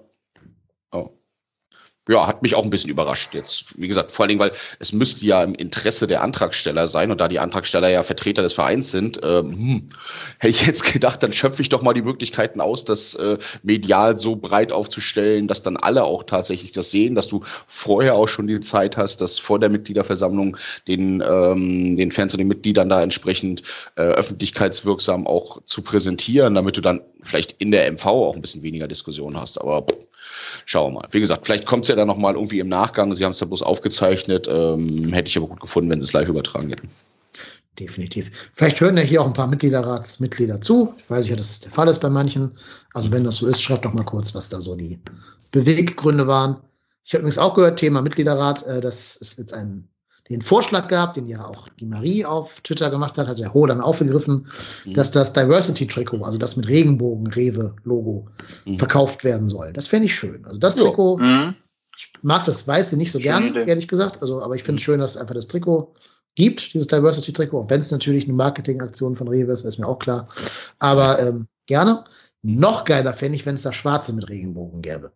ja, hat mich auch ein bisschen überrascht jetzt. Wie gesagt, vor allen Dingen, weil es müsste ja im Interesse der Antragsteller sein und da die Antragsteller ja Vertreter des Vereins sind, ähm, hm, hätte ich jetzt gedacht, dann schöpfe ich doch mal die Möglichkeiten aus, das äh, medial so breit aufzustellen, dass dann alle auch tatsächlich das sehen, dass du vorher auch schon die Zeit hast, das vor der Mitgliederversammlung den, ähm, den Fans und den Mitgliedern da entsprechend äh, öffentlichkeitswirksam auch zu präsentieren, damit du dann vielleicht in der MV auch ein bisschen weniger Diskussion hast. Aber schauen wir mal. Wie gesagt, vielleicht kommt es ja dann nochmal irgendwie im Nachgang. Sie haben es da bloß aufgezeichnet. Ähm, hätte ich aber gut gefunden, wenn sie es live übertragen hätten. Definitiv. Vielleicht hören ja hier auch ein paar Mitgliederratsmitglieder zu. Ich weiß ja, dass es der Fall ist bei manchen. Also wenn das so ist, schreibt doch mal kurz, was da so die Beweggründe waren. Ich habe übrigens auch gehört, Thema Mitgliederrat, äh, das ist jetzt ein den Vorschlag gab, den ja auch die Marie auf Twitter gemacht hat, hat der Ho dann aufgegriffen, mhm. dass das Diversity-Trikot, also das mit Regenbogen-Rewe-Logo, mhm. verkauft werden soll. Das fände ich schön. Also das Trikot, mhm. ich mag das Weiße nicht so Schöne gern, ehrlich gesagt, also, aber ich finde es mhm. schön, dass es einfach das Trikot gibt, dieses Diversity-Trikot, auch wenn es natürlich eine Marketingaktion von Rewe ist, ist mir auch klar. Aber ähm, gerne. Noch geiler fände ich, wenn es da Schwarze mit Regenbogen gäbe.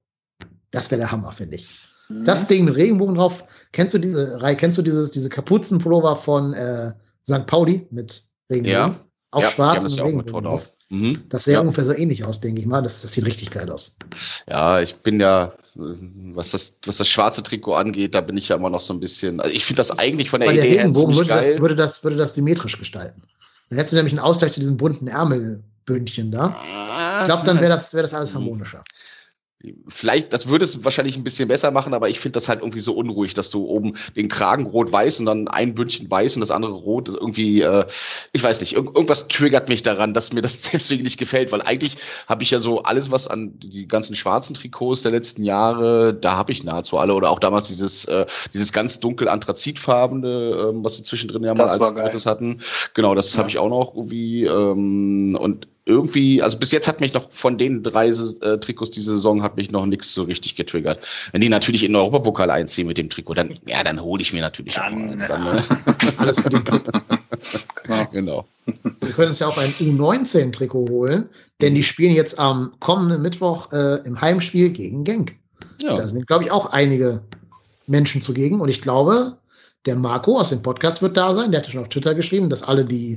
Das wäre der Hammer, finde ich. Das Ding mit Regenbogen drauf. Kennst du diese Reihe, kennst du dieses, diese Kapuzenpullover von äh, St. Pauli mit Regenbogen? Ja. Auch ja, schwarz und Regenbogen drauf. Mhm. Das sähe ja. ungefähr so ähnlich aus, denke ich mal. Das, das sieht richtig geil aus. Ja, ich bin ja, was das, was das schwarze Trikot angeht, da bin ich ja immer noch so ein bisschen. Also ich finde das eigentlich von der, der Idee Regenbogen her würde geil. Das, würde, das, würde das symmetrisch gestalten. Dann hättest du nämlich einen Ausgleich zu diesen bunten Ärmelbündchen da. Ich glaube, dann wäre das, wär das alles harmonischer. Vielleicht, das würde es wahrscheinlich ein bisschen besser machen, aber ich finde das halt irgendwie so unruhig, dass du oben den Kragen rot-weiß und dann ein Bündchen weiß und das andere rot. Das irgendwie, äh, ich weiß nicht, irg irgendwas triggert mich daran, dass mir das deswegen nicht gefällt, weil eigentlich habe ich ja so alles, was an die ganzen schwarzen Trikots der letzten Jahre, da habe ich nahezu alle oder auch damals dieses, äh, dieses ganz dunkel anthrazitfarbene, äh, was sie zwischendrin ja mal das als drittes hatten. Genau, das ja. habe ich auch noch irgendwie ähm, und irgendwie, also bis jetzt hat mich noch von den drei äh, Trikots diese Saison hat mich noch nichts so richtig getriggert. Wenn die natürlich in den Europapokal einziehen mit dem Trikot, dann ja, dann hole ich mir natürlich dann, eins. Dann, ne? Alles für die ja. Genau. Wir können uns ja auch ein U19-Trikot holen, denn die spielen jetzt am kommenden Mittwoch äh, im Heimspiel gegen Genk. Ja. Da sind, glaube ich, auch einige Menschen zugegen und ich glaube, der Marco aus dem Podcast wird da sein. Der hat ja schon auf Twitter geschrieben, dass alle, die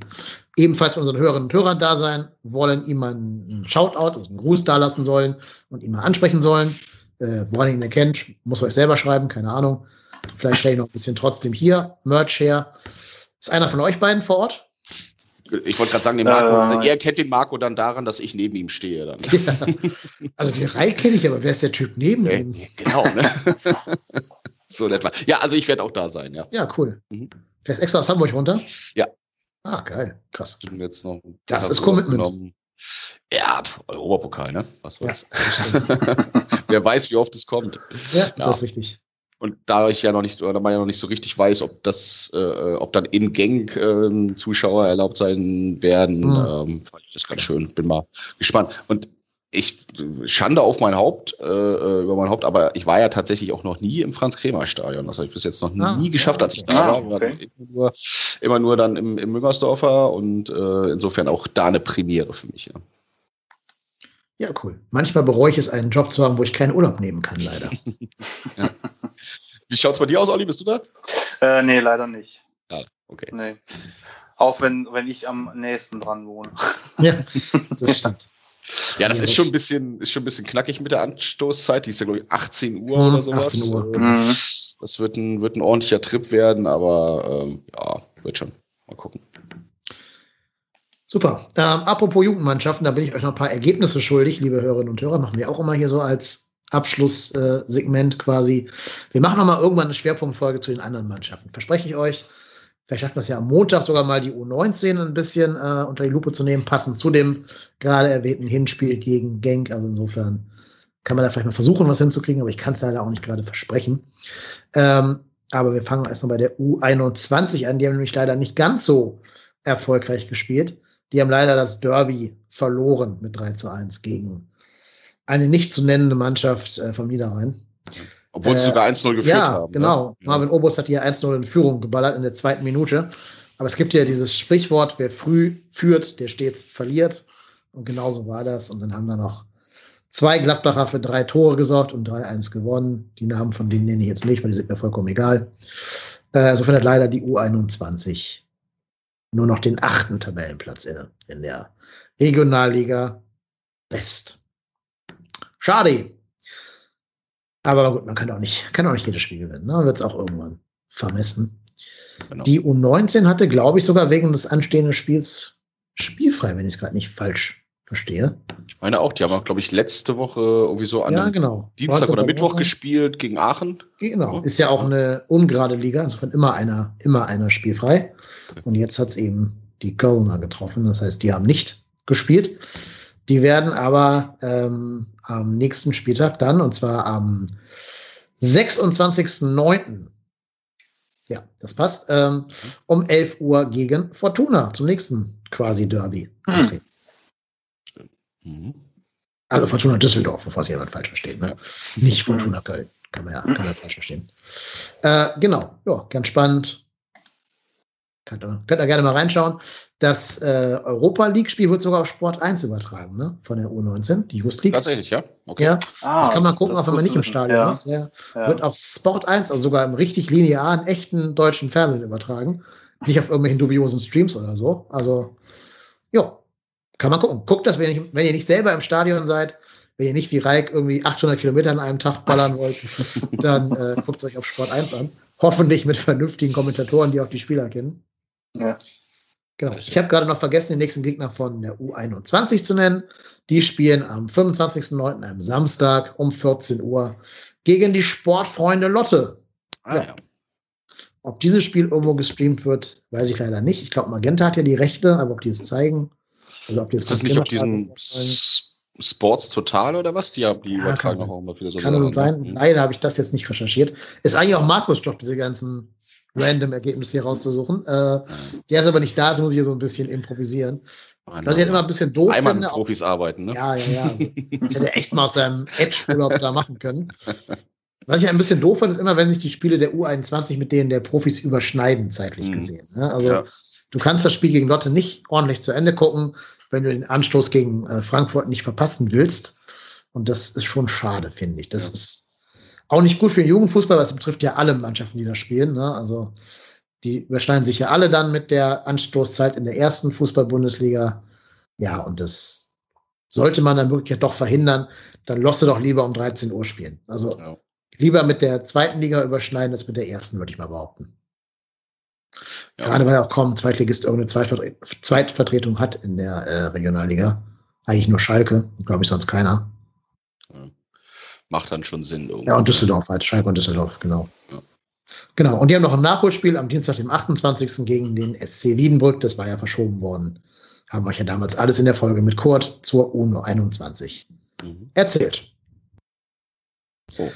ebenfalls unseren Hörerinnen und Hörern da sein wollen, ihm einen Shoutout, also einen Gruß da lassen sollen und ihn mal ansprechen sollen. Äh, woran ihn erkennt, muss euch selber schreiben, keine Ahnung. Vielleicht stelle ich noch ein bisschen trotzdem hier Merch her. Ist einer von euch beiden vor Ort? Ich wollte gerade sagen, den Marco, äh, er kennt den Marco dann daran, dass ich neben ihm stehe. Dann. Ja. Also die Reihe kenne ich, aber wer ist der Typ neben ihm? Genau, ne? so etwa. Ja, also ich werde auch da sein, ja. Ja, cool. Mhm. Fährst extra aus Hamburg runter? Ja. Ah, geil. Krass. Jetzt noch das ist Commitment. Ja, Europapokal, ne? Was soll's. Ja, Wer weiß, wie oft es kommt. Ja, ja, das ist richtig. Und da ich ja noch nicht, oder man ja noch nicht so richtig weiß, ob das, äh, ob dann in Gang äh, Zuschauer erlaubt sein werden, mhm. ähm, fand ich das ganz schön. Bin mal gespannt. Und ich Schande auf mein Haupt, äh, äh, über mein Haupt, aber ich war ja tatsächlich auch noch nie im Franz-Kremer-Stadion. Das habe ich bis jetzt noch ah, nie geschafft, als ich da ah, war. Okay. Immer, nur, immer nur dann im, im Müngersdorfer und äh, insofern auch da eine Premiere für mich. Ja. Ja, cool. Manchmal bereue ich es, einen Job zu haben, wo ich keinen Urlaub nehmen kann, leider. ja. Wie schaut es bei dir aus, Olli? Bist du da? Äh, nee, leider nicht. Ja, okay. Nee. Auch wenn, wenn ich am nächsten dran wohne. Ja, das stimmt. Ja, das ist schon ein bisschen, ist schon ein bisschen knackig mit der Anstoßzeit. Die ist ja, glaube ich, 18 Uhr mhm, oder sowas. 18 Uhr. Mhm. Das wird ein, wird ein ordentlicher Trip werden, aber ähm, ja, wird schon. Mal gucken. Super. Ähm, apropos Jugendmannschaften, da bin ich euch noch ein paar Ergebnisse schuldig, liebe Hörerinnen und Hörer. Machen wir auch immer hier so als Abschlusssegment äh, quasi. Wir machen noch mal irgendwann eine Schwerpunktfolge zu den anderen Mannschaften. Verspreche ich euch. Vielleicht schaffen wir es ja am Montag sogar mal die U19 ein bisschen äh, unter die Lupe zu nehmen, passend zu dem gerade erwähnten Hinspiel gegen Genk. Also insofern kann man da vielleicht mal versuchen, was hinzukriegen, aber ich kann es leider auch nicht gerade versprechen. Ähm, aber wir fangen erstmal bei der U21 an. Die haben nämlich leider nicht ganz so erfolgreich gespielt. Die haben leider das Derby verloren mit 3 zu 1 gegen eine nicht zu nennende Mannschaft äh, vom Niederrhein. Obwohl sie äh, sogar 1-0 geführt ja, haben. Ne? Genau. Ne? Marvin Obus hat hier 1-0 in Führung geballert in der zweiten Minute. Aber es gibt ja dieses Sprichwort, wer früh führt, der stets verliert. Und genauso war das. Und dann haben da noch zwei Gladbacher für drei Tore gesorgt und 3-1 gewonnen. Die Namen von denen nenne ich jetzt nicht, weil die sind mir vollkommen egal. Äh, so findet leider die U21 nur noch den achten Tabellenplatz inne in der Regionalliga West. Schade. Aber gut, man kann auch nicht, kann auch nicht jedes Spiel gewinnen. Ne? Wird es auch irgendwann vermessen. Genau. Die U19 hatte, glaube ich, sogar wegen des anstehenden Spiels spielfrei, wenn ich es gerade nicht falsch verstehe. Ich meine auch, die haben auch, glaube ich, letzte Woche irgendwie so an ja, genau. Dienstag oder Mittwoch gespielt gegen Aachen. Genau, ja. ist ja auch eine ungerade Liga, also von immer einer, immer einer spielfrei. Und jetzt hat es eben die Kölner getroffen, das heißt, die haben nicht gespielt. Die werden aber ähm, am nächsten Spieltag dann, und zwar am 26.09., ja, das passt, ähm, um 11 Uhr gegen Fortuna zum nächsten quasi Derby antreten. Mhm. Also Fortuna Düsseldorf, bevor es jemand falsch versteht. Ne? Nicht Fortuna Köln. Kann man ja, kann man ja falsch verstehen. Äh, genau, ja, ganz spannend. Könnt ihr, könnt ihr gerne mal reinschauen. Das äh, Europa League-Spiel wird sogar auf Sport 1 übertragen, ne? Von der U19, die Just League. Tatsächlich, ja. Okay. Ja, ah, das kann man gucken, auch wenn man nicht im Stadion ja. ist. Ja. ja. Wird auf Sport 1, also sogar im richtig linearen, echten deutschen Fernsehen übertragen. Nicht auf irgendwelchen dubiosen Streams oder so. Also, ja, kann man gucken. Guckt das, wenn ihr, nicht, wenn ihr nicht selber im Stadion seid, wenn ihr nicht wie Reik irgendwie 800 Kilometer an einem Tag ballern wollt, dann äh, guckt es euch auf Sport 1 an. Hoffentlich mit vernünftigen Kommentatoren, die auch die Spieler kennen. Ja. Genau. Ich habe gerade noch vergessen, den nächsten Gegner von der U21 zu nennen. Die spielen am 25.09., einem Samstag um 14 Uhr gegen die Sportfreunde Lotte. Ah, ja. Ob dieses Spiel irgendwo gestreamt wird, weiß ich leider nicht. Ich glaube, Magenta hat ja die Rechte, aber ob die es zeigen, also ob die es ist das nicht auf diesem Sports Total oder was? Die, die ja, übertragen auch immer wieder so. Kann sein. Ne? Leider habe ich das jetzt nicht recherchiert. Ist eigentlich auch Markus Job, diese ganzen random Ergebnisse hier rauszusuchen. Äh, der ist aber nicht da, also muss ich hier so ein bisschen improvisieren. Was ich halt immer ein bisschen doof Einmal finde. Mit Profis auch, arbeiten, ne? Ja, ja, ja. Ich hätte echt mal aus seinem Edge-Urlaub da machen können. Was ich ein bisschen doof finde, ist immer, wenn sich die Spiele der U21 mit denen der Profis überschneiden, zeitlich mhm. gesehen. Ne? Also ja. du kannst das Spiel gegen Lotte nicht ordentlich zu Ende gucken, wenn du den Anstoß gegen äh, Frankfurt nicht verpassen willst. Und das ist schon schade, finde ich. Das ja. ist auch nicht gut für den Jugendfußball, weil es betrifft ja alle Mannschaften, die da spielen. Ne? Also die überschneiden sich ja alle dann mit der Anstoßzeit in der ersten Fußball-Bundesliga. Ja, und das sollte man dann wirklich ja doch verhindern. Dann lass du doch lieber um 13 Uhr spielen. Also ja. lieber mit der zweiten Liga überschneiden als mit der ersten, würde ich mal behaupten. Ja. Gerade weil auch kaum ein Zweitligist irgendeine Zweitvertretung hat in der äh, Regionalliga. Eigentlich nur Schalke, glaube ich, sonst keiner macht dann schon Sinn. Irgendwie. Ja, und Düsseldorf, halt, Schalke und Düsseldorf, genau. Ja. Genau, und die haben noch ein Nachholspiel am Dienstag, dem 28. gegen den SC Wiedenbrück. Das war ja verschoben worden. Haben euch ja damals alles in der Folge mit Kurt zur UNO 21 mhm. erzählt. Oh.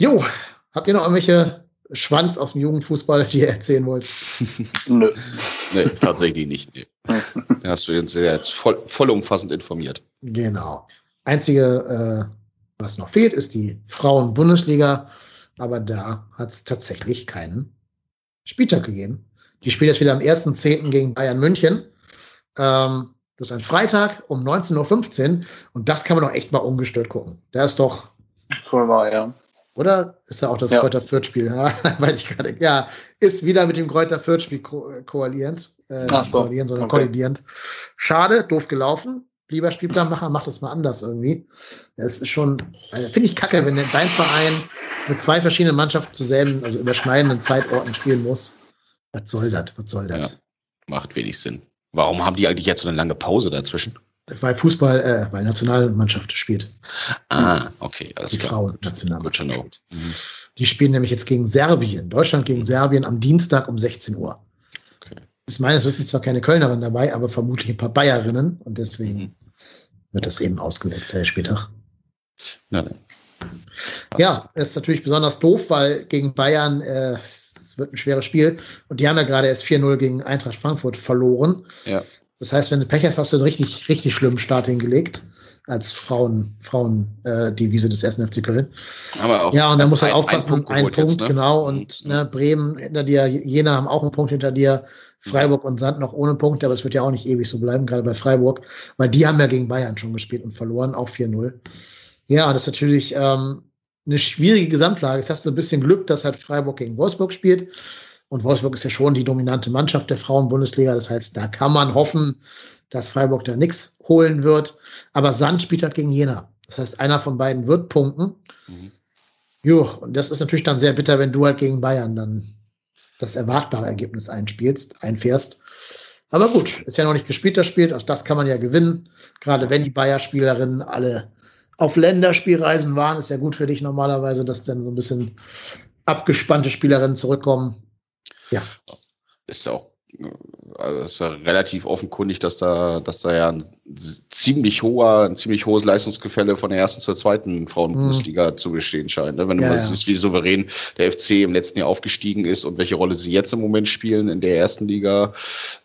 Jo, habt ihr noch irgendwelche Schwanz aus dem Jugendfußball, die ihr erzählen wollt? Nö. nee, tatsächlich nicht. Nee. Da hast du uns jetzt voll, vollumfassend informiert. Genau. Einzige äh, was noch fehlt, ist die Frauen-Bundesliga, aber da hat es tatsächlich keinen Spieltag gegeben. Die spielt jetzt wieder am 1.10. gegen Bayern München. Ähm, Das ist ein Freitag um 19.15 Uhr und das kann man doch echt mal ungestört gucken. Der ist doch. Voll wahr, ja. Oder ist da auch das ja. Kräuter Fürth-Spiel? Ja, weiß ich gerade. Ja, ist wieder mit dem Kräuter Fürth-Spiel ko koalierend. Äh, Ach so. koalierend, sondern okay. kollidierend. Schade, doof gelaufen. Lieber Spielplanmacher, mach das mal anders irgendwie. Es ist schon, also finde ich kacke, wenn dein Verein mit zwei verschiedenen Mannschaften zu selben, also überschneidenden Zeitorten spielen muss. Was soll das? Was soll das? Ja, macht wenig Sinn. Warum haben die eigentlich jetzt so eine lange Pause dazwischen? Weil Fußball, äh, weil Nationalmannschaft spielt. Ah, okay. Alles die Frauen-Nationalmannschaft. Mhm. Die spielen nämlich jetzt gegen Serbien. Deutschland gegen Serbien am Dienstag um 16 Uhr. Ist meines Wissens zwar keine Kölnerin dabei, aber vermutlich ein paar Bayerinnen und deswegen mhm. wird das eben ausgewählt, Herr Spieltag. Na dann. Ja, ist natürlich besonders doof, weil gegen Bayern äh, es wird ein schweres Spiel und die haben ja gerade erst 4-0 gegen Eintracht Frankfurt verloren. Ja. Das heißt, wenn du Pech hast, hast du einen richtig, richtig schlimmen Start hingelegt als Frauen, Frauen äh, Divise des ersten FC Köln. Aber auch ja, und da muss halt aufpassen, ein Punkt, jetzt, ne? genau, und mhm. ne, Bremen hinter dir, Jena haben auch einen Punkt hinter dir, Freiburg und Sand noch ohne Punkte, aber es wird ja auch nicht ewig so bleiben, gerade bei Freiburg, weil die haben ja gegen Bayern schon gespielt und verloren, auch 4-0. Ja, das ist natürlich ähm, eine schwierige Gesamtlage. Jetzt hast du ein bisschen Glück, dass halt Freiburg gegen Wolfsburg spielt. Und Wolfsburg ist ja schon die dominante Mannschaft der Frauen-Bundesliga. Das heißt, da kann man hoffen, dass Freiburg da nichts holen wird. Aber Sand spielt halt gegen Jena. Das heißt, einer von beiden wird punkten. Mhm. Jo, und das ist natürlich dann sehr bitter, wenn du halt gegen Bayern dann das erwartbare Ergebnis einspielst, einfährst. Aber gut, ist ja noch nicht gespielt, das Spiel. Auch das kann man ja gewinnen. Gerade wenn die Bayer-Spielerinnen alle auf Länderspielreisen waren, ist ja gut für dich normalerweise, dass dann so ein bisschen abgespannte Spielerinnen zurückkommen. Ja. Ist auch also ist ja relativ offenkundig, dass da, dass da ja ein ziemlich hoher, ein ziemlich hohes Leistungsgefälle von der ersten zur zweiten Frauenbundesliga mhm. zu bestehen scheint. Ne? Wenn du ja, mal ja. siehst, wie souverän der FC im letzten Jahr aufgestiegen ist und welche Rolle sie jetzt im Moment spielen in der ersten Liga,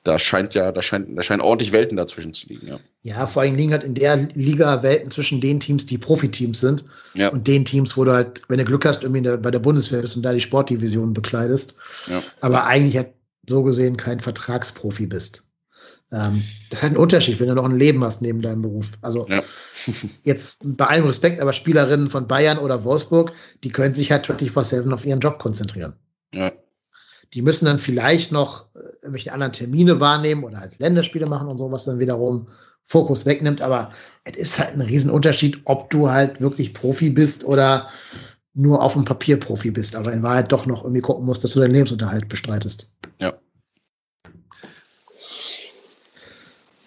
da scheint ja, da scheint, da scheinen ordentlich Welten dazwischen zu liegen, ja. Ja, vor allem liegen halt in der Liga Welten zwischen den Teams, die Profiteams sind ja. und den Teams, wo du halt, wenn du Glück hast, irgendwie der, bei der Bundeswehr bist und da die Sportdivision bekleidest. Ja. Aber eigentlich hat so gesehen kein Vertragsprofi bist. Ähm, das hat einen Unterschied, wenn du noch ein Leben hast neben deinem Beruf. Also ja. jetzt bei allem Respekt, aber Spielerinnen von Bayern oder Wolfsburg, die können sich halt 24-7 auf ihren Job konzentrieren. Ja. Die müssen dann vielleicht noch äh, irgendwelche anderen Termine wahrnehmen oder halt Länderspiele machen und so, was dann wiederum Fokus wegnimmt. Aber es ist halt ein Riesenunterschied, ob du halt wirklich Profi bist oder nur auf dem Papier Profi bist, aber in Wahrheit doch noch irgendwie gucken musst, dass du deinen Lebensunterhalt bestreitest. Ja.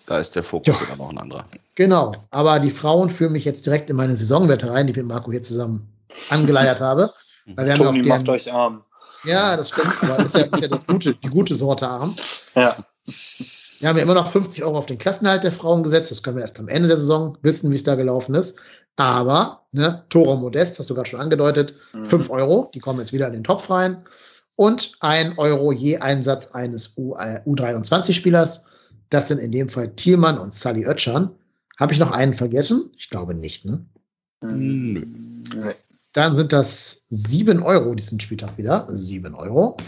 Da ist der Fokus ja. dann noch ein anderer. Genau, aber die Frauen führen mich jetzt direkt in meine Saisonwette rein, die ich mit Marco hier zusammen angeleiert habe. Weil wir Toni, macht euch arm. Ja, das stimmt, aber ist ja, ist ja das gute, die gute Sorte arm. Ja. Wir haben ja immer noch 50 Euro auf den Klassenhalt der Frauen gesetzt. Das können wir erst am Ende der Saison wissen, wie es da gelaufen ist. Aber, ne, Toro Modest, hast du gerade schon angedeutet, mhm. 5 Euro, die kommen jetzt wieder in den Topf rein. Und 1 Euro je Einsatz eines U23-Spielers. Das sind in dem Fall Thielmann und Sally Oetschan. Habe ich noch einen vergessen? Ich glaube nicht, ne? Mhm. Nee. Dann sind das 7 Euro diesen Spieltag wieder. 7 Euro.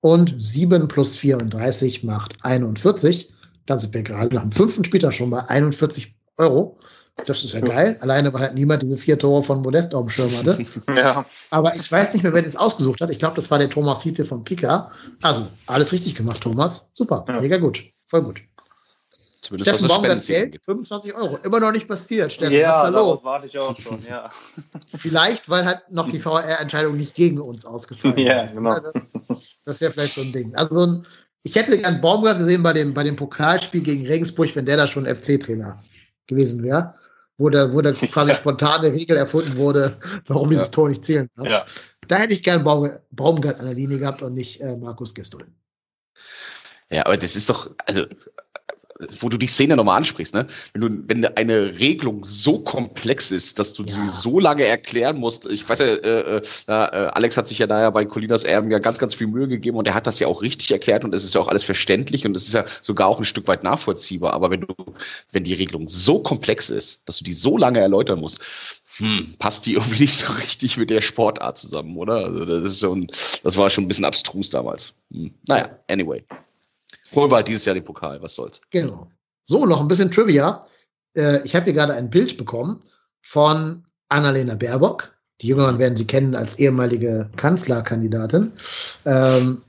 Und 7 plus 34 macht 41. Dann sind wir gerade am fünften Spieltag schon bei 41 Euro. Das ist ja geil. Alleine, weil halt niemand diese vier Tore von Modest auf dem Schirm hatte. ja. Aber ich weiß nicht mehr, wer das ausgesucht hat. Ich glaube, das war der Thomas Hiete vom Kicker. Also, alles richtig gemacht, Thomas. Super. Ja. Mega gut. Voll gut. Zumindest Steffen was Geld, 25 Euro. Immer noch nicht passiert, Steffen. Ja, was ist da los? warte ich auch schon, ja. vielleicht, weil halt noch die VR-Entscheidung nicht gegen uns ausgefallen ist. Ja, genau. das, das wäre vielleicht so ein Ding. Also so ein, ich hätte gern Baumgart gesehen bei dem, bei dem Pokalspiel gegen Regensburg, wenn der da schon FC-Trainer gewesen wäre wo da, wo da quasi spontane Regel erfunden wurde, warum dieses ja. Tor nicht zählen darf. Ja. Da hätte ich gern Baum, Baumgart an der Linie gehabt und nicht äh, Markus Gistol. Ja, aber das ist doch, also wo du die Szene nochmal ansprichst, ne? Wenn du, wenn eine Regelung so komplex ist, dass du ja. sie so lange erklären musst, ich weiß ja, äh, äh, äh, Alex hat sich ja da ja bei Colinas Erben ja ganz, ganz viel Mühe gegeben und er hat das ja auch richtig erklärt und es ist ja auch alles verständlich und es ist ja sogar auch ein Stück weit nachvollziehbar. Aber wenn du, wenn die Regelung so komplex ist, dass du die so lange erläutern musst, hm, passt die irgendwie nicht so richtig mit der Sportart zusammen, oder? Also das ist schon, das war schon ein bisschen abstrus damals. Hm. Naja, anyway. Holen wir halt dieses Jahr den Pokal, was soll's. Genau. So, noch ein bisschen Trivia. Äh, ich habe hier gerade ein Bild bekommen von Annalena Baerbock. Die Jüngeren werden sie kennen als ehemalige Kanzlerkandidatin. Ähm,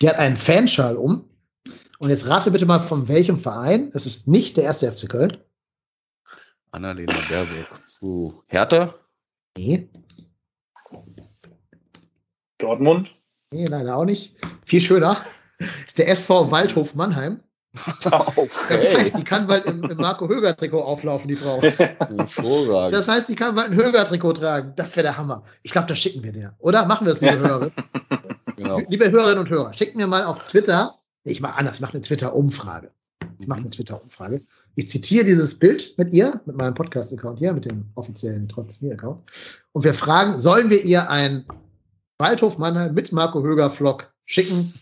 die hat einen Fanschal um. Und jetzt rate bitte mal, von welchem Verein. Es ist nicht der erste FC Köln. Annalena Baerbock. Uh, Hertha? Nee. Dortmund? Nee, leider auch nicht. Viel schöner ist der SV Waldhof Mannheim. Okay. Das heißt, die kann bald im, im Marco Höger-Trikot auflaufen, die Frau. Das heißt, die kann bald ein Höger-Trikot tragen. Das wäre der Hammer. Ich glaube, das schicken wir dir. Oder? Machen wir es, liebe Hörerinnen. Genau. Liebe Hörerinnen und Hörer, schickt mir mal auf Twitter, ich mache anders, ich mache eine Twitter-Umfrage. Ich mache eine Twitter-Umfrage. Ich zitiere dieses Bild mit ihr, mit meinem Podcast-Account hier, mit dem offiziellen Trotz mir-Account. Und wir fragen, sollen wir ihr ein Waldhof Mannheim mit Marco Höger-Vlog schicken,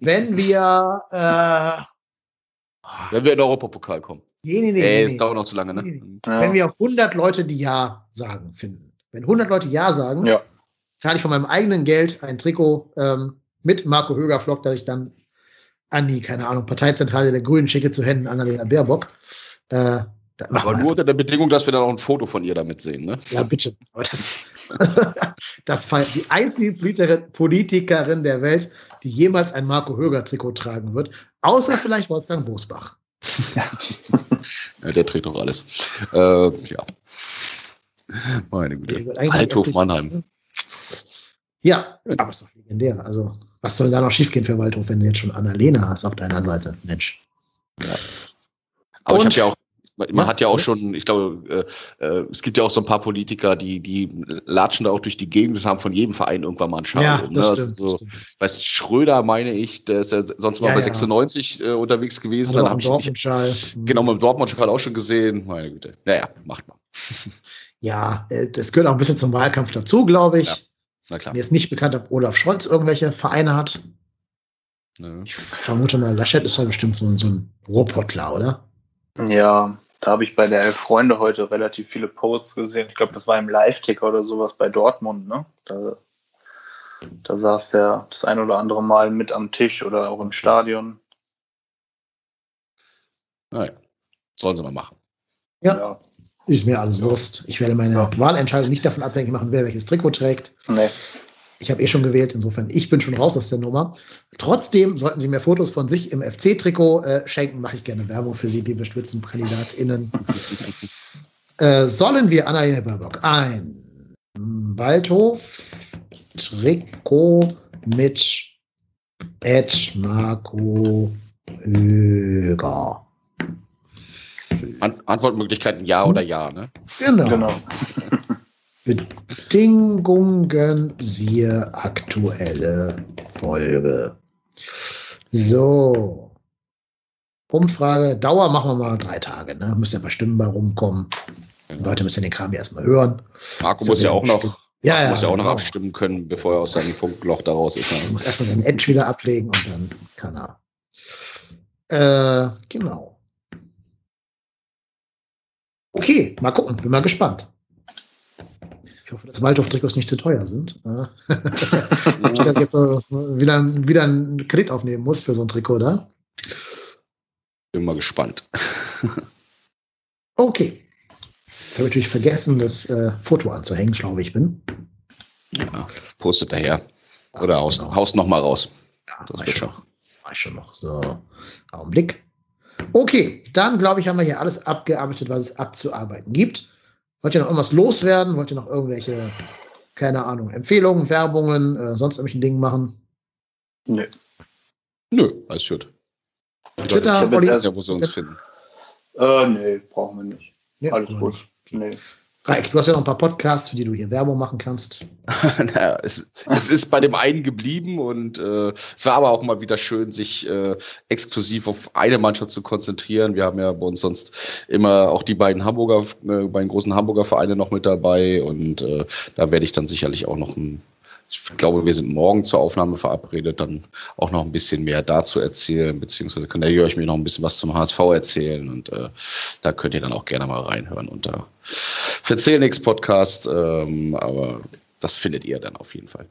wenn wir äh, wenn wir in den Europapokal kommen. Nee, nee, nee. Ey, nee, es dauert noch zu lange, ne? Nee, nee. Ja. Wenn wir 100 Leute, die Ja sagen, finden. Wenn 100 Leute Ja sagen, ja. zahle ich von meinem eigenen Geld ein Trikot ähm, mit Marco Höger-Vlog, dass ich dann an die, keine Ahnung, Parteizentrale der Grünen schicke zu Händen Annalena Baerbock. Äh, aber nur unter der Bedingung, dass wir dann auch ein Foto von ihr damit sehen, ne? Ja, bitte. Aber das, das die einzige Politikerin der Welt, die jemals ein Marco Höger-Trikot tragen wird, außer vielleicht Wolfgang Bosbach. Ja. ja der trägt doch alles. Äh, ja. Meine Güte. Althof Mannheim. Ja, aber ist doch legendär. Also, was soll da noch schiefgehen für Waldhof, wenn du jetzt schon Annalena hast auf deiner Seite? Mensch. Ja. Aber Und, ich habe ja auch man ja, hat ja auch schon, ich glaube, äh, äh, es gibt ja auch so ein paar Politiker, die, die latschen da auch durch die Gegend und haben von jedem Verein irgendwann mal einen Schal. Ja, ne? stimmt, also, so, weiß Schröder meine ich, der ist ja sonst mal ja, bei 96 äh, unterwegs gewesen. Dann habe ich nicht, genau mit dem Dortmund-Schal auch schon gesehen. Meine Güte. Naja, macht mal. Ja, äh, das gehört auch ein bisschen zum Wahlkampf dazu, glaube ich. Ja, na klar. Mir ist nicht bekannt, ob Olaf Scholz irgendwelche Vereine hat. Ich vermute mal, Laschet ist ja bestimmt so, so ein Ruhrpottler, oder? Ja, da habe ich bei der Elf Freunde heute relativ viele Posts gesehen. Ich glaube, das war im Live-Ticker oder sowas bei Dortmund, ne? Da, da saß der das ein oder andere Mal mit am Tisch oder auch im Stadion. Naja, sollen sie mal machen. Ja, ja. ist mir alles Wurst. Ich werde meine ja. Wahlentscheidung nicht davon abhängig machen, wer welches Trikot trägt. Nee. Ich habe eh schon gewählt, insofern ich bin schon raus aus der Nummer. Trotzdem sollten Sie mir Fotos von sich im FC-Trikot äh, schenken. Mache ich gerne Werbung für Sie, liebe SpitzenkandidatInnen. äh, sollen wir Annalena Baerbock ein Waldhof-Trikot mit Ed Marco Höger? Antwortmöglichkeiten ja oder ja, ne? Genau. genau. Bedingungen siehe aktuelle Folge. So. Umfrage, Dauer machen wir mal drei Tage. Ne? Müssen ja bei Stimmen bei rumkommen. Die genau. Leute müssen den Kram ja erstmal hören. Marco muss ja auch noch, ja, ja, muss ja auch noch genau. abstimmen können, bevor er aus seinem Funkloch daraus ist. Ne? Er muss erstmal seinen Edge wieder ablegen und dann kann er. Äh, genau. Okay, mal gucken, bin mal gespannt. Ich hoffe, dass Waldhof-Trikots nicht zu teuer sind. ich das jetzt wieder, wieder einen Kredit aufnehmen muss für so ein Trikot da. Bin mal gespannt. okay. Jetzt habe ich natürlich vergessen, das äh, Foto anzuhängen, schlau wie ich bin. Ja, postet daher. Oder ja, genau. haust noch mal raus. Ja, das wird schon. War schon noch. So, Augenblick. Okay, dann glaube ich, haben wir hier alles abgearbeitet, was es abzuarbeiten gibt. Wollt ihr noch irgendwas loswerden? Wollt ihr noch irgendwelche, keine Ahnung, Empfehlungen, Werbungen, äh, sonst irgendwelche Dinge machen? Nö. Nö, alles gut. Twitter, Olli, ja, wo sie uns finden. Äh, nee, brauchen wir nicht. Nee, alles gut. Nee. Reik, du hast ja noch ein paar Podcasts, für die du hier Werbung machen kannst. naja, es, es, ist bei dem einen geblieben und äh, es war aber auch mal wieder schön, sich äh, exklusiv auf eine Mannschaft zu konzentrieren. Wir haben ja bei uns sonst immer auch die beiden Hamburger, äh, beiden großen Hamburger Vereine noch mit dabei und äh, da werde ich dann sicherlich auch noch ein ich glaube, wir sind morgen zur Aufnahme verabredet, dann auch noch ein bisschen mehr dazu erzählen, beziehungsweise kann der Jörg mir noch ein bisschen was zum HSV erzählen und äh, da könnt ihr dann auch gerne mal reinhören unter Verzähl nix Podcast, ähm, aber das findet ihr dann auf jeden Fall.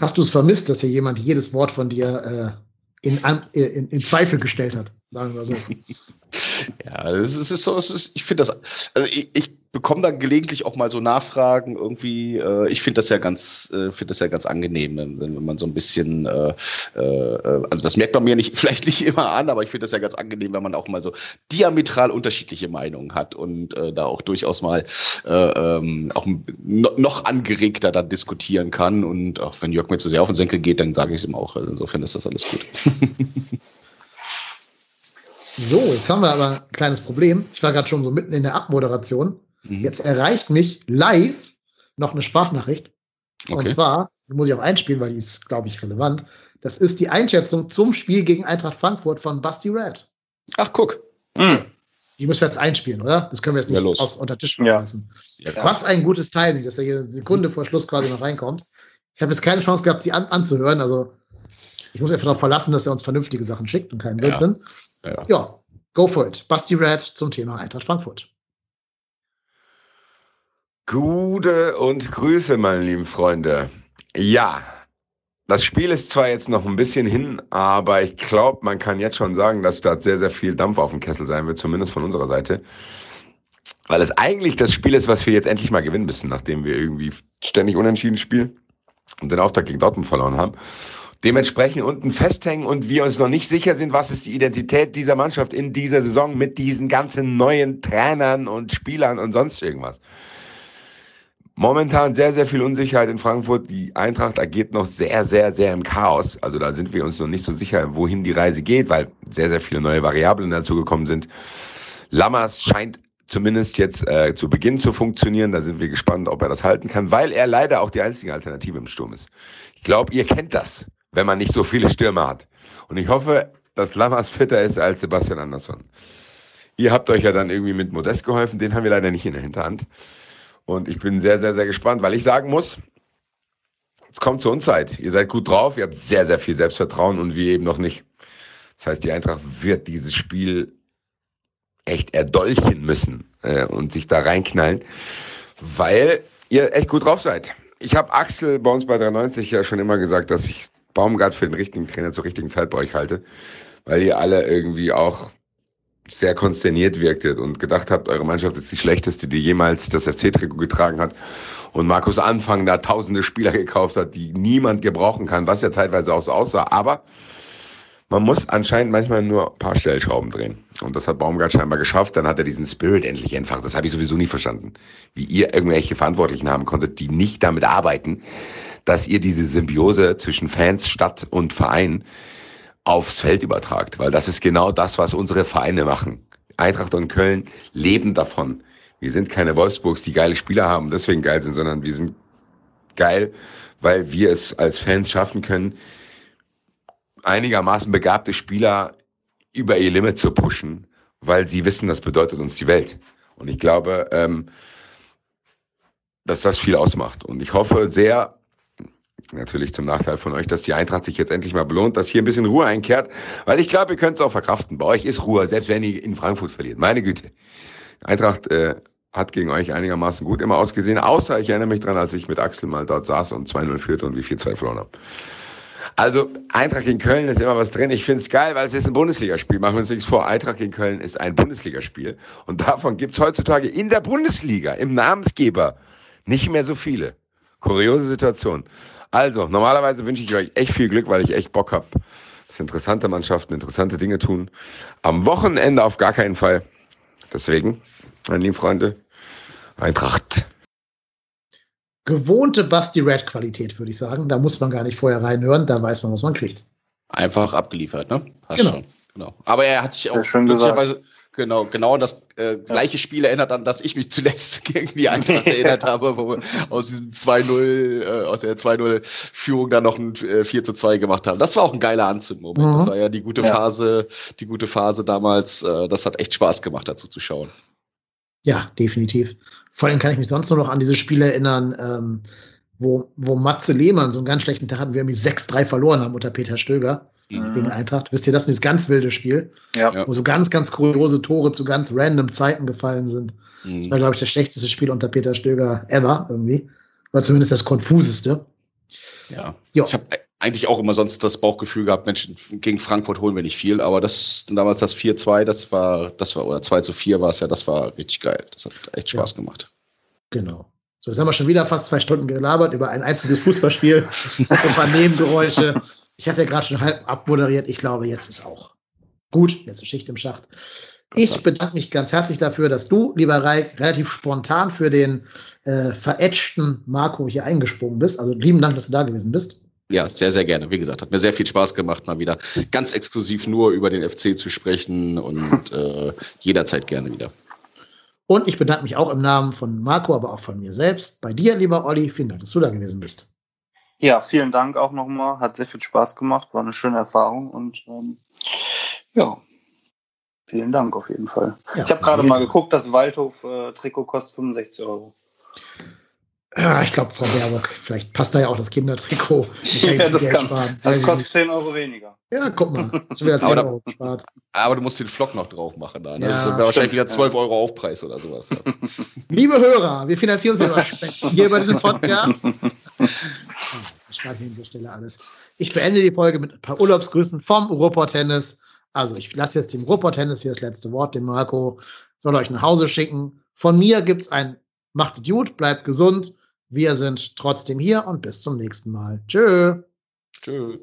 Hast du es vermisst, dass hier jemand jedes Wort von dir äh, in, in, in, Zweifel gestellt hat, sagen wir so? ja, es ist, so, es ist, ich finde das, also ich, ich bekomme da gelegentlich auch mal so Nachfragen irgendwie. Äh, ich finde das ja ganz, äh, finde das ja ganz angenehm, wenn, wenn man so ein bisschen, äh, äh, also das merkt man mir nicht, vielleicht nicht immer an, aber ich finde das ja ganz angenehm, wenn man auch mal so diametral unterschiedliche Meinungen hat und äh, da auch durchaus mal äh, ähm, auch noch angeregter dann diskutieren kann. Und auch wenn Jörg mir zu sehr auf den Senkel geht, dann sage ich es ihm auch. Also insofern ist das alles gut. So, jetzt haben wir aber ein kleines Problem. Ich war gerade schon so mitten in der Abmoderation. Mhm. Jetzt erreicht mich live noch eine Sprachnachricht. Okay. Und zwar, die muss ich auch einspielen, weil die ist, glaube ich, relevant. Das ist die Einschätzung zum Spiel gegen Eintracht Frankfurt von Basti Red. Ach, guck. Mhm. Die müssen wir jetzt einspielen, oder? Das können wir jetzt nicht ja, aus, unter Tisch lassen. Ja. Was ein gutes Timing, dass er hier eine Sekunde vor Schluss quasi noch reinkommt. Ich habe jetzt keine Chance gehabt, die an, anzuhören. Also ich muss einfach darauf verlassen, dass er uns vernünftige Sachen schickt und keinen Blödsinn. Ja. ja, go for it. Basti Red zum Thema Eintracht Frankfurt. Gute und Grüße, meine lieben Freunde. Ja, das Spiel ist zwar jetzt noch ein bisschen hin, aber ich glaube, man kann jetzt schon sagen, dass da sehr, sehr viel Dampf auf dem Kessel sein wird, zumindest von unserer Seite. Weil es eigentlich das Spiel ist, was wir jetzt endlich mal gewinnen müssen, nachdem wir irgendwie ständig unentschieden spielen und den Auftrag gegen Dortmund verloren haben. Dementsprechend unten festhängen und wir uns noch nicht sicher sind, was ist die Identität dieser Mannschaft in dieser Saison mit diesen ganzen neuen Trainern und Spielern und sonst irgendwas. Momentan sehr, sehr viel Unsicherheit in Frankfurt. Die Eintracht agiert noch sehr, sehr, sehr im Chaos. Also da sind wir uns noch nicht so sicher, wohin die Reise geht, weil sehr, sehr viele neue Variablen dazu gekommen sind. Lammers scheint zumindest jetzt äh, zu Beginn zu funktionieren. Da sind wir gespannt, ob er das halten kann, weil er leider auch die einzige Alternative im Sturm ist. Ich glaube, ihr kennt das, wenn man nicht so viele Stürme hat. Und ich hoffe, dass Lammers fitter ist als Sebastian Andersson. Ihr habt euch ja dann irgendwie mit Modest geholfen, den haben wir leider nicht in der Hinterhand. Und ich bin sehr, sehr, sehr gespannt, weil ich sagen muss, es kommt zur Unzeit. Ihr seid gut drauf, ihr habt sehr, sehr viel Selbstvertrauen und wir eben noch nicht. Das heißt, die Eintracht wird dieses Spiel echt erdolchen müssen äh, und sich da reinknallen, weil ihr echt gut drauf seid. Ich habe Axel bei uns bei 93 ja schon immer gesagt, dass ich Baumgart für den richtigen Trainer zur richtigen Zeit bei euch halte, weil ihr alle irgendwie auch sehr konsterniert wirktet und gedacht habt, eure Mannschaft ist die schlechteste, die jemals das FC-Trikot getragen hat. Und Markus Anfang da tausende Spieler gekauft hat, die niemand gebrauchen kann, was ja zeitweise auch so aussah. Aber man muss anscheinend manchmal nur ein paar Stellschrauben drehen. Und das hat Baumgart scheinbar geschafft. Dann hat er diesen Spirit endlich entfacht. Das habe ich sowieso nie verstanden. Wie ihr irgendwelche Verantwortlichen haben konntet, die nicht damit arbeiten, dass ihr diese Symbiose zwischen Fans, Stadt und Verein aufs Feld übertragt, weil das ist genau das, was unsere Vereine machen. Eintracht und Köln leben davon. Wir sind keine Wolfsburgs, die geile Spieler haben, deswegen geil sind, sondern wir sind geil, weil wir es als Fans schaffen können, einigermaßen begabte Spieler über ihr Limit zu pushen, weil sie wissen, das bedeutet uns die Welt. Und ich glaube, ähm, dass das viel ausmacht. Und ich hoffe sehr, Natürlich zum Nachteil von euch, dass die Eintracht sich jetzt endlich mal belohnt, dass hier ein bisschen Ruhe einkehrt, weil ich glaube, ihr könnt es auch verkraften. Bei euch ist Ruhe, selbst wenn ihr in Frankfurt verliert. Meine Güte. Eintracht äh, hat gegen euch einigermaßen gut immer ausgesehen, außer ich erinnere mich dran, als ich mit Axel mal dort saß und 2-0 führte und wie 4-2 verloren habe. Also Eintracht gegen Köln ist immer was drin. Ich finde es geil, weil es ist ein Bundesligaspiel. Machen wir uns nichts vor. Eintracht gegen Köln ist ein Bundesligaspiel. Und davon gibt es heutzutage in der Bundesliga, im Namensgeber, nicht mehr so viele. Kuriose Situation. Also, normalerweise wünsche ich euch echt viel Glück, weil ich echt Bock habe, dass interessante Mannschaften interessante Dinge tun. Am Wochenende auf gar keinen Fall. Deswegen, meine lieben Freunde, Eintracht. Gewohnte Basti Red Qualität, würde ich sagen. Da muss man gar nicht vorher reinhören, da weiß man, was man kriegt. Einfach abgeliefert, ne? Passt genau. Schon. Genau. Aber er hat sich auch schön gesagt. Genau, genau das äh, gleiche Spiel erinnert an, dass ich mich zuletzt gegen die Eintracht erinnert habe, wo wir aus diesem 2-0, äh, aus der 2-0-Führung dann noch ein äh, 4 2 gemacht haben. Das war auch ein geiler Anzündmoment. Mhm. Das war ja die gute ja. Phase, die gute Phase damals. Äh, das hat echt Spaß gemacht, dazu zu schauen. Ja, definitiv. Vor allem kann ich mich sonst nur noch an diese Spiele erinnern, ähm, wo, wo Matze Lehmann so einen ganz schlechten Tag hatten, wir irgendwie 6-3 verloren haben unter Peter Stöger mhm. gegen Eintracht. Wisst ihr, das ist dieses ganz wilde Spiel, ja. wo so ganz, ganz kuriose Tore zu ganz random Zeiten gefallen sind. Mhm. Das war, glaube ich, das schlechteste Spiel unter Peter Stöger ever irgendwie. War zumindest das konfuseste. Ja. Jo. Ich habe eigentlich auch immer sonst das Bauchgefühl gehabt, Menschen gegen Frankfurt holen wir nicht viel, aber das damals das 4-2, das war, das war, oder 2 zu 4 war es ja, das war richtig geil. Das hat echt Spaß ja. gemacht. Genau. So, jetzt haben wir schon wieder fast zwei Stunden gelabert über ein einziges Fußballspiel. ein paar Nebengeräusche. Ich hatte ja gerade schon halb abmoderiert. Ich glaube, jetzt ist auch gut. Jetzt ist Schicht im Schacht. Ich bedanke mich ganz herzlich dafür, dass du, lieber Reik, relativ spontan für den äh, verätschten Marco hier eingesprungen bist. Also lieben Dank, dass du da gewesen bist. Ja, sehr, sehr gerne. Wie gesagt, hat mir sehr viel Spaß gemacht, mal wieder ganz exklusiv nur über den FC zu sprechen und äh, jederzeit gerne wieder. Und ich bedanke mich auch im Namen von Marco, aber auch von mir selbst. Bei dir, lieber Olli, vielen Dank, dass du da gewesen bist. Ja, vielen Dank auch nochmal. Hat sehr viel Spaß gemacht, war eine schöne Erfahrung und ähm, ja, vielen Dank auf jeden Fall. Ja, ich habe gerade mal geguckt, das Waldhof-Trikot äh, kostet 65 Euro. Ja, ich glaube, Frau Baerbock, vielleicht passt da ja auch das Kindertrikot. ja, das, kann, das kostet 10 Euro weniger. Ja, guck mal. Schon wieder 10 aber, Euro gespart. Aber du musst den Flock noch drauf machen. Da, ne? ja, das wäre wahrscheinlich wieder 12 Euro Aufpreis oder sowas. Ja. Liebe Hörer, wir finanzieren uns ja hier bei diesem Podcast. Ich schreibe hier an dieser Stelle alles. Ich beende die Folge mit ein paar Urlaubsgrüßen vom Ruhrpott-Tennis. Also, ich lasse jetzt dem Ruhrpott-Tennis hier das letzte Wort, dem Marco soll euch nach Hause schicken. Von mir gibt es ein Macht gut, bleibt gesund wir sind trotzdem hier und bis zum nächsten Mal. Tschö. Tschö.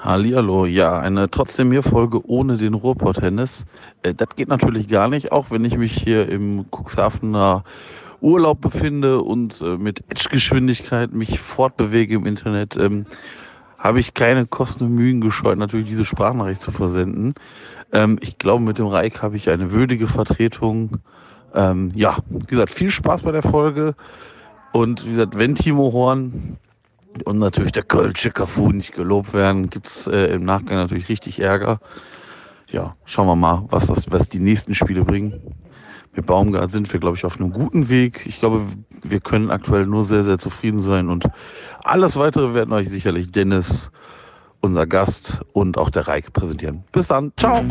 Hallihallo, ja, eine trotzdem mir Folge ohne den Ruhrpott-Tennis. Äh, das geht natürlich gar nicht, auch wenn ich mich hier im Cuxhavener Urlaub befinde und äh, mit Edge-Geschwindigkeit mich fortbewege im Internet, ähm, habe ich keine Kosten und Mühen gescheut, natürlich diese Sprachnachricht zu versenden. Ähm, ich glaube, mit dem Reik habe ich eine würdige Vertretung ähm, ja, wie gesagt, viel Spaß bei der Folge. Und wie gesagt, wenn Timo Horn und natürlich der Kölsche Cafu nicht gelobt werden, gibt's äh, im Nachgang natürlich richtig Ärger. Ja, schauen wir mal, was, das, was die nächsten Spiele bringen. Mit Baumgart sind wir, glaube ich, auf einem guten Weg. Ich glaube, wir können aktuell nur sehr, sehr zufrieden sein. Und alles weitere werden euch sicherlich Dennis, unser Gast und auch der Reik präsentieren. Bis dann. Ciao.